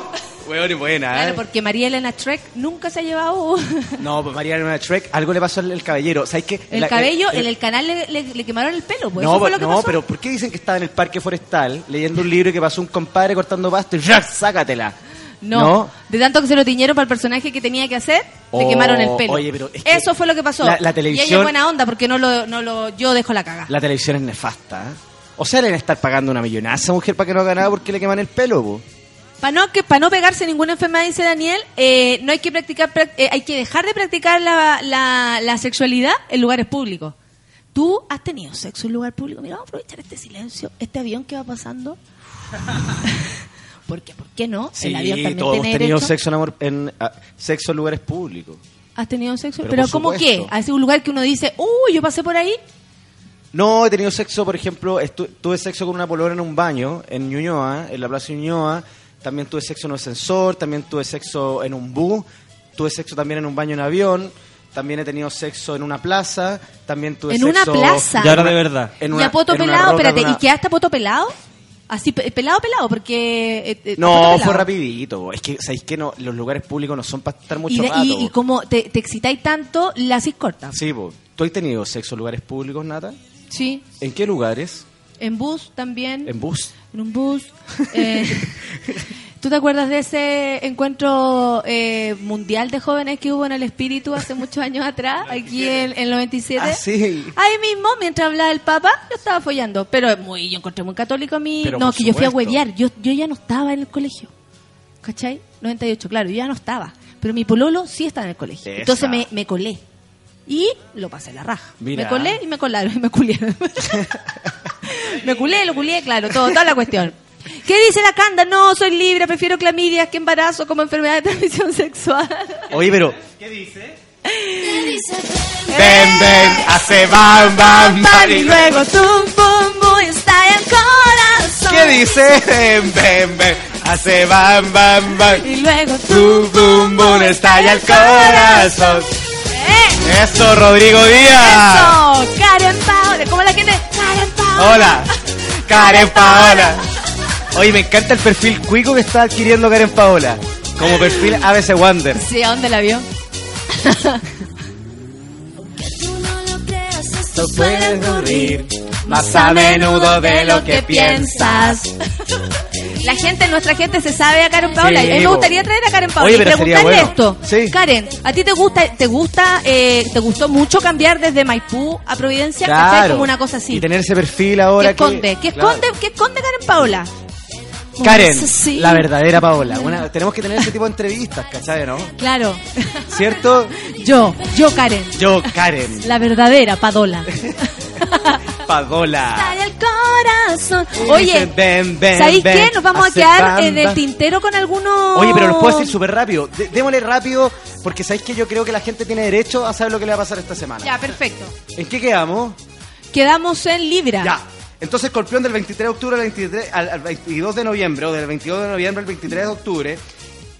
Weón, y buena, ¿eh? Claro, porque María Elena Trek nunca se ha llevado No, pues María Elena Shrek, algo le pasó al caballero. ¿Sabes qué? el La- cabello, el- en el canal le, le- le quemaron el pelo, pues no, pues, lo que no, pasó. pero ¿por qué dicen que estaba en el parque forestal leyendo un libro y que pasó un compadre cortando pasto y ¡rac! sácatela? No, ¿No? de tanto que se lo tiñeron para el personaje que tenía que hacer, le Oh, quemaron el pelo. oye, pero es que Eso fue lo que pasó. la- la Y ella televisión- es buena onda porque no lo, no lo, yo dejo la caga. La televisión es nefasta. ¿eh? O sea, le deben estar pagando una millonada a esa mujer para que no haga nada porque le queman el pelo, po. Para no, que, para no pegarse ninguna enfermedad, dice Daniel, eh, no hay que practicar, prac- eh, hay que dejar de practicar la, la, la sexualidad en lugares públicos. ¿Tú has tenido sexo en lugar público? Mira, vamos a aprovechar este silencio, este avión que va pasando. [laughs] Porque, ¿por qué no? Sí, el avión también todos hemos tiene tenido derecho. sexo en, amor- en, ah, sexo en lugares públicos. ¿Has tenido sexo? Pero Pero, por ¿cómo qué? ¿Hace un lugar que uno dice, uy, yo pasé por ahí? No, he tenido sexo, por ejemplo, tuve sexo con una polora en un baño en Ñuñoa, en la plaza Ñuñoa. También tuve sexo en un ascensor, también tuve sexo en un bus, tuve sexo también en un baño en avión, también he tenido sexo en una plaza, también tuve ¿En sexo... una plaza? Y ahora de verdad. En ¿Y una, a poto en pelado? roca Espérate, una- ¿y quedaste a poto pelado? Así, pe- pelado, pelado, porque... eh, eh, No, pelado. fue rapidito. Es que, ¿sabéis que no? Los lugares públicos no son para estar mucho Y, de- rato. y, y como te, te excitáis tanto, la haces corta. Sí, po. ¿Tú has tenido sexo en lugares públicos, Nata? Sí. ¿En qué lugares? En bus también. ¿En bus? En un bus. Eh, [laughs] ¿Tú te acuerdas de ese encuentro eh, mundial de jóvenes que hubo en el Espíritu hace muchos años atrás, aquí en, el 97? Ah, sí. Ahí mismo, mientras hablaba el Papa, yo estaba follando. Pero muy, yo encontré muy católico a mí. Pero no, que yo fui a huevear. Yo, yo ya no estaba en el colegio. ¿Cachai? 98, claro, yo ya no estaba. Pero mi pololo sí estaba en el colegio. Esa. Entonces me, me colé. Y lo pasé la raja. Mira. Me colé y me colaron y [laughs] me culieron. [laughs] me culé, lo culié, claro, todo, toda la cuestión. ¿Qué dice la Canda? No, soy libre, prefiero clamidias que embarazo como enfermedad de transmisión sexual. Oye, pero... ¿Qué dice? Ven, ven, hace bam, bam, bam. y luego tum, pum, pum. estalla el corazón. ¿Qué dice? Ven, ven, ven. Hace bam, bam, bam. Y luego Boom, boom, boom, estalla el corazón. ¡Eh! Eso, Rodrigo Díaz. Eso, Karen Paola. ¿Cómo la gente? Karen Paola. Hola, [laughs] Karen Paola. Oye, me encanta el perfil cuico que está adquiriendo Karen Paola. Como perfil ABC Wonder. Sí, ¿a dónde la vio? [laughs] Esto puede ocurrir más a menudo de lo que piensas. [laughs] La gente, nuestra gente se sabe a Karen Paola. Sí, a mí me gustaría traer a Karen Paola Oye, y preguntarle bueno. esto. Sí. Karen, ¿a ti te gusta, te gusta, eh, te gustó mucho cambiar desde Maipú a Providencia? Claro. Como una cosa así. Y tener ese perfil ¿Qué ahora esconde? ¿Qué Claro. esconde? ¿Qué esconde Karen Paola? Karen, sí. la verdadera Paola. Una- tenemos que tener ese tipo de entrevistas, ¿cachai, no? Claro. ¿Cierto? [laughs] Yo, yo Karen. Yo, Karen. La verdadera Padola. [laughs] [laughs] Paola. Estalla el corazón. Oye, ven, ven, ¿sabéis ven, qué? Nos vamos a quedar en el tintero con algunos... Oye, pero los puedo decir súper rápido. De- démosle rápido, porque sabéis que yo creo que la gente tiene derecho a saber lo que le va a pasar esta semana. Ya, perfecto. ¿En qué quedamos? Quedamos en Libra. Ya. Entonces, Escorpión del 23 de octubre al, 23, al, al 22 de noviembre, o del 22 de noviembre al 23 de octubre,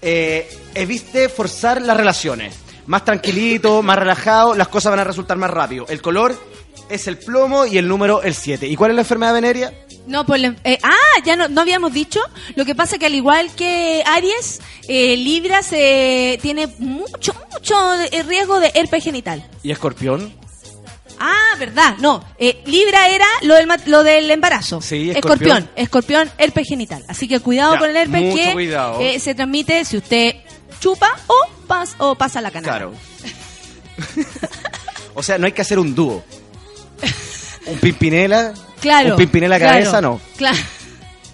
eh, evite forzar las relaciones. Más tranquilito, más relajado, las cosas van a resultar más rápido. El color es el plomo y el número el 7. ¿Y cuál es la enfermedad venérea? No, pues, la- eh, ah, ya no, no habíamos dicho. Lo que pasa que al igual que Aries, eh, Libra se tiene mucho, mucho eh, riesgo de herpes genital. ¿Y Escorpión? Ah, verdad, no. eh, Libra era lo del, lo del embarazo. Sí, escorpión. escorpión. Escorpión, herpes genital. Así que cuidado Ya, con el herpes que eh, se transmite si usted chupa o, pas- o pasa la canal. Claro. [laughs] o sea, no hay que hacer un dúo. [laughs] Un pimpinela. Claro. Un pimpinela claro, cabeza, no. Claro.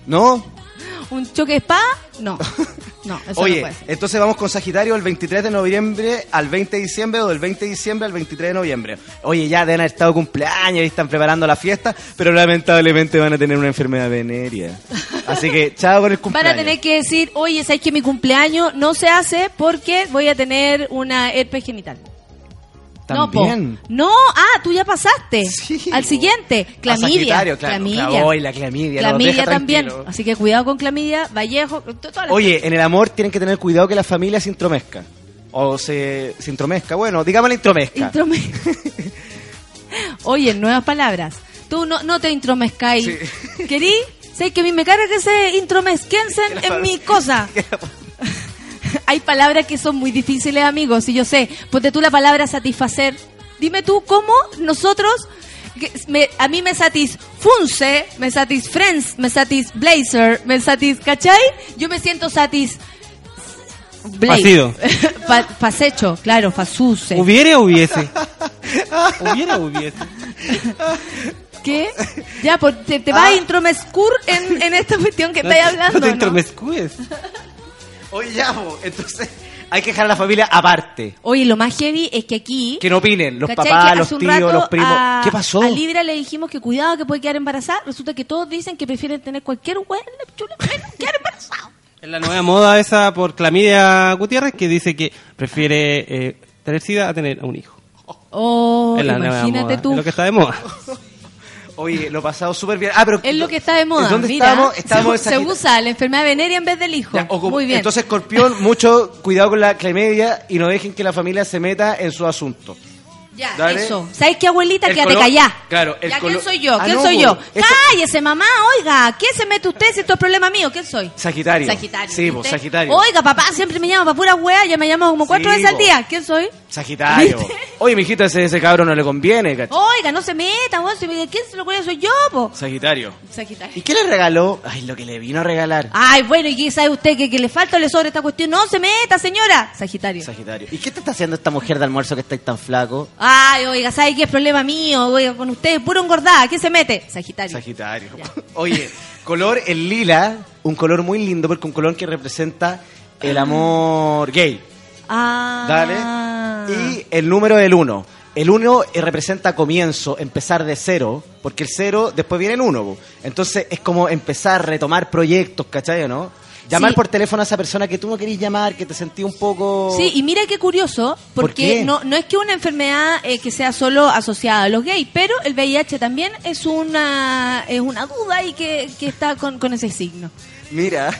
¿No? [laughs] ¿Un choque de espada? No. [laughs] No, eso no Oye, puede ser. entonces vamos con Sagitario del 23 de noviembre al 20 de diciembre o del 20 de diciembre al 23 de noviembre. Oye, ya deben haber estado cumpleaños y están preparando la fiesta, pero lamentablemente van a tener una enfermedad venérea. Así que, chao con el Van cumpleaños. a tener que decir, oye, ¿sabes que mi cumpleaños no se hace porque voy a tener una herpes genital? También. No, no, ah, tú ya pasaste. Al siguiente, clamidia. Claro. clamidia. Claro, hoy la clamidia. Clamidia también. Así que cuidado con clamidia, Vallejo, Oye, en el amor tienen que tener cuidado que la familia se intromezca. O se, se intromezca. Bueno, digámosle intromezca. Introme- [laughs] Oye, nuevas palabras. Tú no, no te intromezcáis. ¿Querí? Sé que a mí me carga que se intromezquense [laughs] en mi cosa. [laughs] [laughs] Hay palabras que son muy difíciles, amigos, y yo sé. Ponte tú la palabra satisfacer. Dime tú cómo nosotros... que me- a mí me satisfunce, me satisfriends, me satisblazer, me satis... ¿Cachai? Yo me siento satis... Facido. [laughs] Pa- facecho, claro, fasuse. ¿Hubiere o hubiese? ¿Hubiera o hubiese? ¿Qué? Ya, pues te, te vas a intromescur en, en esta cuestión que estáis hablando. No te ¿no? intromescúes. Oye, ya, po, entonces hay que dejar a la familia aparte. Oye, lo más heavy es que aquí. Que no opinen, los ¿cachai? papás, Que los hace un tíos, rato los primos. a- ¿Qué pasó? A Libra le dijimos que cuidado que puede quedar embarazada. Resulta que todos dicen que prefieren tener cualquier hueá chula menos quedar embarazado. Es la nueva moda esa por Clamidia Gutiérrez que dice que prefiere eh, tener sida a tener a un hijo. Oh, es la nueva imagínate moda, tú. Es lo que está de moda. [laughs] Oye, lo pasado súper bien. Ah, pero Es lo que está de moda. ¿Dónde Mira, estábamos? Estábamos se, se usa la enfermedad venérea en vez del hijo. Ya, o como- Muy bien. Entonces, Escorpión, mucho cuidado con la clamedia y no dejen que la familia se meta en su asunto. Ya, dale. eso. ¿Sabes qué, abuelita? El Quédate color- callá. Claro, el Ya, color- ¿Quién soy yo? Ah, ¿Quién no, soy yo? Eso- Cállese, mamá, oiga. ¿Qué se mete usted si esto es problema mío? ¿Quién soy? Sagitario. Sagitario. Sí, ¿viste? pues Sagitario. Oiga, papá siempre me llama para pura wea, ya me llama como cuatro Sí, veces al po. día. ¿Quién soy? Sagitario. ¿Viste? Oye, mijito, ese, ese cabro no le conviene, ¿cachai? Oiga, no se meta, si me- ¿Quién se lo cuida? Soy yo, po. Sagitario. Sagitario. ¿Y qué le regaló? Ay, lo que le vino a regalar. Ay, bueno, ¿y qué sabe usted que, que le falta o le sobra esta cuestión? No se meta, señora. Sagitario. Sagitario. ¿Y qué te está haciendo esta mujer de almuerzo que estáis tan flaco? Ay, oiga, ¿sabe qué es problema mío? Oiga, con usted, puro engordada. ¿Qué se mete? Sagitario. Sagitario. [laughs] Oye, color el lila, un color muy lindo porque un color que representa el amor gay. Ah. Dale. Y el número del 1. El 1 representa comienzo, empezar de cero, porque el cero después viene el 1. Entonces es como empezar, retomar proyectos, ¿cachai o no? Llamar Sí. por teléfono a esa persona que tú no querías llamar, que te sentí un poco... Sí, y mira qué curioso, ¿Por porque qué? no, no es que una enfermedad eh, que sea solo asociada a los gays, pero el VIH también es una es una duda y que, que está con, con ese signo. Mira,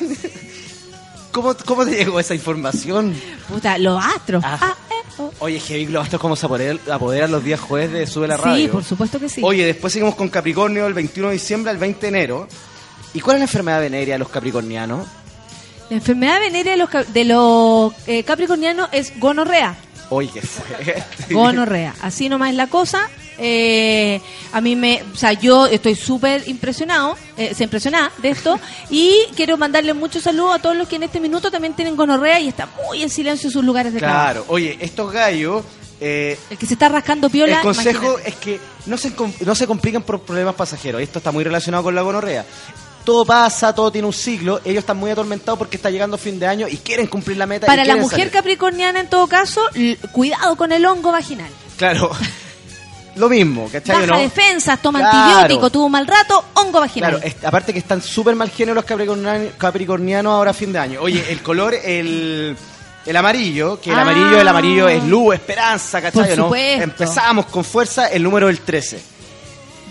[laughs] ¿cómo, ¿cómo te llegó esa información? Puta, los astros. Ah. Ah, eh, oh. Oye, Heavy Glow, esto es como se apoderan, apoderan los días jueves de Sube la Sí, Radio. por supuesto que sí. Oye, después seguimos con Capricornio el 21 de diciembre al 20 de enero. ¿Y cuál es la enfermedad venérea de los capricornianos? La enfermedad venérea de los, de los eh, capricornianos es gonorrea. Oye, qué fuerte. [laughs] Gonorrea. Así nomás es la cosa. Eh, a mí me, o sea, yo estoy súper impresionado, eh, se impresionada de esto [laughs] y quiero mandarle muchos saludos a todos los que en este minuto también tienen gonorrea y están muy en silencio en sus lugares de trabajo. Claro, oye, estos gallos... eh, El que se está rascando piola. el consejo imagínate. es que no se, no se compliquen por problemas pasajeros. Esto está muy relacionado con la gonorrea. Todo pasa, todo tiene un ciclo. Ellos están muy atormentados porque está llegando fin de año y quieren cumplir la meta. y Para la mujer salir. capricorniana, en todo caso, cuidado con el hongo vaginal. Claro. [laughs] Lo mismo, ¿cachai? Baja no? defensas, toma Claro. antibiótico, tuvo un mal rato, hongo vaginal. Claro, aparte que están súper mal genio los capricornian- capricornianos ahora a fin de año. Oye, el color, el, el amarillo, que el Ah. amarillo, el amarillo es luz, esperanza, ¿cachai? Por no? Empezamos con fuerza el número del 13.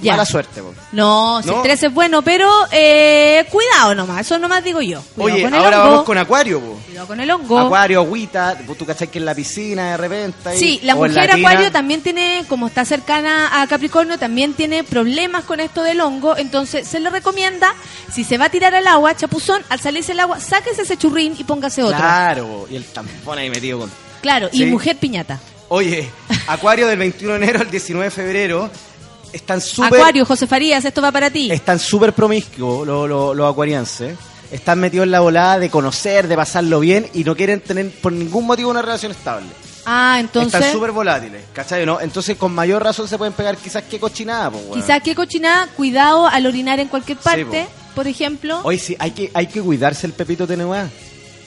Ya. Mala suerte, po. No, si No. el 13 es bueno, pero eh, cuidado nomás, eso nomás digo yo. Cuidado Oye, con el ahora hongo. vamos con Acuario, po. Cuidado con el hongo. Acuario, agüita, tú cachai que en la piscina de repente. ahí, Sí, la mujer acuario también tiene, como está cercana a Capricornio, también tiene problemas con esto del hongo, entonces se le recomienda, si se va a tirar al agua, chapuzón, al salirse el agua, sáquese ese churrín y póngase otro. Claro, po, y el tampón ahí metido con... Claro, y mujer piñata. Oye, Acuario del 21 de enero al 19 de febrero están súper... Acuario, José Farías, esto va para ti. Están súper promiscuos los, los, los acuarienses. Están metidos en la volada de conocer, de pasarlo bien y no quieren tener por ningún motivo una relación estable. Ah, entonces, Están súper volátiles, ¿cachai? ¿no? Entonces con mayor razón se pueden pegar quizás qué cochinada, pues, quizás qué cochinada, cuidado al orinar en cualquier parte, po. por ejemplo. Hoy sí, hay que, hay que cuidarse el pepito TNUA.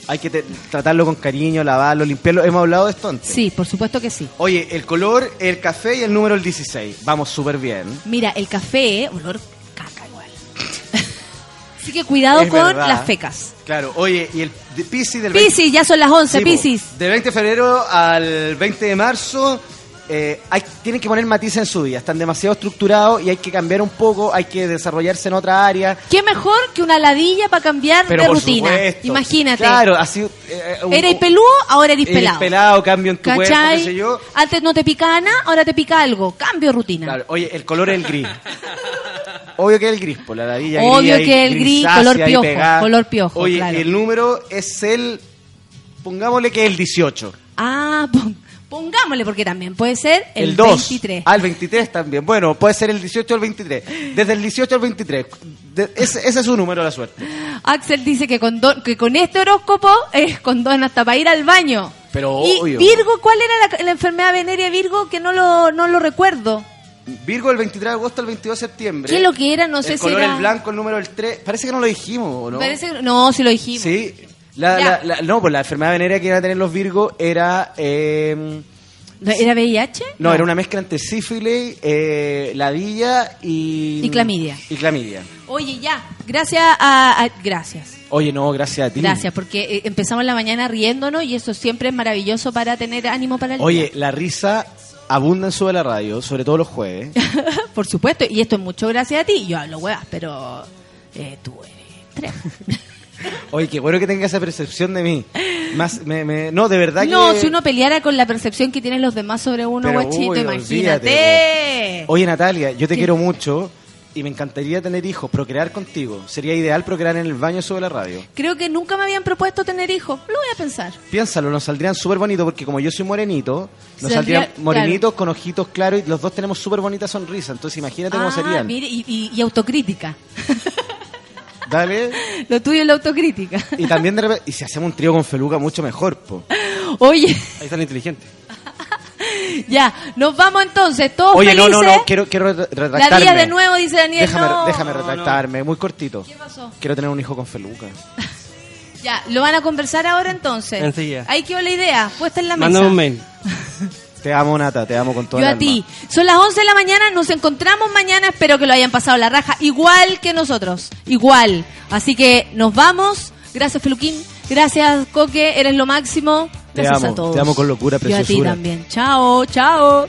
Hay que te- tratarlo con cariño, lavarlo, limpiarlo. Hemos hablado de esto antes. Sí, por supuesto que sí. Oye, el color, el café y el número el 16. Vamos súper bien. Mira, el café, olor caca igual. [laughs] Así que cuidado Es con verdad. las fecas. Claro, oye, y el de Piscis del 20 Piscis, ya son las 11, Sí, po. Piscis. Del 20 de febrero al 20 de marzo eh, hay, tienen que poner matices en su día. Están demasiado estructurados y hay que cambiar un poco, hay que desarrollarse en otra área. ¿Qué mejor que una ladilla para cambiar Pero de por rutina? supuesto. Imagínate. Claro, así. eh, un- Eres peludo, ahora eres eres pelado. pelado, cambio en tu cuerpo, ¿Cachai? qué sé yo. Antes no te picaba nada, ahora te pica algo. Cambio de rutina. Claro, oye, el color es el gris. Obvio que es el gris, por la ladilla Obvio gris que el gris, color piojo, color piojo, Oye, claro. el número es el. Pongámosle que es el 18. Ah, pon- pongámosle, porque también puede ser el, El, 2. 23. Ah, el 23 también. Bueno, puede ser el 18 o el 23. Desde el 18 al 23. De- ese, ese es su número de la suerte. Axel dice que con, don- que con este horóscopo es con don hasta para ir al baño. Pero y obvio. Virgo, ¿cuál era la, la enfermedad venérea de Virgo? Que no lo, no lo recuerdo. Virgo el 23 de agosto al 22 de septiembre. ¿Qué es lo que era? No sé el si color era- el blanco, el número el 3. Parece que no lo dijimos, ¿o ¿no? Parece que- no, si lo dijimos. Sí. La, la- la- no, pues la enfermedad venérea que iban a tener los Virgos era... eh, ¿Era VIH? no, era una mezcla entre sífilis, eh, ladilla y... Y clamidia. Y clamidia. Oye, ya. Gracias a, a- Gracias. Oye, no, gracias a ti. Gracias, porque eh, empezamos la mañana riéndonos y eso siempre es maravilloso para tener ánimo para el Oye, la risa abunda en Sube la Radio, sobre todo los jueves. [laughs] Por supuesto, y esto es mucho gracias a ti. Yo hablo huevas, pero eh, tú eres tremendo. [laughs] Oye, qué bueno que tenga esa percepción de mí. Más, me, me- no, de verdad No, que... si uno peleara con la percepción que tienen los demás sobre uno, Pero, guachito, uy, imagínate. Oye, Natalia, yo te ¿Qué? quiero mucho y me encantaría tener hijos, procrear contigo. Sería ideal procrear en el baño sobre la radio. Creo que nunca me habían propuesto tener hijos. Lo voy a pensar. Piénsalo, nos saldrían súper bonitos porque como yo soy morenito, nos Saldría- saldrían morenitos con ojitos claros y los dos tenemos súper bonita sonrisa. Entonces imagínate cómo Ah, serían. mire, y, y- y autocrítica. [laughs] Dale. [laughs] Lo tuyo es la autocrítica. Y también de repente, y si hacemos un trío con Feluca, mucho mejor, po. Oye, Ahí está el inteligente. [laughs] ya, nos vamos entonces, todos Oye, no, felices. no, no, quiero, quiero re- La retractarme. día de nuevo, dice Daniel. Déjame, no. déjame retractarme, muy cortito. ¿Qué pasó? Quiero tener un hijo con Feluca. [laughs] Ya, lo van a conversar ahora entonces. Enseguida. Ahí quedó la idea, puesta en la mesa. Mándame un mail. Te amo, Nata, te amo con toda Yo el a alma. ti. Son las 11 de la mañana, nos encontramos mañana, espero que lo hayan pasado la raja, igual que nosotros, igual. Así que nos vamos Gracias, Feluquín. Gracias, Coque. Eres lo máximo. Te Gracias amo, a todos. te amo con locura, Yo a ti preciosura. también. Chao, chao.